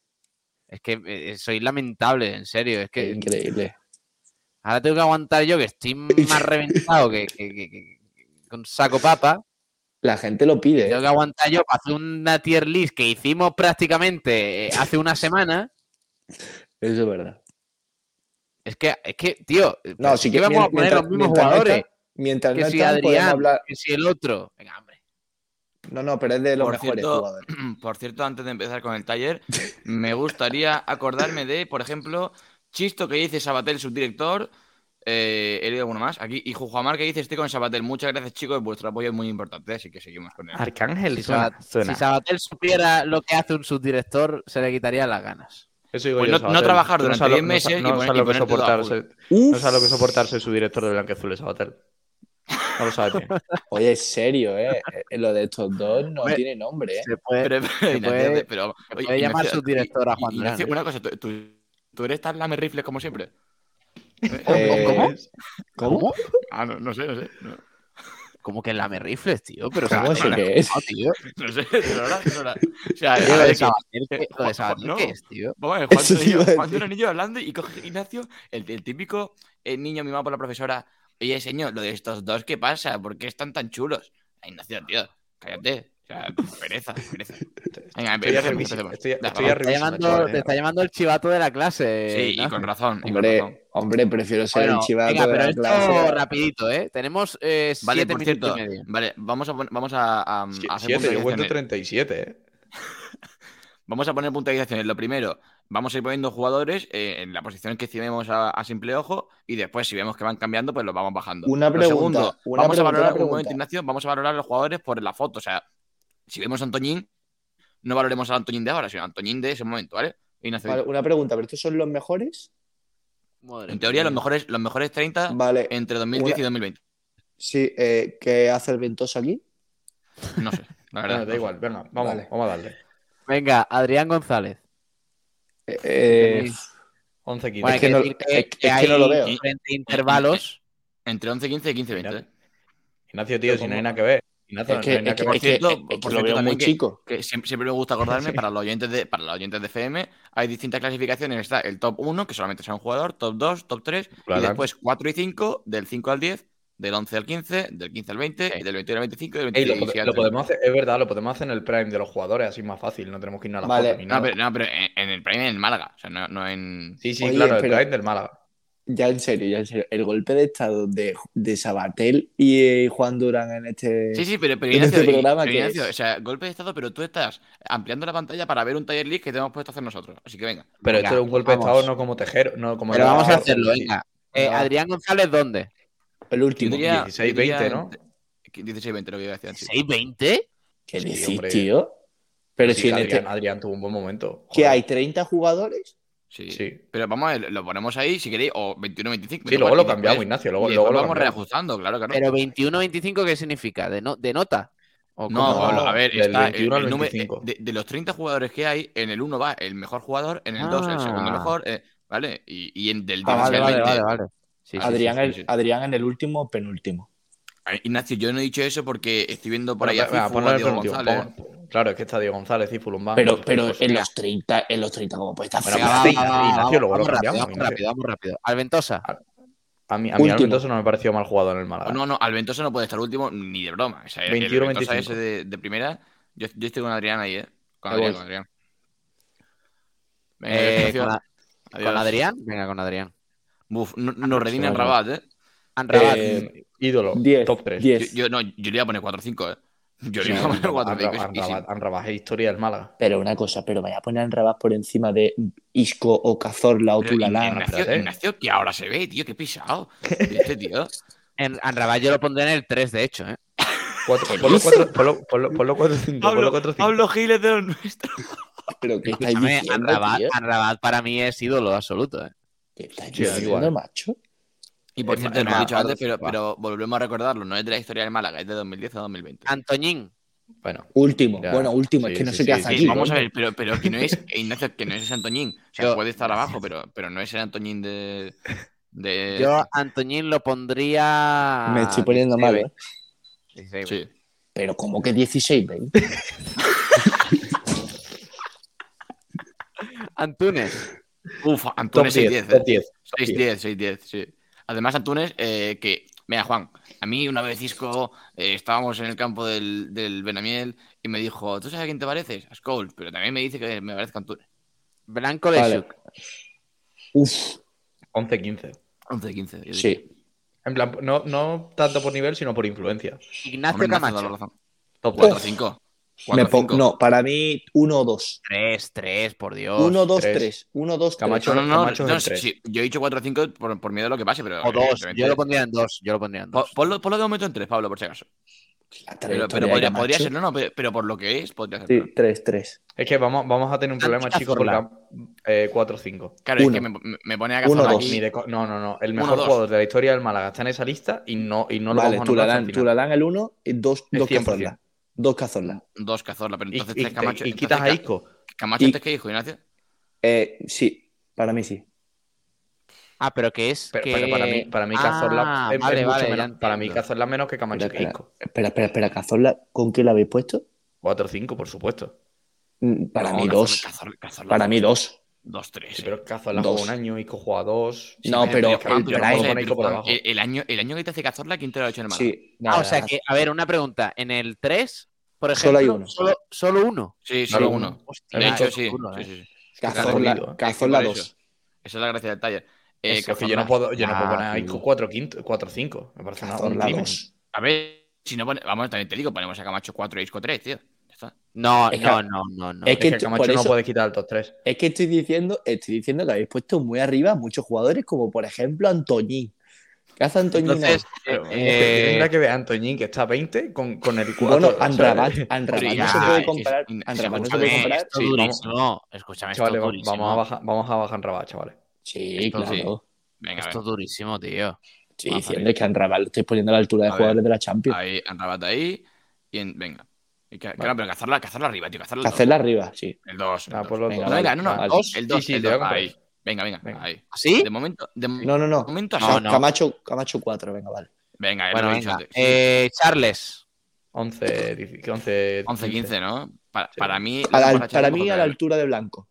Es que eh, sois lamentables, en serio. Es que Increíble. ahora tengo que aguantar yo que estoy más reventado que, que- que- que- con saco papa. La gente lo pide. Tengo ¿eh? que aguantar yo para hacer una tier list que hicimos prácticamente eh, hace una semana. Eso es verdad. Es que, es que, tío, no, si que vamos a poner los mismos jugadores. mientras que no si están, Adrián, hablar... que si el otro. Venga, hombre. No, no, pero es de los Por mejores cierto, jugadores. Por cierto, antes de empezar con el taller, me gustaría acordarme de, por ejemplo, Chisto que dice Sabatel, subdirector. Eh, he leído alguno más aquí. Y Juanmar que dice estoy con Sabatel. Muchas gracias, chicos. Vuestro apoyo es muy importante, así que seguimos con él. Arcángel Si, suena, si Sabatel supiera lo que hace un subdirector, se le quitarían las ganas. Eso digo Pues yo, no- no trabajar durante sabes lo- 10 meses no, y no poner- sabes y lo que soportarse, no sabes lo que soportarse su director de Blanqueazul, Sabatel. No lo sabes bien. Oye, es serio, ¿eh? Eh, Lo de estos dos no Hombre, tiene nombre, ¿eh? Se puede, Pero, se puede- pero- se oye, puede llamar Ignacio, subdirector a y- Juan Ignacio, Durán, una cosa, ¿tú, tú, tú eres tan lame rifles como siempre? Eh, ¿Cómo? ¿Cómo? Ah, no, no sé, no sé. No, Como que lame rifles, tío. Pero ¿Cómo Sabatel, eso qué es? no, tío. no sé, de verdad. O sea, lo de que- Sabatel, ¿qué- lo de no. qué es, tío? Vamos a ver, Juan a Juan hablando y coge Ignacio, el, el típico eh, niño mimado por la profesora. Oye, señor, lo de estos dos, ¿qué pasa? ¿Por qué están tan chulos? Ignacio, tío, cállate. Pereza, pereza. Venga, Estoy. Te está, llamando, chaval, te está llamando el chivato de la clase. Sí, y con razón. y con razón. Hombre, prefiero ser Bueno, el chivato venga, de pero la esto clase. rapidito, ¿eh? Tenemos eh, Vale, siete por minutos cierto, y medio. vale, vamos a, vamos a, a- a hacer Siete, yo puntualizaciones. 37, ¿eh? Vamos a poner puntualizaciones. Lo primero, vamos a ir poniendo jugadores eh, en la posición que estimemos a, a simple ojo y después, si vemos que van cambiando, pues los vamos bajando. Una Lo pregunta, segundo, una vamos pregunta, a valorar un momento. Ignacio, vamos a valorar a los jugadores por la foto. O sea, si vemos a Antoñín, no valoremos al Antoñín de ahora, sino a Antoñín de ese momento, ¿vale? Ignacio, Vale, una pregunta, ¿pero estos son los mejores? Madre en teoría, los mejores, los mejores 30 Vale, entre 2010 y Una- 2020. sí, eh, ¿qué hace el Ventoso aquí? No sé, la verdad. Bueno, da igual, venga, vamos, Vale. vamos a darle. Venga, Adrián González. Eh, eh, Tenéis- 11 15. Bueno, hay que que no- que, es- que es que no lo hay veo. diferentes intervalos. Entre 11, 15 y 15, 20. Mira. ¿eh? Ignacio, tío, si no hay nada que ver. Es no que, es que, es que- cierto, es que por lo cierto, veo muy chico. que siempre, siempre me gusta acordarme, para los oyentes de, para los oyentes de FM, hay distintas clasificaciones. Está el top 1, que solamente sea un jugador, top 2, top 3, Claro. y después 4 y 5, del 5 al 10, del 11 al 15, del 15 al 20, y del 21 al 25 y del Ey, 26 lo, al lo 30. podemos hacer, es verdad, lo podemos hacer en el prime de los jugadores, así más fácil, no tenemos que ir a la Vale. foto ni No, nada. pero, no, pero en, en el Prime en Málaga, o sea, no, no en... Sí, sí, Oye, claro, el pero- prime del Málaga. Ya en serio, ya en serio. El golpe de estado de, de Sabatel y eh, Juan Durán en este. Sí, sí, pero, pero en Ignacio, este programa pero que Ignacio, es- o sea, golpe de estado, pero tú estás ampliando la pantalla para ver un taller list que te hemos puesto a hacer nosotros. Así que venga. Pero Venga, esto es un golpe vamos. de estado no como tejero, no como Pero vamos a hacerlo, venga. Eh, No. Adrián González, ¿dónde? El último. diría, 16, yo diría 20, ¿no? entre- 16, 20 lo que iba a decir antes. ¿6-20? ¿Qué Sí, decís, hombre. tío? Pero Sí, si en Adrián, este. Adrián tuvo un buen momento. ¿Que Joder. hay 30 jugadores? Sí. Sí. Pero vamos a ver, lo ponemos ahí si queréis, o 21-25. Sí, luego lo cambiamos, Ignacio. Luego, y luego lo vamos cambiamos. reajustando, claro, claro. Pero 21-25, ¿qué significa? ¿De, no- de nota? ¿O No, a ver, está 21 al el número- 25. de, de los 30 jugadores que hay, en el 1 va el mejor jugador, en el 2 el segundo Ah. mejor, eh, ¿vale? Y, y en del Ah, 16 vale, al vale, 20. vale, vale. Sí, sí, Adrián, sí, el- sí. Adrián en el último, penúltimo. A ver, Ignacio, yo no he dicho eso porque estoy viendo por ahí Bueno, a a el Diego González. pon- Claro, es que está Diego González, Cifu, Lumbán. Pero, otros pero tipos. en los 30, en los 30, ¿cómo puede estar Bueno? Venga, pues, sí, Ignacio, vamos, lo rápido, cambiamos, vamos rápido, vamos rápido. Alventosa. A mí, a mí Último. Alventoso no me pareció mal jugador en el Málaga. No, no, Alventoso no puede estar último ni de broma. O sea, el 21, Alventosa 25. ese de, de primera, yo, yo estoy con Adrián ahí, ¿eh? Con Adrián, con Adrián. Venga, Eh, Ignacio, con, a- adiós. ¿Con Adrián? Venga, con Adrián. Buf, no- nos Vale. Rabat, ¿eh? Anrabat. Eh, ídolo, 10, top 3. 10. Yo, yo, no, yo le iba a poner 4-5, ¿eh? Yo Sí, iba a poner Anrabat, 4-5. Anrabat, Anrabat es historia del Málaga. Pero una cosa, pero vaya a poner en Rabat por encima de Isco o Cazorla o Pero, Tulalán. Ignacio, que ahora se ve, tío, qué pisado. Este tío. En yo lo pondré en el 3, de hecho, ¿eh? Cuatro- ¿Qué Ponlo dice? 4 ponlo, ponlo, ponlo 4-5. Ponlo 4-5. Pablo Giles de los nuestros. Pero. Anrabat para mí es ídolo absoluto, ¿eh? ¿Qué estáis diciendo, macho? Y por Es cierto, lo he dicho antes, pero, volvemos a recordarlo. No es de la historia del Málaga, es de 2010 a 2020. Antoñín. Bueno, Último, Ya. bueno, último, Sí, es que no sí, sé qué sí, hace sí, aquí. vamos a ver, pero, pero que no es, Ignacio, que no es ese Antoñín. O sea, Yo- puede estar abajo, pero, pero no es el Antoñín de. de Yo Antoñín lo pondría. Me estoy poniendo mal, ¿eh? 16, Sí. Pero como que 16, 20. Antunes. Uf, Antunes 10. 6-10. Top ¿eh? 10. 6-10, 6-10, sí. Además, Antunes, eh, que. Mira, Juan, a mí una vez Isco eh, estábamos en el campo del, del Benamiel y me dijo: ¿Tú sabes a quién te pareces? A Scholes, pero también me dice que me parezca Antunes. Blanco Vale. Lechuk. Uf, 11-15. 11-15. Sí. En plan, no, no tanto por nivel, sino por influencia. Ignacio Camacho. Top 4 10. 5. Me po- no, para mí, 1 o 2. 3, 3, por Dios. 1, 2, tres. 3. 1, 2, 3. Camacho, No, no, no, Camacho no, tres. sí, yo he dicho 4 o 5 por, por miedo a lo que pase, pero. O 2. evidentemente- Yo lo pondría en 2. Yo lo pondría en Po- 2. Ponlo, ponlo de momento en 3, Pablo, por si acaso. Pero, pero podría, podría ser, no, no, pero, pero por lo que es, podría ser. Sí, 3, 3. Es que vamos, vamos a tener un problema, chicos, porque eh, 4-5. Claro, Uno. es que me, me- pone a Uno, cazar dos. aquí. No, no, no. El Uno, mejor dos. jugador de la historia del Málaga está en esa lista y no, y no lo vale, vamos a Tulalán. Tulalán el 1 y 2 Es dos 100%. Cazorla. 2 Cazorla. Dos cazorla, pero Y, entonces y- tres Camacho. y entonces quitas a Isco. Camacho Y- antes que Isco, Ignacio. Eh, sí, para mí sí. Ah, pero que es. Pero, que... pero para mí, para mí Ah, Cazorla es, es vale, mucho vale, menos. Para mí. Cazorla es menos que Camacho Espera, que espera, Isco. espera, espera, espera, Cazorla, ¿con qué la habéis puesto? 4-5, por supuesto. Mm, Para No, mí Cazorla- 2. Cazorla- Cazorla Para mí 2. 2, 3. Sí, pero Cazorla Dos. jugó un año, Isco juega dos. No, pero el año, el año que te hace Cazorla, ¿quién te lo ha hecho en el? Sí. Ah, nada, o sea nada. que, a ver, una pregunta. En el 3, por Solo ejemplo, hay uno. Solo, solo uno. Sí, Sí, solo uno. uno. Hostia, De hecho, sí. sí, eh. sí, sí. Cazorla, ¿eh? Cazorla Es que por 2. Esa es la gracia del taller. Eh, Eso, yo no puedo, yo no puedo Ah, poner a. Isco 4-5. Me parece una, un Cazorla crimen. 2. A ver, si no pone, vamos, también te digo, ponemos a Camacho 4 y Isco 3, tío. No, Es que- no, no, no, no. es Es que que Camacho por no puede quitar el top 3. Es que estoy diciendo, estoy diciendo que habéis puesto muy arriba a muchos jugadores, como por ejemplo Antoñín. ¿Qué hace Antoñín? Entonces, eh, tendrá que ver a Antoñín, que está a 20, con, con el 4. bueno, Anrabat, Anrabat Pero no se puede es- comparar. es- Anrabat no se escúchame, puede comparar. esto Sí, durísimo. Escúchame, esto Chavales, va- durísimo. vamos a bajar, vamos a bajar Anrabat, chavales. Sí, Esto sí. claro. Venga, Esto ver. durísimo, tío. Sí, diciendo que Anrabat lo estáis poniendo a la altura de A ver. jugadores de la Champions. Ahí, Anrabat ahí. Y en, venga. Y que- Claro, pero cazarla, cazarla arriba, tío. Cazarla. Hacerla arriba, sí. El 2. Ah, pues Venga, dos. No, venga, no, no. vale. dos, el 2. Sí, sí, ahí. Venga, venga, Venga. ahí. ¿Sí? De momento, de No, no, no. momento No, así. no. Camacho, Camacho 4, venga, vale. Venga, ya Bueno, lo he dicho antes. Eh, Charles. 11, 10, 11, 11, 15, ¿no? Para, Sí. para mí. A la- para para mí, a la altura de Blanco.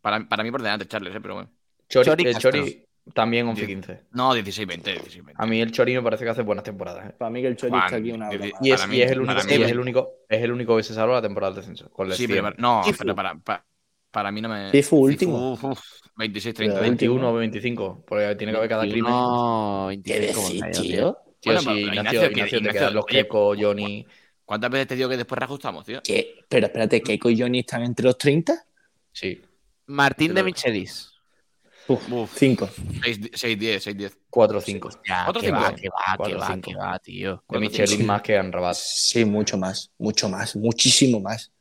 Para, para mí por delante, Charles, ¿eh? Pero bueno. Chori, Chori Castro. Chori también 11, 15. No, 16, 20, 16, 20. A mí el Chori me parece que hace buenas temporadas. ¿eh? Para mí que el Chori Juan, está aquí una de- broma. Y es, mí- y es el único, y es el único, es el único que se salva la temporada del descenso. Con Sí, pero para- no, Cifu. pero para, para, para mí no me. Cifu último. uf, uf, 26, 30. Pero 21 o 25, porque tiene que haber cada crimen. No, ¿Qué 25. decís, calla, tío? Tío, Bueno, sí, pero Ignacio, Ignacio, que- Ignacio, te quedan los Keco, Johnny. ¿Cuántas veces te digo que después reajustamos, tío? ¿Qué? Pero espérate, ¿Keiko y Johnny están entre los 30? Sí, Martín de Michelis. Uf, Uf. 5. 6, 6, 10, 6, 10. 4 o 5. Ya, que cinco. va, que va, que va, cinco. que va, tío. De Michelin cinco. más que Anrabat. Sí, mucho más, mucho más, muchísimo más.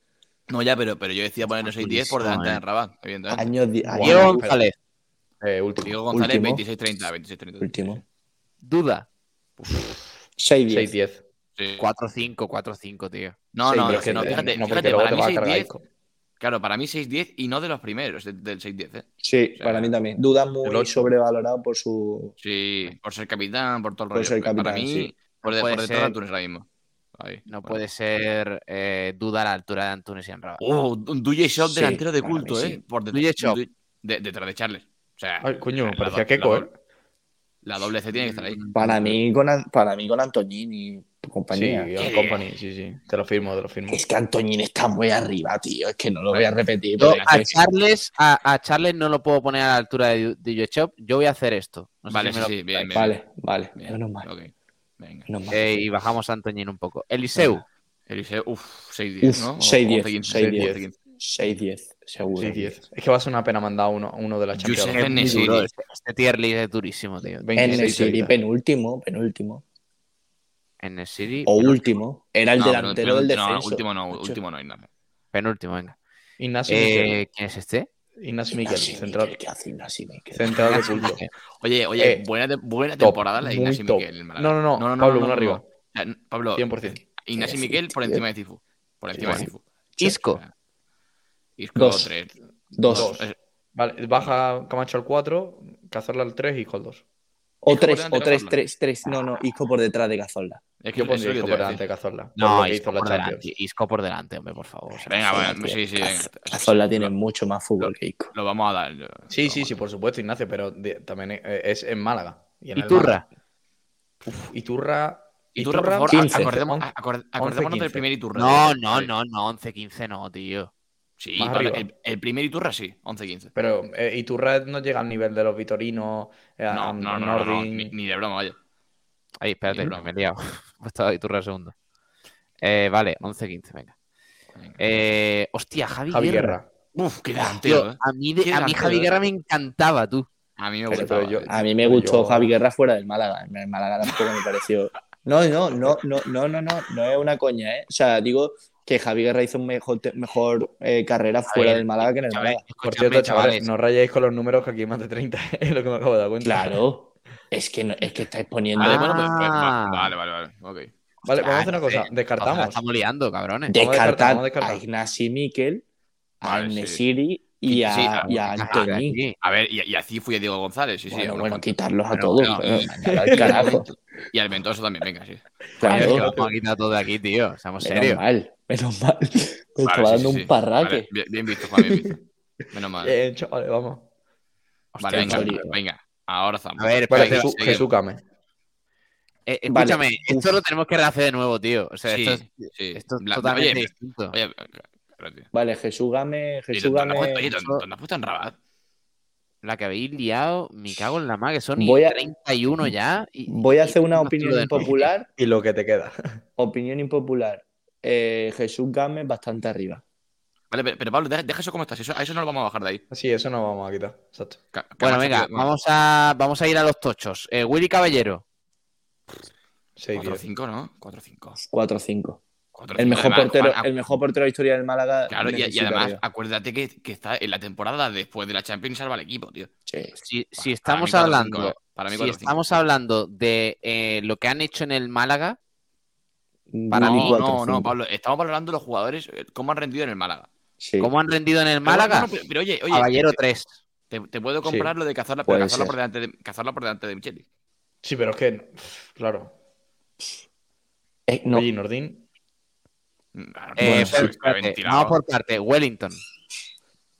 No, ya, pero, pero yo decía poner 6, 10 por delante de eh. Rabat, evidentemente. Años, di- Guau. años- Diego González. Eh, último. Diego González, Último. 26, 30, 26, 30. último. Duda. 6, 6, 10. 10. Sí. 4-5, 4-5, tío. No, Sí, no, pero es que que no, te- fíjate, no, fíjate, luego para mí va a 6, cargar 10, Isco. Claro, para mí 6, 10 y no de los primeros, de- del 6, 10, ¿eh? Sí, O sea, para mí también. Duda muy sobrevalorado por su. Sí, por ser capitán, por todo el Por rollo. ser para capitán, mí, sí. por, detrás ser- de Antunes ahora mismo. Ahí, No bueno. puede ser eh, duda a la altura de Antunes y Anraba. Oh, un DJ Shop Sí, delantero de para mí culto, sí. ¿eh? Por DJ Shop. de- detrás de Charles. O sea, Ay, coño, parecía Keco, la, ¿eh? La doble C tiene que estar ahí. Para mí, con, para mí, con Antoñín Sí, compañía. Young Qué Company, sí, sí. Te lo firmo, te lo firmo. Es que Antoñín está muy arriba, tío. Es que no lo voy a repetir. Yo a que- Charles, a, a Charles no lo puedo poner a la altura de DJ Shop. Yo voy a hacer esto. No sé Vale, si sí, me lo- sí, bien, bien. Vale, vale. bien. Menos mal. Ok, venga. menos mal. Eh, y bajamos a Antoñín un poco. Eliseu. Eliseo, uff, 6-10, Uf, ¿no? O 6-10, 11-15, 6-10. 11-15. 6-10, seguro. 6, 10. Es que va a ser una pena mandar uno, uno de la Yusef Champions. Este, este tier list es durísimo, tío. 26, En el City, 30. penúltimo, penúltimo. En el City. O último. Era el No, delantero del no, defensa. último no, último no nada. Penúltimo, venga. Ignacio Miquel. Eh, ¿Quién es este? Ignacio Miquel, Ignacio central, Miquel, ¿Qué hace Ignacio Miquel? central de culto. Oye, oye, Eh, buena, te- buena top, temporada la de Ignacio top. Miquel. en Málaga. No, no, no, Pablo, uno arriba. Pablo, 100%. Ignacio Miquel por encima de Cifu. Por encima Sí. de Cifu. Isco. Isco Dos. 3. Dos. Dos. Eh, Vale, baja Camacho al 4, Cazorla al 3 y Isco al 2. O Isco tres, o tres, tres, tres. No, no, Isco por detrás de Cazorla. Es que Yo pondría lo Isco por delante de. Cazorla. No, Isco por delante. Isco por delante, hombre, por favor. Venga, bueno, sí, sí. Cazorla tiene mucho más fútbol que Isco. Lo vamos a dar. Sí, sí, sí, por supuesto, Ignacio, pero de- también es, en Málaga. Y Iturra. Uf, Iturra. Iturra, por favor, 15. acordemos- 11, acord- acordémonos del 15. primer Iturra. No, no, no, no, 11-15 no, tío. Sí, arriba. el, el primer Iturra sí, 11-15. Pero eh, Iturra no llega al nivel de los Vitorinos, eh, No, a no, no, no, no, Nordin. ni, ni de broma, vaya. Ahí, espérate, Ni me he liado. Me estaba Iturra segundo. Eh, vale, 11-15, venga. Eh, hostia, Javi, Javi Guerra. Guerra. Uf, qué Tío, delantero, ¿eh? a mí, de- a mí Javi ¿eh? Guerra me encantaba, tú. A mí me Pero- gustaba. pero yo- eh. A mí me gustó yo- Javi Guerra fuera del Málaga. En el Málaga tampoco me pareció. No, no, no, no, no, no, no, no es una coña, ¿eh? O sea, digo que Javi Guerra hizo mejor, mejor eh, carrera fuera ver, del Málaga que en el Málaga. Por cierto, chavales, no rayéis con los números que aquí hay más de 30, es lo que me acabo de dar cuenta. Claro. Es que, no- es que estáis poniendo. Vale, bueno, pues, pues, Ah. va- vale, vale, vale. Ok. Vale, vamos a hacer Ah, una cosa. Descartamos. estamos liando, cabrones. descartar, a descartar. a Ignasi Miquel, a Vale, sí. Y a, Sí, a- y a Antoni. aquí. A ver, y, y así fui a Diego González, sí, sí. bueno, unos bueno, quitarlos a todos. pero, pero, y- al carajo. Y al Ventoso también, venga, sí. Claro, Es que vamos a quitar todo de aquí, tío. Seamos menos serios. mal, menos mal. Me Vale, estaba sí, dando sí, un sí. parraque. Vale, bien, bien visto, Juan, bien visto. Menos mal. Eh, chavales, vamos. vale, venga, venga. Ahora estamos. A ver, Vale, espérate, Jesús. Jesús Came. Eh, Vale. escúchame, esto lo tenemos que rehacer de nuevo, tío. O sea, Sí, esto es, sí. esto es La- totalmente oye, distinto. Oye, tío. Vale, Jesús Game, Jesús ¿dónde has Game. ¿dónde- dónde has puesto en Rabat? La que habéis liado, me cago en la más, que son Voy a- 31 ya. y- Voy a hacer una opinión impopular. Y lo que te queda. Opinión impopular. Eh, Jesús Game bastante arriba. Vale, pero, pero Pablo, deja, deja eso como estás. Eso, a eso no lo vamos a bajar de ahí. Sí, eso no vamos a quitar. Exacto. Bueno, venga, vamos a, vamos a ir a los tochos. Eh, Willy Caballero. 6 10 4-5, ¿no? 4-5. 4-5. 4-5. El mejor Además, portero, Juan, el mejor portero de la historia del Málaga. Claro, y, además, acuérdate que, que está en la temporada después de la Champions salva al equipo, tío. Sí. Si, estamos mí 4-5, hablando, eh. Para mí si 4-5. estamos hablando de eh, lo que han hecho en el Málaga, Para Willy mí, no, 4-5. no, no, Pablo. Estamos hablando de los jugadores, eh, cómo han rendido en el Málaga. Sí. ¿cómo han rendido en el Málaga? pero, pero oye, oye, Caballero te, 3. te- te puedo comprar lo de cazarla, pero cazarla por, delante de, cazarla por delante de Micheli. Sí, pero es que. Claro. Eh, no, Oye, Nordin. Eh, bueno, ventilado. vamos por parte. Wellington.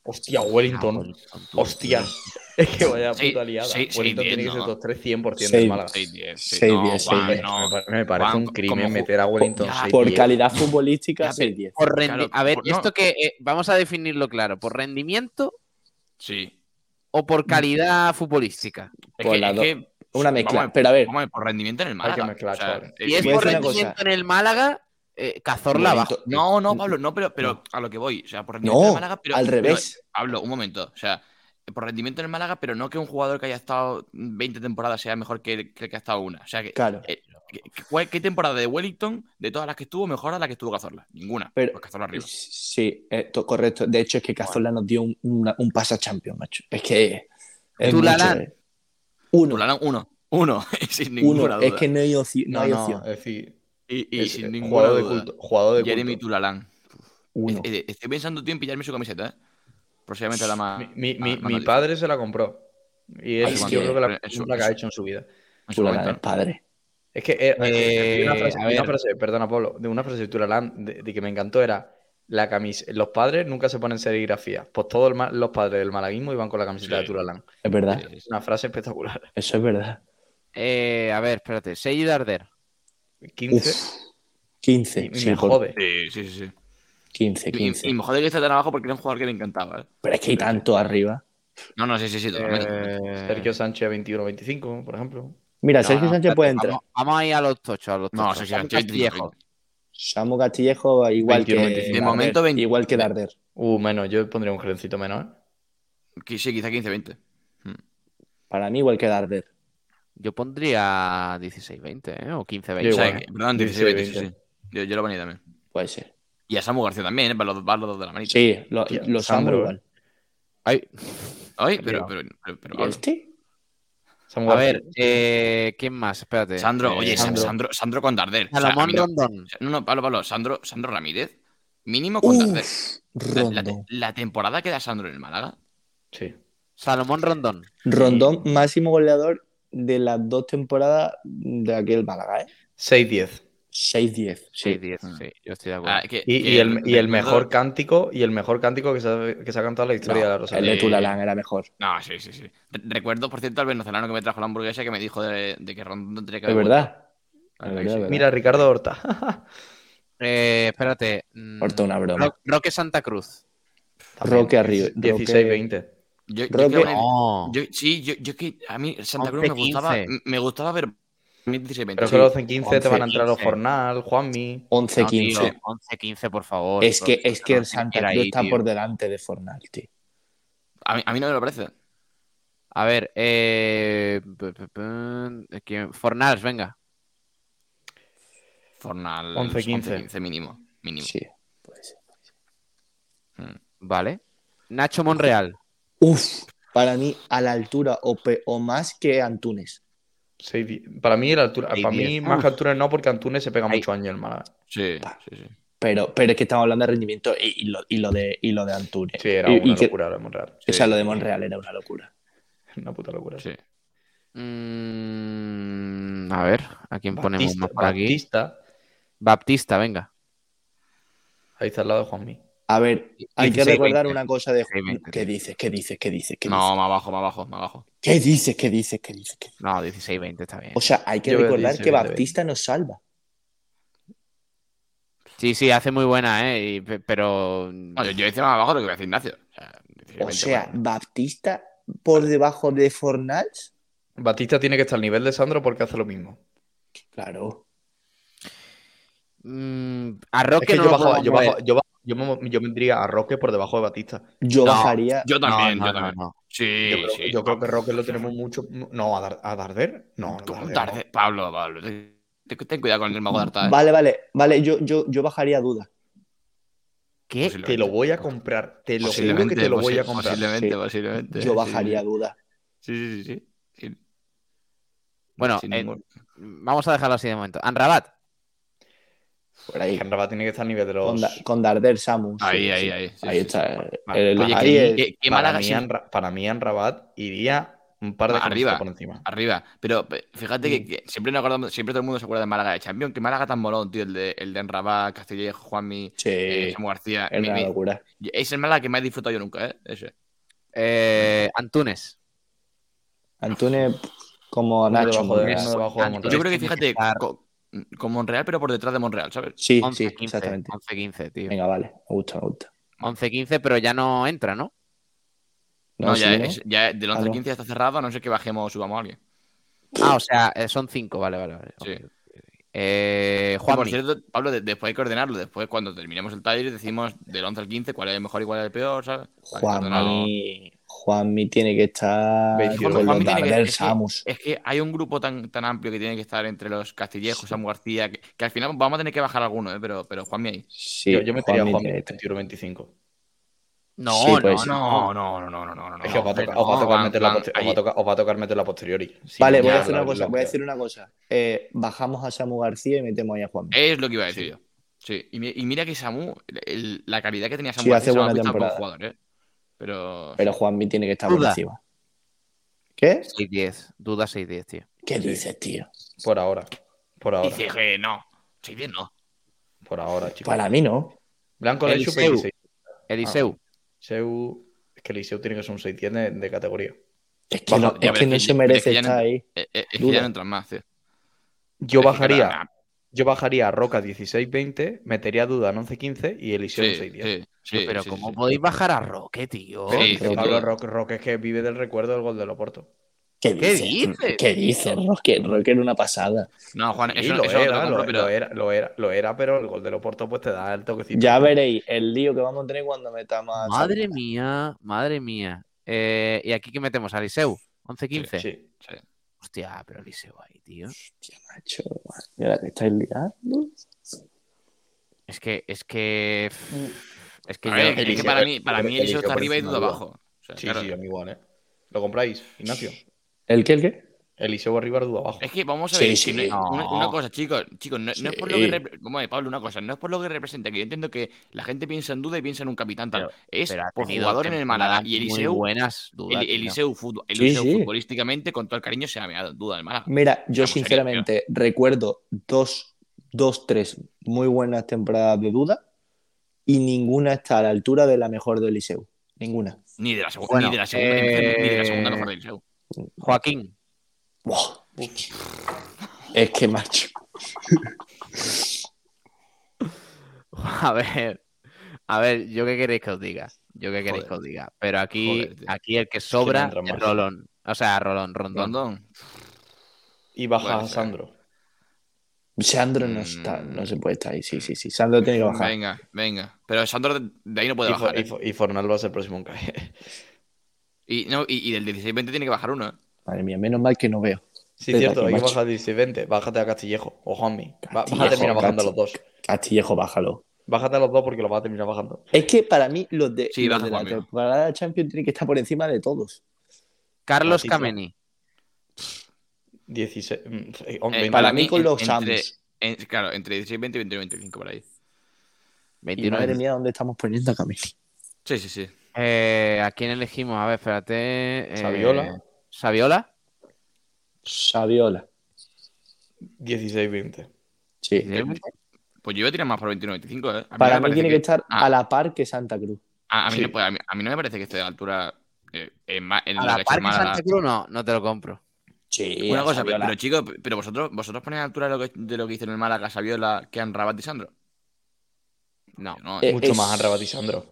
Hostia, Wellington. tú. Hostia. Es que vaya Sí, puta liada. Wellington diez, tiene que ser no. top 3 100% Seis. del Málaga. 6-10. sí. 6-10, No, Juan, 6-10. no. Me pare- me parece Juan, un crimen como meter a Wellington Ya, 6 por 10. calidad futbolística, Ya, 6-10. Por rendi- Claro, a ver, por- no. esto que eh, vamos a definirlo claro, ¿por rendimiento Sí. o por calidad futbolística? Es Por que, es que- Una mezcla. A- Pero a ver, Vamos a ver, por rendimiento en el Hay que Málaga. mezclar, o sea, es- Si es voy a por rendimiento cosa. en el Málaga, eh, Cazorla abajo. Wellington- No, no, Pablo, no, pero, pero a lo que voy. O sea, por rendimiento en No, el Málaga, pero. al pero- revés. Pablo, un momento. O sea, por rendimiento en el Málaga, pero no que un jugador que haya estado 20 temporadas sea mejor que el que, el que ha estado una. O sea, que, Claro. eh, ¿qué, temporada de Wellington, de todas las que estuvo, mejor a la que estuvo Cazorla? Ninguna. Pero- pues Cazorla arriba. Sí, eh, to- correcto. De hecho, es que Cazorla nos dio un, una- un pase a Champions, macho. Es que. Es Tú, mucho, Lalán. eh. Uno. Tulalán, uno. Uno, sin ninguna Uno. duda. Es que no hay, opci- no No, hay no, opción. es decir, Y, y es- sin eh, ninguna jugador de culto. Jugador de Jeremy culto. Tulalán. Uno. Eh, eh, Estoy pensando tío en pillarme su camiseta, ¿eh? Próximamente la más. Mi, mi, mi- más- más mi noticia. padre se la compró. Y es, Es yo creo que la que ha hecho en su vida. En su Tulalán momento, es padre. Es que eh, Eh, hay una, frase, una frase, perdona Pablo, de una frase de Turalán de, de que me encantó era la camisa, los padres nunca se ponen serigrafía. Pues todos los padres del malaguismo iban con la camiseta Sí. de Turalán. Es verdad. Sí. Una frase espectacular. Eso es verdad. Eh, a ver, espérate. Sey Darder. 15 Uf. 15. y, sí, me jode. Sí, sí, sí. sí. 15, Y, 15. y me jode que esté tan abajo porque era un jugador que me encantaba, ¿eh? Pero es que hay tanto arriba. No, no, sí, sí, sí, totalmente. Eh, Sergio Sánchez 21-25, por ejemplo. Mira, no, Sergio no, Sánchez puede entrar. Vamos, vamos a ir a los tochos. A los No, tochos. Sergio Samu Sánchez, Castillejo. 25. Samu Castillejo, igual 21, que. 25. De Darder, momento, 20. Igual que Darder. Uh, menos, yo pondría un gerencito menos, ¿eh? Sí, quizá 15-20. Para mí, igual que Darder. Yo pondría 16-20, ¿eh? O 15-20. Yo O sea, perdón, 16, 16-20, sí, 20. sí. Yo, yo lo ponía también. Puede ser. Y a Samu García también, ¿eh? Para los, para los dos de la manita. Sí, lo- Tío, los Samu Sandro, igual. Ay, Ay, pero, pero, pero, pero, ¿Y este? Samu a García. ver, eh, ¿quién más? Espérate. Sandro, Eh, oye, Sandro. Sandro, Sandro con Darder. O sea, Salomón mí no- Rondón. No, no, Pablo, Pablo, Sandro, Sandro Ramírez, mínimo con Darder. Uf, La, la temporada que da Sandro en el Málaga. Sí. Salomón Rondón. Rondón, máximo goleador de las dos temporadas de aquel Málaga, ¿eh? 6-10. 6-10. Sí, Sí. 10, sí, yo estoy de acuerdo. Ah, que- Y, que y el, y el mejor cántico, y el mejor cántico que se ha, que se ha cantado en la historia No, de la el Rosalía. de Tulalán era mejor. No, sí, sí, sí. Re- Recuerdo, por cierto, al venezolano que me trajo la hamburguesa que me dijo de, de que Rondón tenía que Es haber verdad. vuelto. Es Ah, verdad, sí. verdad. Mira, Ricardo Horta. Eh, espérate. mm, Horta, una broma. Ro- Roque Santa Cruz. Roque arriba. 16-20. Yo, que- No. yo- sí, yo, yo que a mí Santa Cruz me 11-15. gustaba, me gustaba ver 16-20. Pero sí. que los en 15 te van a entrar los 11-15. Fornal, Juanmi. 11, No, tío, 15. 11-15, por favor. Es que, es que el Santa Cruz ahí, está tío. por delante de Fornal, tío. A mí, a mí no me lo parece. A ver, eh... Fornals, venga. Fornal 11-15. 11-15 mínimo. mínimo. Sí, puede ser. Vale. Nacho Monreal. Uf, para mí a la altura o, pe- o más que Antunes. Di- Para mí, la altura, para mí más que Antunes no, porque Antunes se pega Ahí. mucho años en Málaga. Sí, sí, sí. Pero, pero es que estamos hablando de rendimiento y, y lo, y lo de, y lo de Antunes. Sí, era Y- una y que- locura, era Monreal. O sea, lo de Monreal era una locura. Una puta locura. sí. Mm, a ver, ¿a quién ponemos más por aquí? Baptista, Baptista, venga. ahí está al lado de Juanmi. A ver, hay que 16, recordar 20. una cosa de 16, 20, ¿Qué dices? ¿Qué dices? ¿Qué dices? ¿Qué No, dices? más abajo, más abajo, más abajo. ¿Qué dices? ¿Qué dices? ¿Qué dices? ¿Qué dices? No, 16-20 está bien. O sea, hay que Yo recordar 16, que 20. Baptista nos salva. Sí, sí, hace muy buena, ¿eh? Y pero... No, yo, decía más abajo lo que iba a decir Ignacio. O sea, 16, O 20, sea, bueno. Baptista por debajo de Fornals. Batista tiene que estar al nivel de Sandro porque hace lo mismo. Claro. Mm, a Roque Es que no yo, lo bajo, podemos yo, mover. bajo- yo, bajo- yo, me- yo vendría a Roque por debajo de Batista. Yo No, bajaría. Yo también, No, yo también. no, no. Sí, Yo creo, sí. yo creo que Roque lo tenemos mucho. No, a, Dar- a Darder. No, no, ¿Cómo Darder? Pablo, Pablo. Ten, ten cuidado con el mago de Arta. Vale, vale, vale. Yo, yo, yo bajaría duda. ¿Qué? Te lo voy a comprar. Te lo juro que te lo voy a comprar. Posiblemente, Sí. posiblemente. Yo bajaría sí, duda. Sí, sí, sí. sí. Bueno, eh, ningún- vamos a dejarlo así de momento. Anrabat. Por ahí. Rabat tiene que estar a nivel de Con, los. Da- con Darder Samu. sí, Ahí, ahí, sí. ahí. sí, ahí sí, está. Vale. El- Oye, ahí ¿qué- es- qué- qué para, Málaga mí, Anra- para mí, en Rabat iría un par de Arriba. por encima. Arriba. Pero pe- fíjate que, que siempre nos acordamos, siempre todo el mundo se acuerda de Málaga de Champions. Que Málaga tan molón, tío. El de, el de Enrabat, Castillejo, Juanmi, Sí, eh, Samu García. es Mi- una mi- locura. es el Málaga que más he disfrutado yo nunca, ¿eh? Ese. Eh, Antunes. Antunes como Nacho. Yo creo que, fíjate, con, Monreal, pero por detrás de Monreal, ¿sabes? Sí, 11, sí, 15, exactamente. 11-15, tío. Venga, vale. Me gusta, me gusta. 11-15, pero ya no entra, ¿no? No, No, sí, ya, ¿no? es- ya del 11 Ah, al no. 15 ya está cerrado, a no sé que bajemos o subamos a alguien. Ah, o sea, eh, son 5, vale, vale. vale. Sí. Ok, ok. Eh, Que, por cierto, Pablo, de- después hay que ordenarlo. Después, cuando terminemos el taller, decimos del 11 al 15 cuál es el mejor y cuál es el peor, ¿sabes? Ordenarlo. Juanmi, tiene que estar Veintiuno. con los Juanmi tiene que- Darder es que- Samus. Es que hay un grupo tan, tan amplio que tiene que estar entre los Castillejos, Samu García, que, que al final vamos a tener que bajar alguno, ¿eh? pero, pero Juanmi ahí. Sí, yo, yo metería a Juanmi Juanmi tiene en que estar. 21-25. No, Sí, no, pues, no. no, no, no, no, no, no. Es que os va a tocar, no, os va a tocar van- meter la os va a ahí. tocar- os va a tocar meter la posteriori. Sí, Vale, voy a hacer una la- cosa, la- voy a decir una cosa. Eh, bajamos a Samu García y metemos ahí a Juanmi. Es lo que iba a decir yo. Sí, y, mi- y mira que Samu, el- la calidad que tenía Samu Sí, García, hace buena temporada. jugador, ¿eh? Pero. Pero Juanmi tiene que estar por Duda. encima. ¿Qué? 6-10. Duda 6-10, tío. ¿Qué dices, tío? Por ahora. Por ahora. Dice que no. Sí, bien, no. Por ahora, chicos. Para mí no. Blanco Lechu Eliseu. 26. Eliseu. Seu. Es que Eliseu tiene que ser un 610 de, de categoría. Es que Baja- no, es que no que- se pero es merece que ya no- estar ahí. Eh, eh, Es que ya no entran más, tío. Yo Es que bajaría. Yo bajaría a Roca 16-20, metería a Duda en 11-15 y Eliseu en Sí, 6-10. sí, pero sí, ¿cómo sí. podéis bajar a Roque, tío? Pero, Sí, pero sin Pablo. Roque, Roque es que vive del recuerdo del gol de Loporto. ¿Qué ¿Qué dices? ¿Qué dices, Roque? Roque era una pasada. No, Juan, Sí, eso, lo, eso era, compro, lo, pero. lo era, lo era, lo era, pero el gol de Loporto pues te da el toquecito. Ya veréis el lío que vamos a tener cuando metamos Madre mía, madre mía. Eh, ¿Y aquí qué metemos? ¿A Eliseu? ¿11-15? Sí. Sí. Hostia, pero Eliseu ahí, tío. Hostia, macho. Mira, que estáis liando. Es que, es que. Es que yo. ver, es que Eliseo- para mí, para mí Eliseo Eliseo está arriba y Duda. abajo. O sea, Sí, claro. sí, a mí igual, ¿eh? ¿Lo compráis, Ignacio? ¿El qué, el qué? Eliseo arriba, Duda abajo. Es que vamos a Sí, ver, sí. que no- No. una, una cosa, chicos, chicos, no, no es por lo Sí. que vamos a ver, Pablo, una cosa, no es por lo que representa, que yo entiendo que la gente piensa en duda y piensa en un capitán tal. es pero por jugador en el Málaga y Muy Eliseu, buenas dudas. el-. Eliseu, Sí, sí. futbolísticamente, con todo el cariño, se ha meado en duda en el Málaga. Mira, yo sinceramente recuerdo dos, dos, tres muy buenas temporadas de duda y ninguna está a la altura de la mejor de Eliseu. Ninguna. Ni de la, segu- Bueno, ni de la segunda, eh, ni de la segunda mejor de Eliseu. Joaquín. Es que, macho. A ver. A ver, ¿yo qué queréis que os diga? Yo qué queréis que os diga. Pero aquí, aquí el que sobra es, Rolón. O sea, Rolón, Rondón. Y baja a Sandro. Sandro no está, no se puede estar ahí. Sí, sí, sí. Sandro tiene que bajar. Venga, venga. Pero Sandro de ahí no puede bajar. ¿eh? Y, Fornal va a ser el próximo en caer. Y, no, y, del 16-20 tiene que bajar uno. ¿eh? Madre mía, menos mal que no veo. Sí, cierto, hay que bajar 16-20. Bájate a Castillejo o Juanmi. Vas a terminar bajando los dos. Castillejo, bájalo. Bájate a los dos porque los vas a terminar bajando. Es que para mí los de, sí, los de la temporada Champions tienen que estar por encima de todos. Carlos Cameni. 16. Mm, eh, para mí con los entre, claro, entre 16, 20 y 21, 25 por ahí. 29. madre mía, ¿dónde estamos poniendo a Cameni? Sí, sí, sí. Eh, ¿A quién elegimos? A ver, espérate. Eh, ¿Saviola? ¿Saviola? Saviola. 16-20. Sí. Pues yo voy a tirar más por 21-25. ¿eh? Para mí tiene que, estar a la par que Santa Cruz. A, mí, no, a, mí, no me parece que esté de altura. Eh, en, en a la, par que Santa Cruz no, no te lo compro. Sí, Una cosa, pero, chicos, pero vosotros, vosotros ponéis a altura de lo que, de lo que hicieron el Málaga Saviola que han Rabat y Sandro. No, no eh, mucho más han Rabat y Sandro.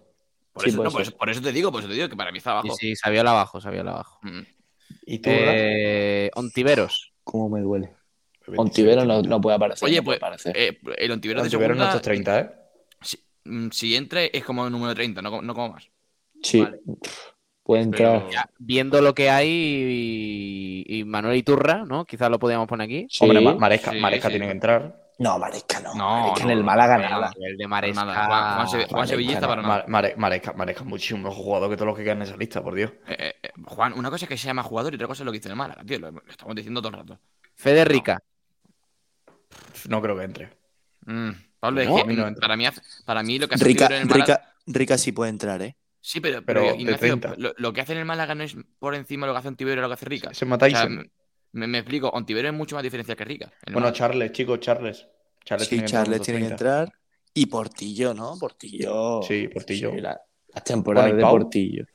Por, eso, por, eso, te digo, por eso te digo que para mí está abajo. Sí, sí Saviola abajo, Saviola abajo. Mm. ¿Y tú, eh, Ontiveros. ¿Cómo me duele? Ontiveros no, no, puede aparecer. Oye, pues eh, el Ontiveros, de segunda... no está 30, ¿eh? Si, mm, si entre es como el número 30, no, no como más. Sí. Puede entrar. viendo lo que hay y, Manuel Iturra, ¿no? Quizás lo podríamos poner aquí. Hombre, Maresca, Maresca tiene que entrar. No, Maresca no. No, Maresca en el Málaga nada. El de Maresca. Juan, Juan, Sevilla está para nada. Maresca, Maresca, muchísimo mejor jugador que todos los que quedan en esa lista, por Dios. Eh, eh, eh, Juan, una cosa es que se llama jugador y otra cosa es lo que dice el Málaga, tío. Lo, estamos diciendo todo el rato. Federica. No, creo que entre. Mm, Pablo, es que para, mí, para mí lo que hace Rica, en el Málaga... Rica, sí puede entrar, ¿eh? Sí, pero, pero, Ignacio, lo, que hace en el Málaga no es por encima lo que hace Ontivero o lo que hace Rica. Se mata me, me, explico, Ontivero es mucho más diferencial que Rica. Bueno, Charles, chicos, Charles. Charles sí, tiene Charles tiene que entrar. Y Portillo, ¿no? Portillo. Sí, Portillo. las temporadas de Portillo.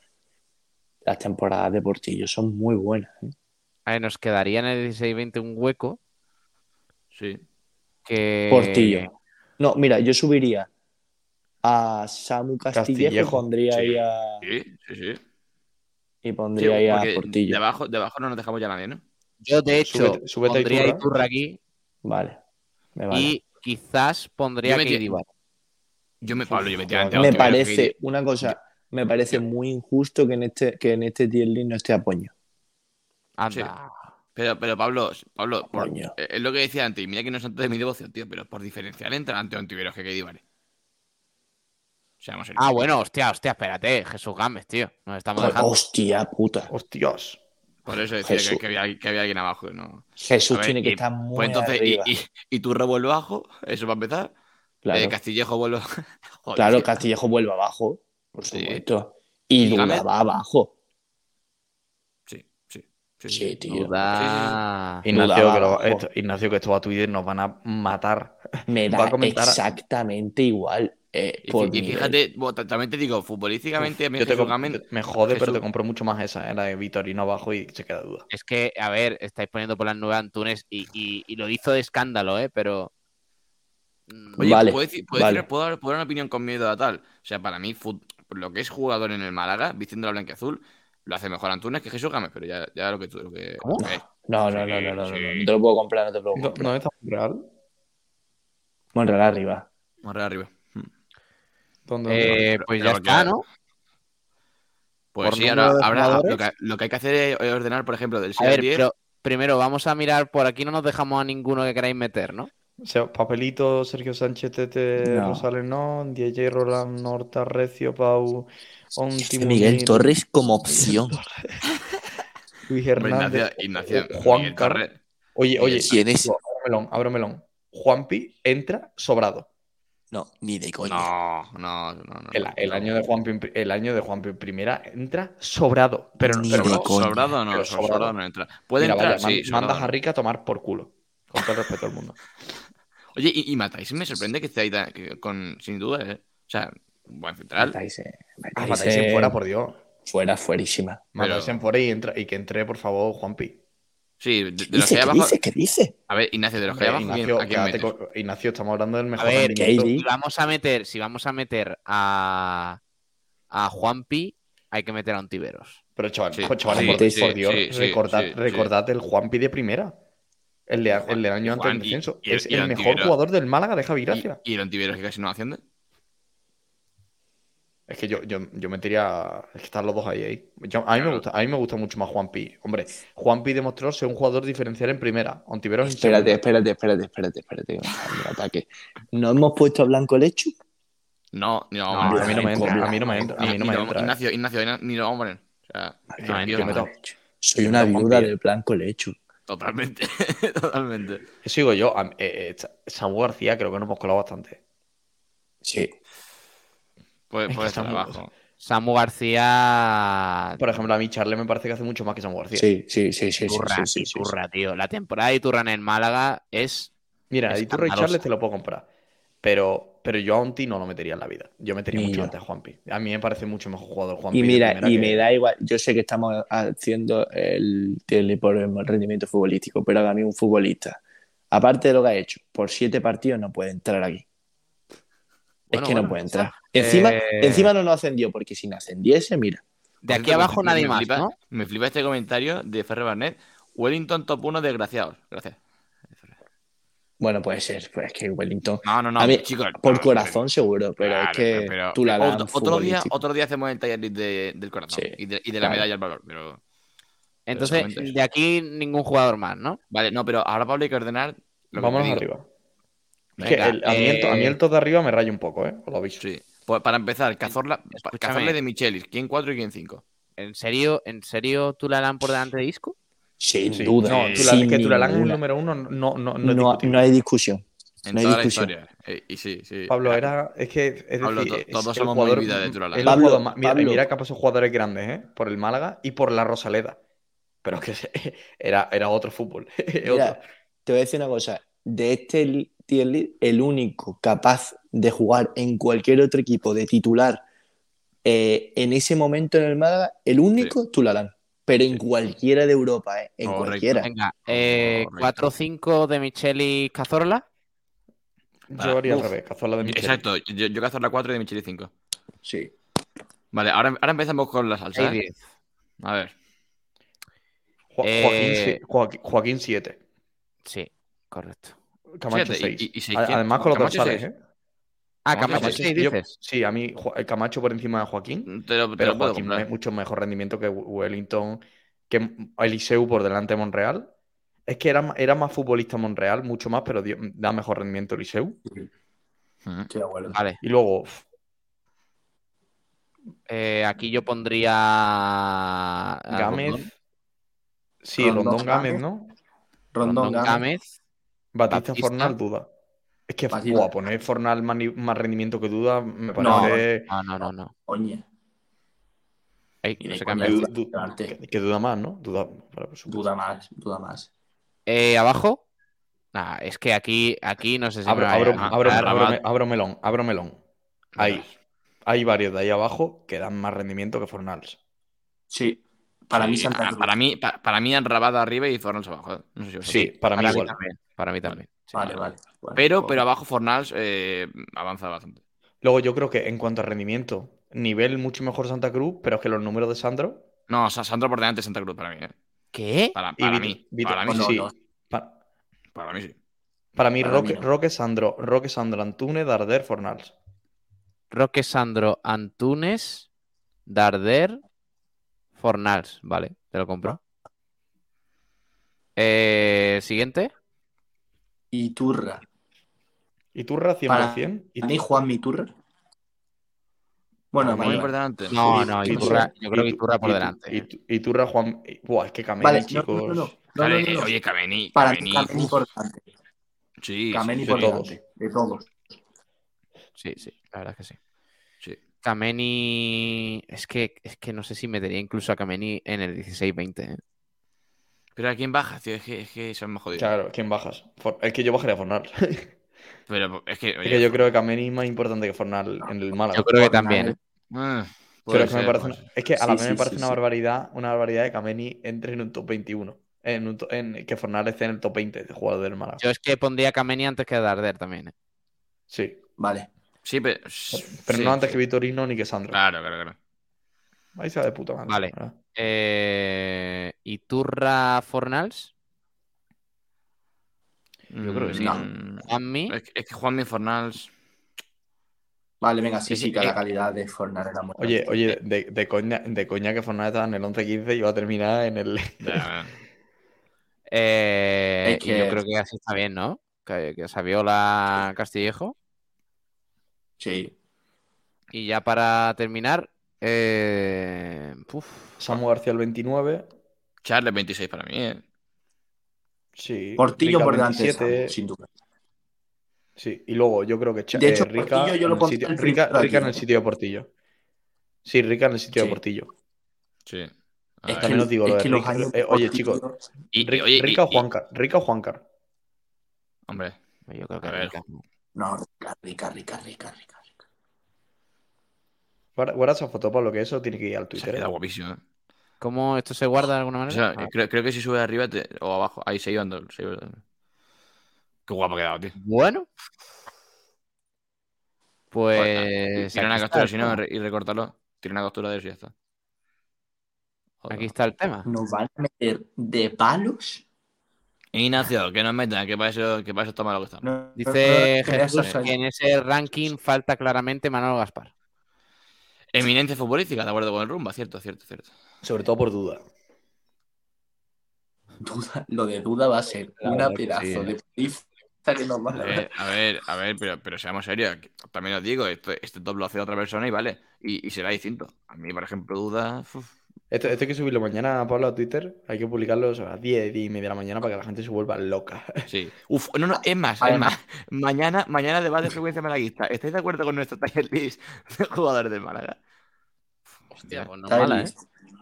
Las temporadas de Portillo son muy buenas. ¿eh? A ver, nos quedaría en el 16-20 un hueco. Sí. Que... Portillo. No, mira, yo subiría a Samu Castillejo, pondría ahí a. Sí, sí, sí. Y pondría ahí a Portillo. Debajo, debajo no nos dejamos ya nadie, ¿no? Yo, de hecho, pondría a Iturra aquí. Vale. Y quizás pondría yo Yo me, Pablo, yo me parece, una cosa, me parece muy injusto que en este, que en este tier list no esté Apoño. Anda. Pero, pero Pablo, Pablo es lo que decía antes, mira que no es tanto de mi devoción, tío, pero por diferencial entre ante Ontiveros que Katie vale. ah, bueno, hostia, hostia, espérate, Jesús Gámez, tío. Nos estamos dejando. Hostia, puta. Hostias. Por eso decía que, había, que, había, alguien abajo. ¿no? Jesús tiene que estar muy pues entonces, arriba. Y, y, tú revuelvo abajo, eso va a empezar. Claro. Eh, Castillejo vuelve. claro, Castillejo vuelve abajo, por supuesto. Y, y Duda va abajo. Sí, sí. Sí, sí tío. Duda... Ignacio, que lo, esto, Ignacio, que esto va a Twitter, nos van a matar. Me da exactamente igual. Eh, y, fíjate, también te digo, futbolísticamente me, me jode, pero te compro mucho más esa, ¿eh? la de Vitorino abajo y se queda duda. Es que, a ver, estáis poniendo por las nueve Antunes y, y, lo hizo de escándalo, ¿eh? Pero. Mm, Oye, vale, ¿puedo, decir, ¿puedo, dar, una opinión con miedo a tal? O sea, para mí, lo que es jugador en el Málaga, vistiendo la blanquiazul, lo hace mejor Antunes que Jesús Gámez, pero ya, ya lo que tú. Lo que, ¿Cómo? No, no, no, no, no, no, no, te lo puedo comprar, no te lo puedo comprar. ¿No, no está Monreal? Monreal arriba. Monreal arriba. Eh, pues ya está, ¿no? Pues sí, ahora, lo, que, hay que hacer es ordenar, por ejemplo, del 6 al 10. Pero primero, vamos a mirar, por aquí no nos dejamos a ninguno que queráis meter, ¿no? O sea, Papelito, Sergio Sánchez, Tete, no. Rosales, no, DJ Roland, Norta, Recio, Pau, Onti, Miguel Torres como opción. Luis Hernández, Ignacio, Ignacio, Juan Carlos. Oye, oye, ¿quién es? Abro melón, melón. Juanpi entra sobrado. No, ni de coña. No, no, no. el, año de Juan el año de Juan Primera entra sobrado. Pero, ni pero de no, coña. sobrado no, sobrado. no entra. Puede entrar, sí. Manda a Rica a tomar por culo. Con todo el respeto al mundo. Oye, y, y Matáis me sorprende que esté ahí con, sin duda, ¿eh? O sea, buen central. Matáis, ah, Matáis fuera, por Dios. Fuera, fuerísima. Matáis en fuera y, entra, y que entre, por favor, Juanpi. Sí, de, ¿Qué dice, ¿qué dice? ¿Qué dice? A ver, Ignacio, de los que hay Ignacio, Ignacio, estamos hablando del mejor a ver, si vamos a meter, si vamos a meter a a Juanpi, hay que meter a Ontiveros. Pero chaval, Sí, chaval, sí, por, sí, por Dios, sí, sí, recordad, sí, sí. recordad el Juanpi de primera. El, de, el del año antes del descenso. el- es y el el mejor jugador del Málaga de Javi Gracia. Y, y el antivirus que casi no asciende. Es que yo, yo, yo metería. Es que están los dos ahí. ahí. Yo- a, mí me gusta, a mí me gusta mucho más Juanpi. Hombre, Juanpi demostró ser un jugador diferencial en primera. Ontiveros en Espérate, espérate, espérate, espérate, espérate. Un ataque. ¿No hemos puesto a Blanco Lechu? No, no, No, hombre. A mí no me entra. A mí no me entra. A mí no me entra. eh. Ignacio, Ignacio, ni lo hombre. O sea, Es no, que yo yo no. meto- Soy una Juan viuda del Blanco Lechu. Totalmente. Totalmente. Eso digo yo. a- eh, eh, Samu García creo que nos hemos colado bastante. Sí. Puede, Es estar estamos- abajo. Samu García. Por ejemplo, a mí Charles me parece que hace mucho más que Samu García. Sí, sí, sí, sí. sí, sí, sí, tío. La temporada de Iturra en el Málaga es. Mira, a Iturra y. Charles te lo puedo comprar. Pero, pero yo a Onti no lo metería en la vida. Yo metería Ni mucho antes a Juanpi. A mí me parece mucho mejor jugador Juanpi. Y mira, y que- me da igual, yo sé que estamos haciendo el tele por el rendimiento futbolístico, pero a mí un futbolista, aparte de lo que ha hecho, por siete partidos no puede entrar aquí. Bueno, es que no puede entrar. Encima, Eh, encima no nos ascendió, porque si nos ascendiese, mira. De aquí abajo nadie me más, flipa- ¿no? Me flipa este comentario de Ferrer Barnet. Wellington top 1 desgraciados. Gracias. Bueno, puede ser, pues es que Wellington, No, no, no, A mí, chicos. por no, corazón seguro, pero Claro, es que pero- pero- tú la otro, otro día, otro día hacemos el taller de- del corazón Sí, y de, y de la medalla al valor. Pero... Entonces, de aquí ningún jugador más, ¿no? Vale, no, pero ahora Pablo hay que ordenar. Lo que Vámonos digo. Es que el- a, mí el, to- a mí eh, el top de arriba me raya un poco, ¿eh? Os lo aviso. Sí. Pues para empezar, Cazorla, Escúchame. Cazorla de Michelis. ¿Quién 4 y quién 5? ¿En serio, en serio tú la dan por delante de Isco? Sin Sí. duda. No, Tula- sin que Tulalán es el número uno, no, no, no, es No, discutible. no hay discusión. En No hay toda la discusión. historia. Eh, y sí, sí. Pablo era. Es que. Es Pablo, decir, to- es todos el somos muy vida de Tulalán. es Pablo, jugador mira, Pablo. mira que ha pasado jugadores grandes, ¿eh? Por el Málaga y por la Rosaleda. Pero que era, era otro fútbol. Mira, Otro. te voy a decir una cosa. De este tier list, el único capaz de jugar en cualquier otro equipo de titular eh, en ese momento en el Málaga, el único, Tulalán. Pero en cualquiera de Europa, ¿eh? En Correcto. cualquiera. Venga, eh, Correcto. 4-5 de Micheli Cazorla. Yo haría al uf. revés, Cazola de Michel. Exacto, yo, yo Cazorla 4 y de Michelis 5. Sí. Vale, ahora, ahora empezamos con la salsa. ¿eh? 6-10. A ver. Jo- Eh, Joaquín, Joaquín, Joaquín 7. Sí, correcto. Camacho Siete, 6. y- y seis, A- ¿quién? Además con los Camacho dorsales. ¿eh? Ah, Camacho Camacho seis, 6 Yo- dices. sí, a mí Camacho por encima de Joaquín. Te lo, te Pero lo Joaquín tiene mucho mejor rendimiento que Wellington, que Eliseu por delante de Monreal. Es que era, era más futbolista Monreal, mucho más, pero dio- da mejor rendimiento Eliseu. Estoy de acuerdo. Vale. Y luego, Eh, aquí yo pondría. Gámez. Rondón. Sí, Rondón, Rondón Gámez, Gámez. ¿no? Rondón, Rondón Gámez. Gámez. Batista, Batista. Fornal, duda. Es que Batista. poner Fornal más, rendimiento que duda me parece. No, no, no, no. Oye, Ey, no se cambia. que, Duda- que- que duda más, ¿no? Duda. duda más, duda más. Eh, abajo. Nah, es que aquí, aquí no sé si Abro, abro, a melón, abro melón. Hay, hay varios de ahí abajo que dan más rendimiento que Fornals. Sí. Para mí Santa para, Cruz. para mí, pa- para mí han rabado arriba y Fornals abajo. No sé si. Sí, para mí Para mí igual. también. Para mí también. Sí. Vale, vale. Bueno, Pero, pero abajo Fornals eh, avanza bastante. Luego yo creo que en cuanto a rendimiento, nivel mucho mejor Santa Cruz, pero es que los números de Sandro No, Sa- Sandro por delante de Santa Cruz para mí. ¿eh? ¿Qué? Para, y para Vito- mí. Vito- para mí, no, sí. no. Para mí sí. Para mí, Para Roque, mí no. Roque Sandro, Roque Sandro, Antúnez, Darder, Fornals. Roque Sandro Antunes, Darder, Fornals. Vale, te lo compro. Eh, Siguiente. Y Turra. ¿Y Turra 100%? ¿Y ¿A mí Juan Miturra? Bueno, Muy delante. No, no, Iturra, Turra- yo creo que Iturra por delante. Y, y Turra, Juan. Buah, es que Kameni, Vale, chicos. no, no, no, no, no, Vale, no, no. Oye, Kameni. Para Kameni, mí, Kameni uf, por delante. Sí, Kameni sí, por de delante. De todos. Sí, sí, la verdad es que sí. Kameni. Es que, es que no sé si metería incluso a Kameni en el 16-20. ¿eh? Pero a quién baja, tío. Es que, es que se me jodido. Claro, ¿quién bajas? For- Es que yo bajaría a Fornal. es Pero es que. oye, que yo creo que Kameni es más importante que Fornal en el Málaga. Yo creo que también. ¿eh? ah, Pero puede es que, me ser, parece puede una- ser. es que a la Sí, vez sí, me parece sí, una sí. barbaridad, una barbaridad de Kameni entre en un top 21. En un to- en- que Fornal esté en el top 20 de jugador del Málaga. Yo es que pondría a Kameni antes que a Darder también. ¿eh? Sí. Vale. Sí, pero. Pero sí, no antes sí. que Vitorino ni que Sandro. Claro, claro, claro. Ahí se va de puta madre. Vale. Eh, ¿Y Turra Fornals? Yo creo que sí. Mm, Juanmi. Es, que- que Juanmi Fornals. Vale, venga, sí, Sí, que la calidad de Fornar era muy Oye, oye, de, de coña, de coña que Fornal estaba en el 11-15 y iba a terminar en el. ya, Eh, Es Y yo que- creo que así está bien, ¿no? Que, que Saviola Castillejo. Sí. Y ya para terminar. eh, Samu García el 29. Charles 26 para mí, ¿eh? Sí. Portillo Rica por delante de 27, Samu, sin duda. Sí, y luego yo creo que Cha- De hecho, eh, Rica, Portillo yo en lo el pondría sitio, Rica, Rica en el sitio de Portillo. Sí, Rica en el sitio Sí. de Portillo. Sí. Es Ay, que, también os digo es lo de que los Rica- años eh, oye, chicos, y- Ri- oye, y- Rica o y- Juancar. Rica o Juancar. Hombre, yo creo que A ver, Rica. No, rica, rica, rica, rica, rica. rica. Guarda, guarda esa foto, Pablo, que eso tiene que ir al se Twitter. queda ¿eh? guapísimo, ¿eh? ¿Cómo esto se guarda de alguna O manera? sea, Ah, creo, creo que si sube arriba te- o abajo. Ahí se. Se iban. Qué guapo ha quedado, tío. Bueno. Pues. Tira una captura si no y recortarlo. Tira una captura de eso y ya está. Joder. Aquí está el tema. Nos van a meter de palos. Ignacio, que nos metan, que para eso, que para eso está malo que está. No, Dice no, no, no, Jesús que en ese ranking falta claramente Manolo Gaspar. Eminencia futbolística, de acuerdo con el rumba, cierto, cierto, cierto. Sobre todo por duda. Duda, lo de duda va a ser una pedazo sí, ¿eh? de que nos van a ver, a ver, a ver, pero, pero seamos serios. También os digo, esto- este top lo hace otra persona y vale. Y, y será distinto. A mí, por ejemplo, duda. uf, Esto, esto hay que subirlo mañana, Pablo, a Twitter. Hay que publicarlo a las 10, 10 y media de la mañana para que la gente se vuelva loca. Sí. Uf, no, no, es más, es más. Mañana, mañana debate de frecuencia malaguista. ¿Estáis de acuerdo con nuestro tier list de jugadores del Málaga? Hostia, pues no mala, ¿eh?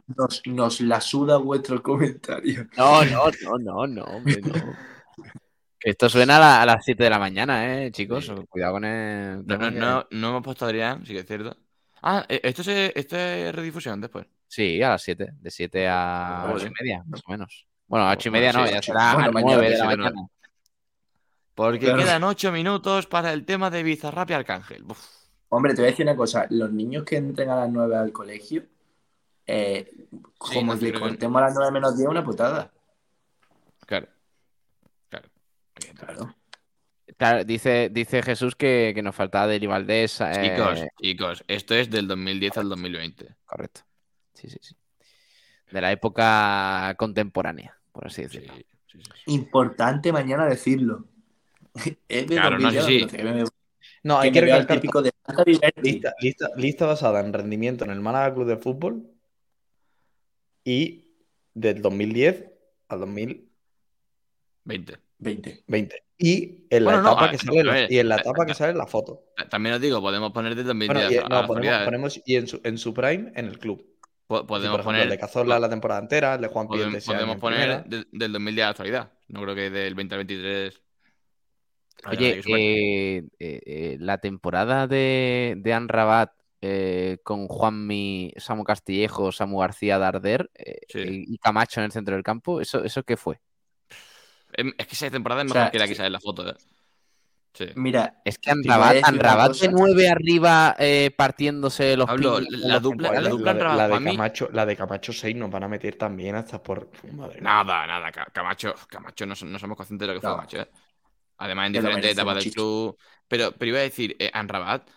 Nos, nos la suda vuestro comentario. No, no, no, no, no, hombre, no. Que esto suena a, la- a las 7 de la mañana, ¿eh, chicos? Sí. Cuidado con el. No, no, no, no hemos puesto Adrián, sí que es cierto. Ah, eh, esto, se, esto es redifusión después. Sí, a las 7. De 7 a Joder. 8 y media, más o menos. Bueno, a 8 y media Bueno, no, sí, ya será Bueno, a mañana 9 de de la mañana. Porque Claro. quedan ocho minutos para el tema de Bizarrap y Arcángel. Uf, Hombre, te voy a decir una cosa. Los niños que entren a las 9 al colegio, eh, como no, le cortemos a las 9 menos 10, una putada. claro. Claro. Claro. Claro, dice, dice Jesús que, que nos faltaba Deli Valdés. eh, Chicos, chicos, esto es del 2010 al 2020. Correcto. Sí, sí, sí. De la época contemporánea, por así Sí, decirlo. sí, sí, sí. Importante mañana decirlo. Es de Claro, no, sí, 2010, sí. pero que me, No, hay que que recalcar típico de lista, lista, lista basada en rendimiento en el Málaga Club de Fútbol y del 2010 al 2020. 20. 20. Y en la Bueno, no, etapa a- que no, sale, a la- y en la etapa que sale la foto. También os digo, podemos poner del 2010 Bueno, y, a- no, ponemos, ¿eh? ponemos y en su, en su prime en el club. Sí, Podemos por ejemplo, el poner, de Cazorla la temporada entera, el de Juan podemos, año podemos poner de- del 2010 a la actualidad. No creo que del 20 al 23. haya Oye, eh, eh, eh, la temporada de, de Anrabat eh, con Juanmi, Samu Castillejo, Samu García Darder Sí. y Camacho en el centro del campo, ¿eso, eso qué fue? Em, Es que esa temporada es O mejor sea, que la que sí. sale en la foto. Sí. Mira, Es que Anrabat, Anrabat cosa. de nueve arriba eh, partiéndose los Pablo, la dupla- la dupla de- Anrabat la de mí- Camacho, la de Camacho 6 nos van a meter también hasta por. Madre mía. Nada, nada. Ca- Camacho, Camacho no, no somos conscientes de lo que fue No. Camacho. ¿eh? Además, en diferentes etapas del club. Pero, pero iba a decir, eh, Anrabat,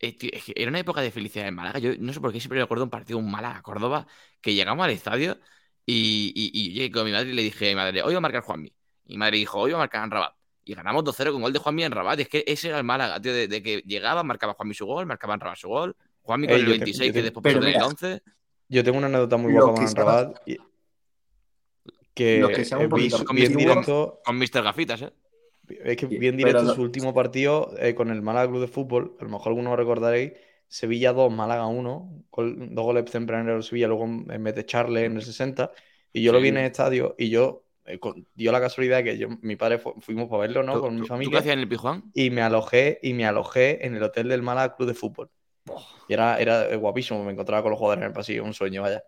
eh, era una época de felicidad en Málaga. Yo no sé por qué siempre recuerdo un partido, un Málaga-Córdoba, que llegamos al estadio y, y, y llegué con mi madre y le dije a mi madre, hoy va a marcar Juanmi. Y mi madre dijo, hoy va a marcar Anrabat. Y ganamos 2-0 con gol de Juanmi en Rabat. Es que ese era el Málaga, tío, de, de que llegaba, marcaba Juanmi su gol, marcaba Anrabat su gol. Juanmi con Eh, el yo te- 26, yo que te- después del mira, 11. Yo tengo una anécdota muy guapa con Rabat. y- Que Los que eh, vi, poquito su- vi en antiguos. directo. Con Mr. Gafitas, ¿eh? Es que en pero directo su último partido eh, con el Málaga Club de Fútbol. A lo mejor algunos recordaréis. Sevilla 2, Málaga 1. gol- dos goles tempraneros de Sevilla, luego en vez de Charles en el 60. Y yo lo vi en el estadio y yo. Eh, con- dio la casualidad que yo, mi padre fu- fuimos para verlo, ¿no? ¿Tú, Con mi tú- tú qué familia. hacías en el Pijuán? y me alojé y me alojé en el hotel del Málaga Club de Fútbol. Y era, era guapísimo, me encontraba con los jugadores en el pasillo, un sueño, vaya.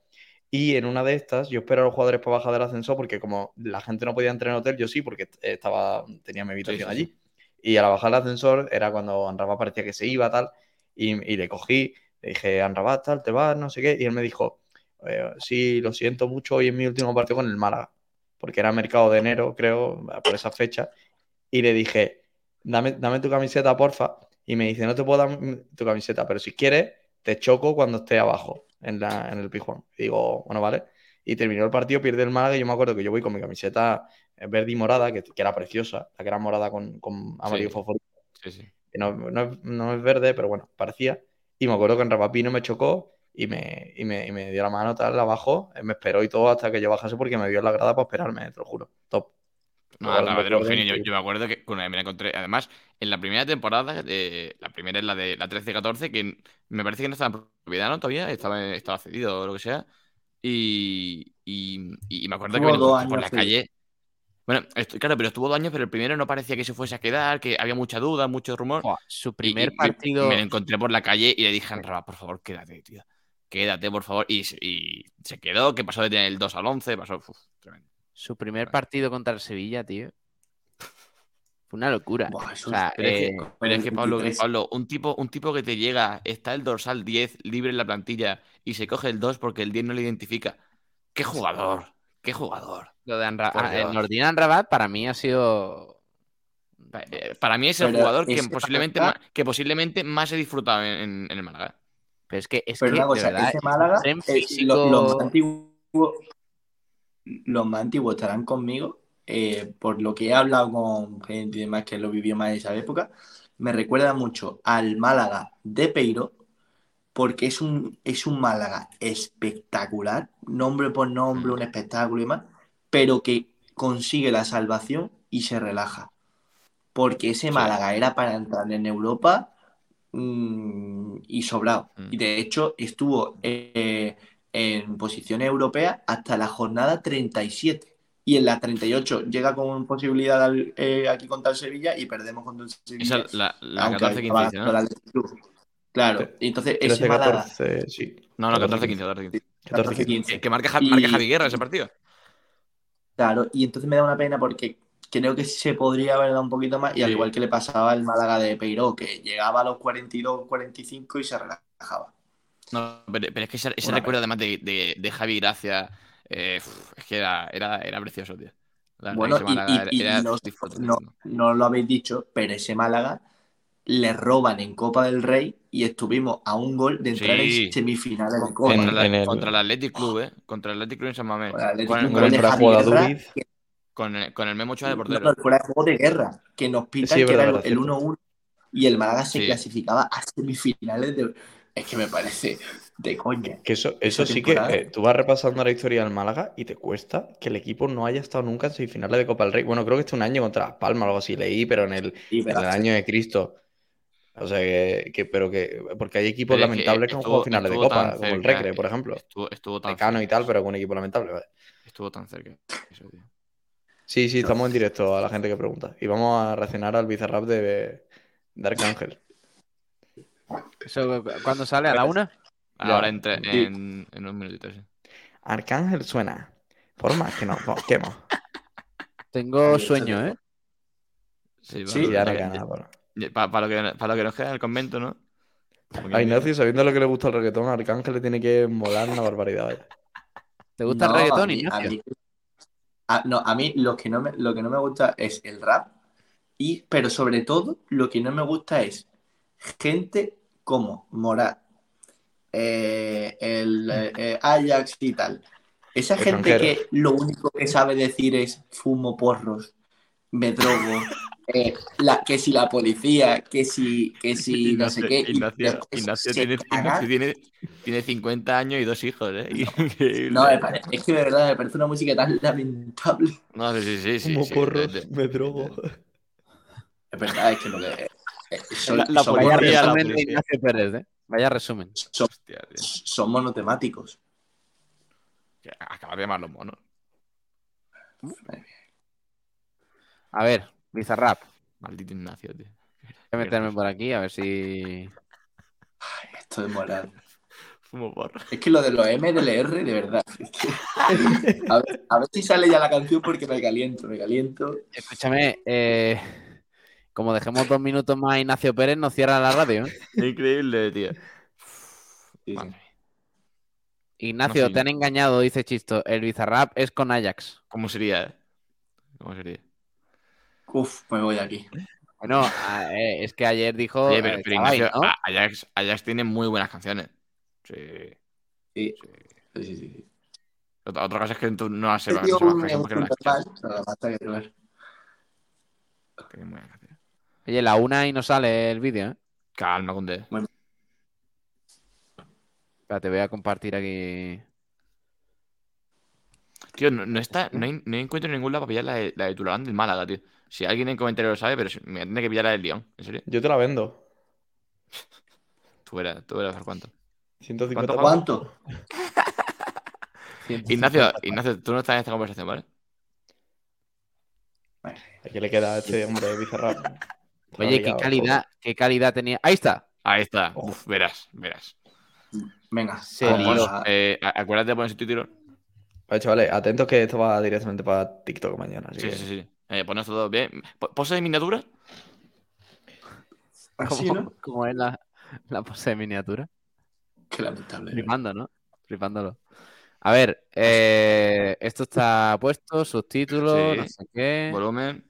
Y en una de estas, yo espero a los jugadores para bajar del ascensor porque como la gente no podía entrar en el hotel, yo sí, porque estaba, tenía mi habitación Sí, sí, allí. Y al bajar el ascensor era cuando Anrabat parecía que se iba, tal, y, le cogí, le dije, Anrabat, tal, te vas, no sé qué, y él me dijo, eh, sí, lo siento mucho, hoy es mi último partido con el Málaga, porque era mercado de enero, creo, por esa fecha, y le dije, dame, dame tu camiseta, porfa, y me dice, no te puedo dar tu camiseta, pero si quieres, te choco cuando esté abajo en, la, en el pijuán. Y digo, bueno, vale. Y terminó el partido, pierde el Málaga y yo me acuerdo que yo voy con mi camiseta verde y morada, que, era preciosa, la que era morada con, con amarillo fosforito. Sí, sí. No, no, es verde, pero bueno, parecía. Y me acuerdo que en Rapapino me chocó y me, y me, y me dio la mano tal abajo, me esperó y todo hasta que yo bajase porque me vio en la grada para esperarme, te lo juro. Top. No, era un genio. Yo, me acuerdo que me la encontré. Además, en la primera temporada, de, la primera es la de la 13-14, que me parece que no estaba en propiedad, ¿no? Todavía estaba, estaba cedido o lo que sea. Y, y, me acuerdo que por la calle. Bueno, claro, pero estuvo dos años, pero el primero no parecía que se fuese a quedar, que había mucha duda, mucho rumor. su primer partido. Me, lo encontré por la calle y le dije a Anraba, por favor, quédate, tío. Quédate, por favor. Y, se quedó, que pasó de tener el 2 al 11, pasó. tremendo. Su primer partido contra el Sevilla, tío. Fue una locura. pero, es que, Pablo, un tipo, un tipo que te llega, está el dorsal 10 libre en la plantilla y se coge el 2 porque el 10 no le identifica. ¡Qué jugador! ¡Qué jugador! Lo de Anra el Anrabat para mí ha sido. Eh, para mí es el jugador que posiblemente, más, que posiblemente más he disfrutado en, el Málaga. Pero es que, es que de verdad, ese Málaga, lo, antiguo, los más antiguos estarán conmigo, eh, por lo que he hablado con gente y demás que lo vivió más en esa época, me recuerda mucho al Málaga de Peiro, porque es un, es un Málaga espectacular, nombre por nombre, un espectáculo y más, pero que consigue la salvación y se relaja. Porque ese Málaga era para entrar en Europa mm, y sobrado. Mm. Y de hecho estuvo eh, en posición europea hasta la jornada 37. Y en la 38 llega con posibilidad eh, aquí contra el Sevilla y perdemos contra el Sevilla. Esa, la, 14-15, ¿no? Claro, y entonces ese 14, sí. No, no, 14-15, 14-15. Que marca, marca Javi Guerra ese partido. Claro, y entonces me da una pena porque creo que se podría haber dado un poquito más, y al igual que le pasaba al Málaga de Peiró, que llegaba a los 42, 45 y se relajaba. No, pero, es que ese, recuerdo además de, de, Javi Gracia, eh, es que era, era, era precioso, tío. bueno, y, no, lo habéis dicho, pero ese Málaga le roban en Copa del Rey y estuvimos a un gol de entrar en semifinales de Copa. Contra, el, contra el Athletic Club, ¿eh? Contra el Athletic Club en San Mamés. Con, el, con, el, con, el, con el Memo de portero. fuera de juego de guerra, que nos pitan que era el 1-1 y el Málaga se clasificaba a semifinales de es que me parece de coña. Que eso, eso sí que eh, tú vas repasando la historia del Málaga y te cuesta que el equipo no haya estado nunca en semifinales de Copa del Rey. Bueno, creo que este un año contra Las Palmas, algo así leí, pero en el, en el año de Cristo. O sea, que, pero que. Porque hay equipos lamentables que han jugado finales de Copa, como el Recre, por ejemplo. Estuvo, estuvo tan Mecano y tal, pero con un equipo lamentable. Estuvo tan cerca. Sí, sí, estamos en directo a la gente que pregunta. Y vamos a reaccionar al bizarrap de, Arcángel. ¿Eso cuándo sale? ¿A la una? Ahora entre, en, en un minutito, sí. Arcángel suena. Por más que nos busquemos. Tengo sueño, ¿eh? Sí, ya no queda nada. Para, lo que, para lo que nos queda en el convento, ¿no? A Ignacio, sabiendo lo que le gusta el reggaetón, Arcángel le tiene que molar una barbaridad. ¿Te gusta el reggaetón, Ignacio? No, a mí lo que no, me, lo que no me gusta es el rap, y, pero sobre todo lo que no me gusta es gente como Morat, eh, el eh, Ajax y tal. Esa gente que lo único que sabe decir es fumo porros, me drogo, eh, la, que si la policía, que si, que si no sé qué. Ignacio, tiene, tiene, 50 años y dos hijos, ¿eh? No, es que de verdad me parece una música tan lamentable. No, sí, sí, sí. Fumo porros, me drogo. Es verdad, es que lo que la, vaya resumen de Ignacio Pérez, ¿eh? Vaya resumen. Son, monotemáticos. Acaba de llamarlos monos. A ver, Bizarrap. Maldito Ignacio, tío. Voy a meterme por aquí a ver si. Ay, esto es moral. Fumo porro. Es que lo de los MDLR, de verdad. a, ver, si sale ya la canción porque me caliento, me caliento. Escúchame, eh Como dejemos dos minutos más a Ignacio Pérez, nos cierra la radio. ¿eh? Increíble, tío. Ignacio, te han engañado, dice Chisto. El Bizarrap es con Ajax. ¿Cómo sería? Eh? ¿Cómo sería? Uf, me voy de aquí. Bueno, eh, es que ayer dijo. pero, Ignacio, Ajax, Ajax, tiene muy buenas canciones. Sí. Sí. Sí, sí, sí. Otra, cosa es que tú no has hecho más que no Oye, la una y no sale el vídeo, ¿eh? Calma, Cunde. Bueno. Espérate, voy a compartir aquí. Tío, no, está, no, encuentro ningún lado para pillar la de, la de del Málaga, tío. Si alguien en comentario lo sabe, pero me tiene que pillar la del León, ¿en serio? Yo te la vendo. Tú verás, tú verás cuánto. 150 ¿Cuánto? Ignacio, Ignacio, tú no estás en esta conversación, ¿vale? ¿A qué le queda a este hombre Bizarrap? Oye, qué calidad, qué calidad tenía. Ahí está. Ahí está. Uf, verás, verás. Venga, eh, acuérdate de poner su título. Vale, chavales, atentos que esto va directamente para TikTok mañana. sí, sí, sí. Eh, pones todo bien. ¿Pose de miniatura? ¿Cómo, es la, la, pose de miniatura? Qué lamentable. Flipando, ¿no? Flipándolo. A ver, eh, esto está puesto, subtítulos, no sé qué. Volumen.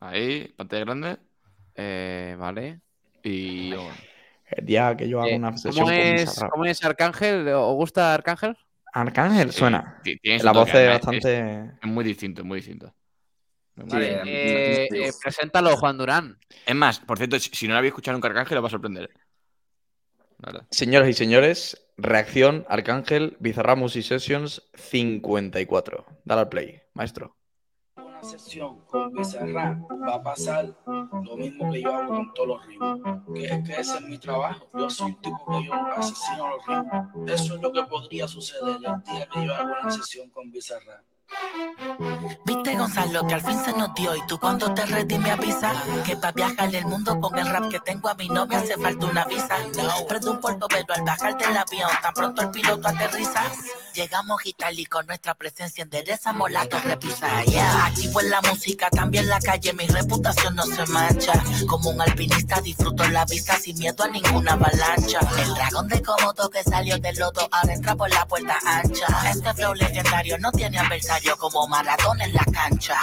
Ahí, pantalla grande. Eh, vale. Y. El día que yo hago una sesión ¿cómo es, ¿Cómo es Arcángel? ¿Os gusta Arcángel? Arcángel suena. la voz es bastante. Es, muy distinto, es muy distinto. Vale, eh, eh, preséntalo, Juan Durán. Es más, por cierto, si no lo habéis escuchado nunca Arcángel, lo va a sorprender. Señoras y señores, reacción Arcángel Bizarra y Sessions 54. Dale al play, maestro. Una sesión con Bizarra va a pasar lo mismo que yo hago con todos los ritmos, que es que ese es mi trabajo. Yo soy un tipo que yo asesino los ritmos. Eso es lo que podría suceder el día que yo hago una sesión con Bizarra. Viste Gonzalo que al fin se nos dio y tú cuando te retí me avisas que para viajar el mundo con el rap que tengo a mi no me hace falta una visa. Prendo un polvo pero al bajar del avión tan pronto el piloto aterriza. Llegamos y con nuestra presencia enderezamos la repisa. Yeah. Activo en la música, también la calle, mi reputación no se mancha. Como un alpinista disfruto la vista sin miedo a ninguna avalancha. El dragón de Komodo que salió del lodo ahora entra por la puerta ancha. Este flow legendario no tiene adversario yo como maratón en la cancha.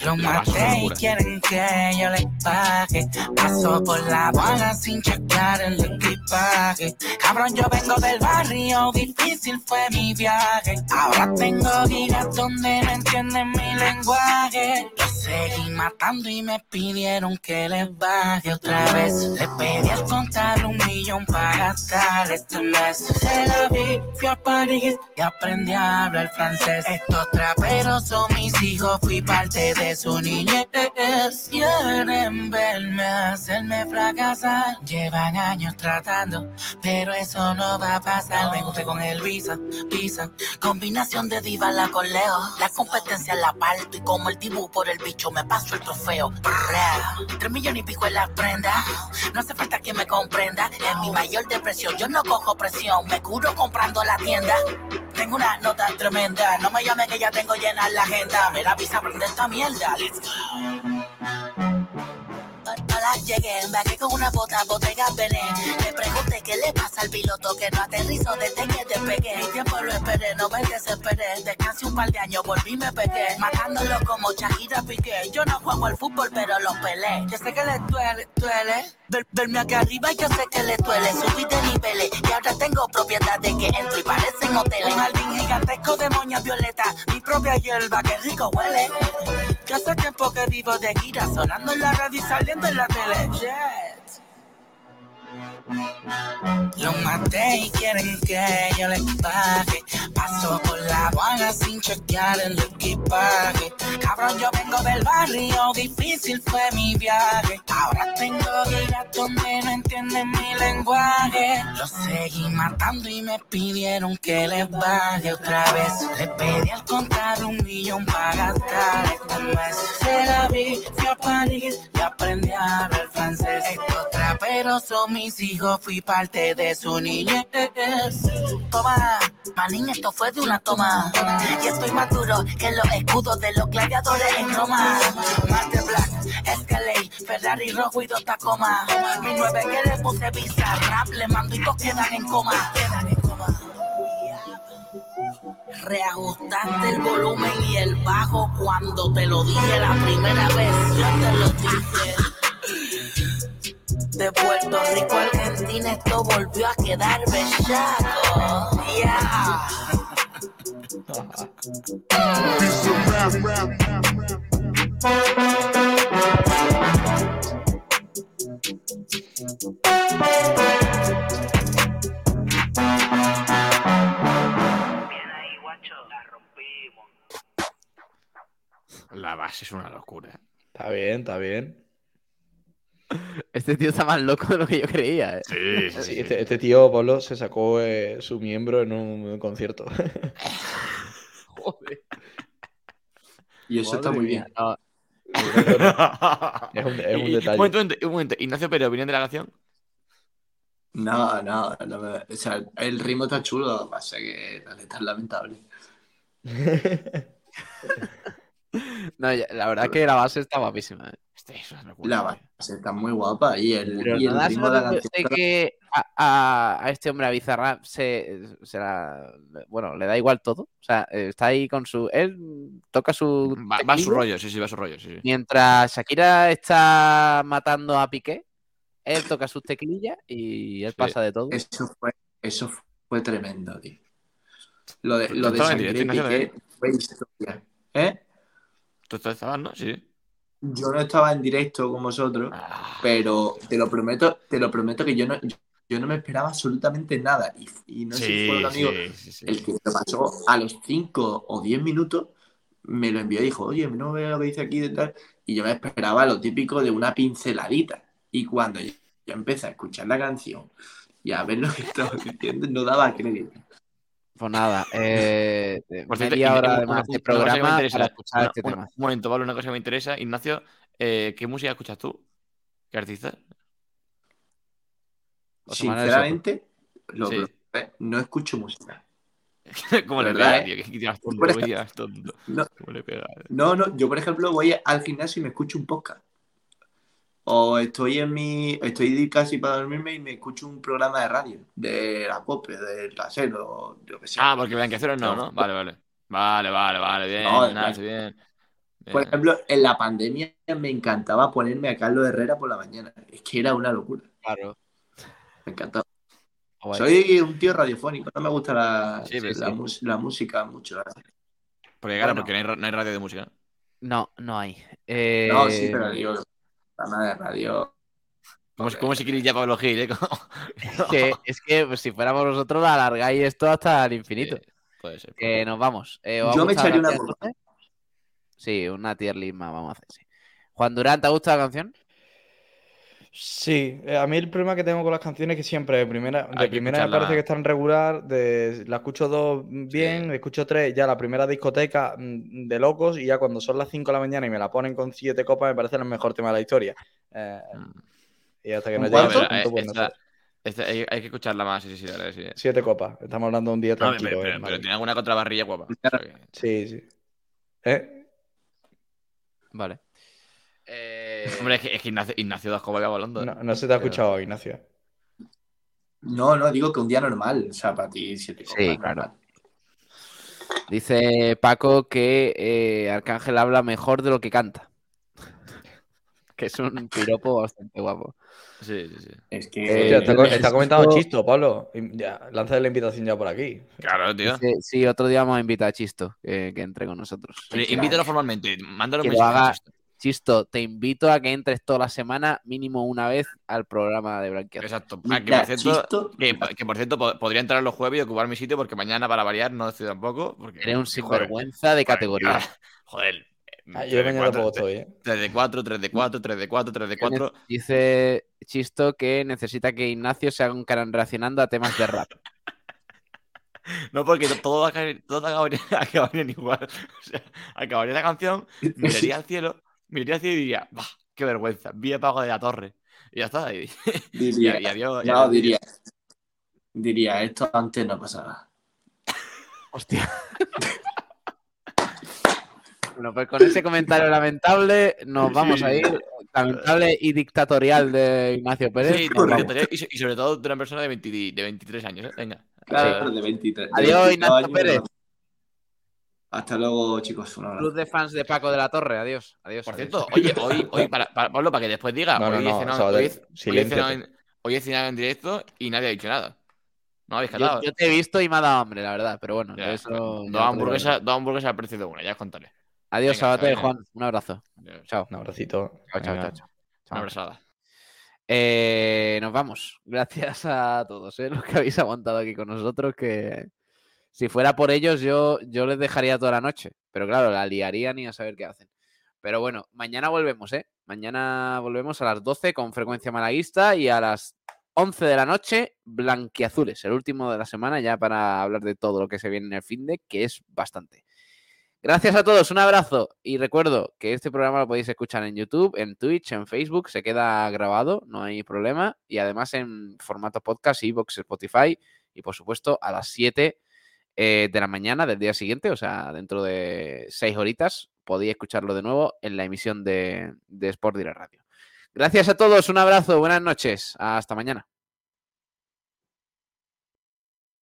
Los maté y quieren que yo les pague. Paso por la bala sin checar el equipaje. Cabrón, yo vengo del barrio, difícil fue mi viaje. Ahora tengo giras donde no entienden mi lenguaje. Los seguí matando y me pidieron que les baje otra vez. Le pedí al contar un millón para gastar este mes. Se la vi, fui a París y aprendí a hablar francés. Estos traperos son mis hijos, fui parte de su niñez. Quieren verme hacerme fracasar. Llevan años tratando, pero eso no va a pasar. Me gusta con el visa, visa. Combinación de diva la coleo. La competencia la parto y como el dibujo por el bicho me paso el trofeo. Tres millones y pico en la prenda. No hace falta que me comprenda. En mi mayor depresión yo no cojo presión. Me curo comprando la tienda. Tengo una nota tremenda. No me llame que ya tengo llena la agenda. Me la visa prende esta mierda. Let's go. Hola, llegué, embarqué con una bota, botella Bené. Le pregunté qué le pasa al piloto que no aterrizó desde que despegué. El tiempo lo esperé, no me desesperé. Descansé un par de años, volví y me pegué. Matándolo como Shakira Piqué. Yo no juego al fútbol, pero lo pelé. Yo sé que le duele, duele. verme acá arriba, yo sé que le duele. Subí de niveles y ahora tengo propiedad de que entro y parecen hoteles. Un jardín gigantesco de moñas violeta. Mi propia hierba, que rico huele. Yo hace tiempo que vivo de gira, sonando en la radio y saliendo en la tele. Los maté y quieren que yo les pague. Paso por la aduana sin chequear el equipaje. Cabrón, yo vengo del barrio, difícil fue mi viaje. Ahora tengo giras donde no entienden mi lenguaje. Los seguí matando y me pidieron que les baje otra vez. Le pedí al contar un millón para gastar este mes. Se la vi, fui a París y aprendí a hablar francés. Estos traperos son mis hijos fui parte de su niñez. Toma, Manín, esto fue de una toma. Y estoy más duro que los escudos de los gladiadores en Roma. Master Black, Escalade, Ferrari rojo y dos Tacoma. Mi nueve que le puse visa, rap, le mando y todos quedan en coma. Quedan en coma. Reajustaste el volumen y el bajo cuando te lo dije la primera vez. Yo te lo dije. De Puerto Rico a Argentina esto volvió a quedar bellaco. Yeah. La base es una locura. Está bien, está bien. Este tío está más loco de lo que yo creía. ¿eh? Sí, sí, Sí, sí. este, este tío, Pablo, se sacó eh, su miembro en un concierto. Joder. Y eso está muy bien. No, Es un, es un Y- y- detalle. Un momento, un momento, un momento. Ignacio Pérez, opinión de la canción. No, no, no me- o sea, el ritmo está chulo, pasa que la letra es lamentable. No, ya- la verdad es que la base está guapísima. ¿eh? Este es una locura. La base está muy guapa y el, Pero y el ritmo de la de canción. que a, a- a este hombre, a Bizarrap, se, se la- bueno, le da igual todo. O sea, está ahí con su... Él toca su... Va, va a su rollo, sí, sí, va a su rollo. Sí, sí. Mientras Shakira está matando a Piqué, él toca sus teclillas y él Sí. pasa de todo. Eso fue, eso fue tremendo, tío. Lo de, Tú lo de Shakira y Piqué fue historia. ¿Eh? Tú estabas, ¿no? Sí. Yo no estaba en directo con vosotros, Ah, pero te lo prometo, te lo prometo que yo no, yo no me esperaba absolutamente nada. Y, y no sé si sí, fue un amigo sí, sí, sí. el que lo pasó a los 5 o 10 minutos, me lo envió y dijo, oye, no veo lo que dice aquí y tal. Y yo me esperaba lo típico de una pinceladita. Y cuando yo, yo empecé a escuchar la canción y a ver lo que estaba diciendo, no daba crédito. Pues nada, eh, Por cierto, media y- hora una- además una- de una cosa que me programa interesa, para escuchar una- este una- tema. Un momento, Pablo, una cosa que me interesa. Ignacio, eh, ¿qué música escuchas tú? ¿Qué artista? Sinceramente, lo Sí. probé, no escucho música. ¿Cómo le ¿Verdad, pega, eh? tío? ¿Qué tiras tonto? Por. ¿Cómo le pega? No, no, yo por ejemplo voy al gimnasio y me escucho un podcast. O estoy en mi, estoy casi para dormirme y me escucho un programa de radio, de la COPE, de la SER o yo que sé. Ah, porque Blanqueaceros no, No. ¿no? Vale, vale. Vale, vale, vale. Bien, No, bien. Por ejemplo, en la pandemia me encantaba ponerme a Carlos Herrera por la mañana. Es que era una locura. Claro. Me encantaba. Soy un tío radiofónico, no me gusta la, Sí, la, sí. mus- la música mucho. Porque, claro, Bueno. porque no hay, no hay radio de música. No, no hay. Eh, No, sí, pero digo, programa de radio. ¿Cómo, cómo se quiere ya Pablo Gil, eh? Como- que, es que pues, si fuéramos nosotros, alargáis esto hasta el infinito. Sí, puede ser. Que nos vamos. Eh, ¿os ha Yo me echaría una entonces? Sí, una tier list más vamos a hacer, sí. Juan Durán, ¿te ha gustado la canción? Sí, eh, a mí el problema que tengo con las canciones es que siempre de primera, de Hay que primera me escucharla. parece que están regular, de, la escucho dos bien, escucho tres, ya la primera discoteca mm, de locos y ya cuando son las 5 de la mañana y me la ponen con siete copas me parece el mejor tema de la historia. Eh, Mm. y hasta que eh, pues no sé. esta- hay, hay que escucharla más, sí, sí, sí, la verdad, sí. Siete copas, estamos hablando de un día No, pero, tranquilo. pero- eh, pero Madrid. tiene alguna contrabarrilla guapa. O sea que- Sí, sí. ¿Eh? Vale. Eh, Hombre, es que, es que Ignacio, Ignacio Dasco va volando. No, no se te ha escuchado, Ignacio. No, no, digo que un día normal. O sea, para ti, siete copas. Sí, normal. claro. Dice Paco que eh, Arcángel habla mejor de lo que canta. que es un piropo bastante guapo. Sí, sí, sí. Es Eh, que. Hostia, está, está comentando Chisto, Pablo. Ya, lanza la invitación ya por aquí. Claro, tío. Dice, sí, otro día vamos a invitar a Chisto que, que entre con nosotros. Pero invítalo formalmente, mándalo un Que lo mensaje. haga- Chisto. Chisto, te invito a que entres toda la semana, mínimo una vez, al programa de Blanqueazul. Exacto. Ah, que, por cierto, Chisto- que, que por cierto, po- podría entrar los jueves y ocupar mi sitio porque mañana, para variar, no estoy tampoco. Porque, Eres un joder, sinvergüenza de categoría. Joder. Ah, yo mañana tampoco estoy, ¿eh? 3 de 4, 3 de 4, 3 de 4, 3 de 4. Dice Chisto que necesita que Ignacio se haga un canal reaccionando a temas de rap. No, porque todo acabaría, todo acabaría, acabarían igual. O sea, acabaría la canción, miraría al cielo, miraría cielo y diría, bah, qué vergüenza, vi el pago de la torre. Y ya está. Y, Diría, y- y adiós. y no, adiós. diría. Diría, esto antes no pasaba. Hostia. bueno, pues con ese comentario lamentable nos vamos a ir. Lamentable y dictatorial de Ignacio Pérez. Sí, y, sobre todo de una persona de, 23 años. ¿eh? Venga. Claro, de 23. Adiós, Ignacio Pérez. Hasta luego, chicos. Cruz de fans de Paco de la Torre. Adiós. Adiós. Por cierto, oye, hoy, hoy para, Pablo, para que después diga, hoy, no, he cenado en, directo y nadie ha dicho nada. No habéis yo, yo, te he visto y me ha dado hambre, la verdad, pero bueno. eso, dos, hamburguesas, dos hamburguesas al precio de una, ya os contaré. Adiós, Sabater, Juan. Un abrazo. Chao. Un abracito. Chao, chao, chao. Una abrazada. Eh, nos vamos. Gracias a todos eh, los que habéis aguantado aquí con nosotros. Que si fuera por ellos, yo, yo les dejaría toda la noche. Pero claro, la liarían y a saber qué hacen. Pero bueno, mañana volvemos, ¿eh? Mañana volvemos a las 12 con frecuencia malaguista y a las 11 de la noche blanquiazules, el último de la semana ya para hablar de todo lo que se viene en el fin de, que es bastante. Gracias a todos, un abrazo y recuerdo que este programa lo podéis escuchar en YouTube, en Twitch, en Facebook, se queda grabado, no hay problema, y además en formato podcast, Evox, Spotify y por supuesto a las 7 eh, de la mañana del día siguiente, o sea, dentro de 6 horitas, podéis escucharlo de nuevo en la emisión de, de Sport Direct Radio. Gracias a todos, un abrazo, buenas noches, hasta mañana.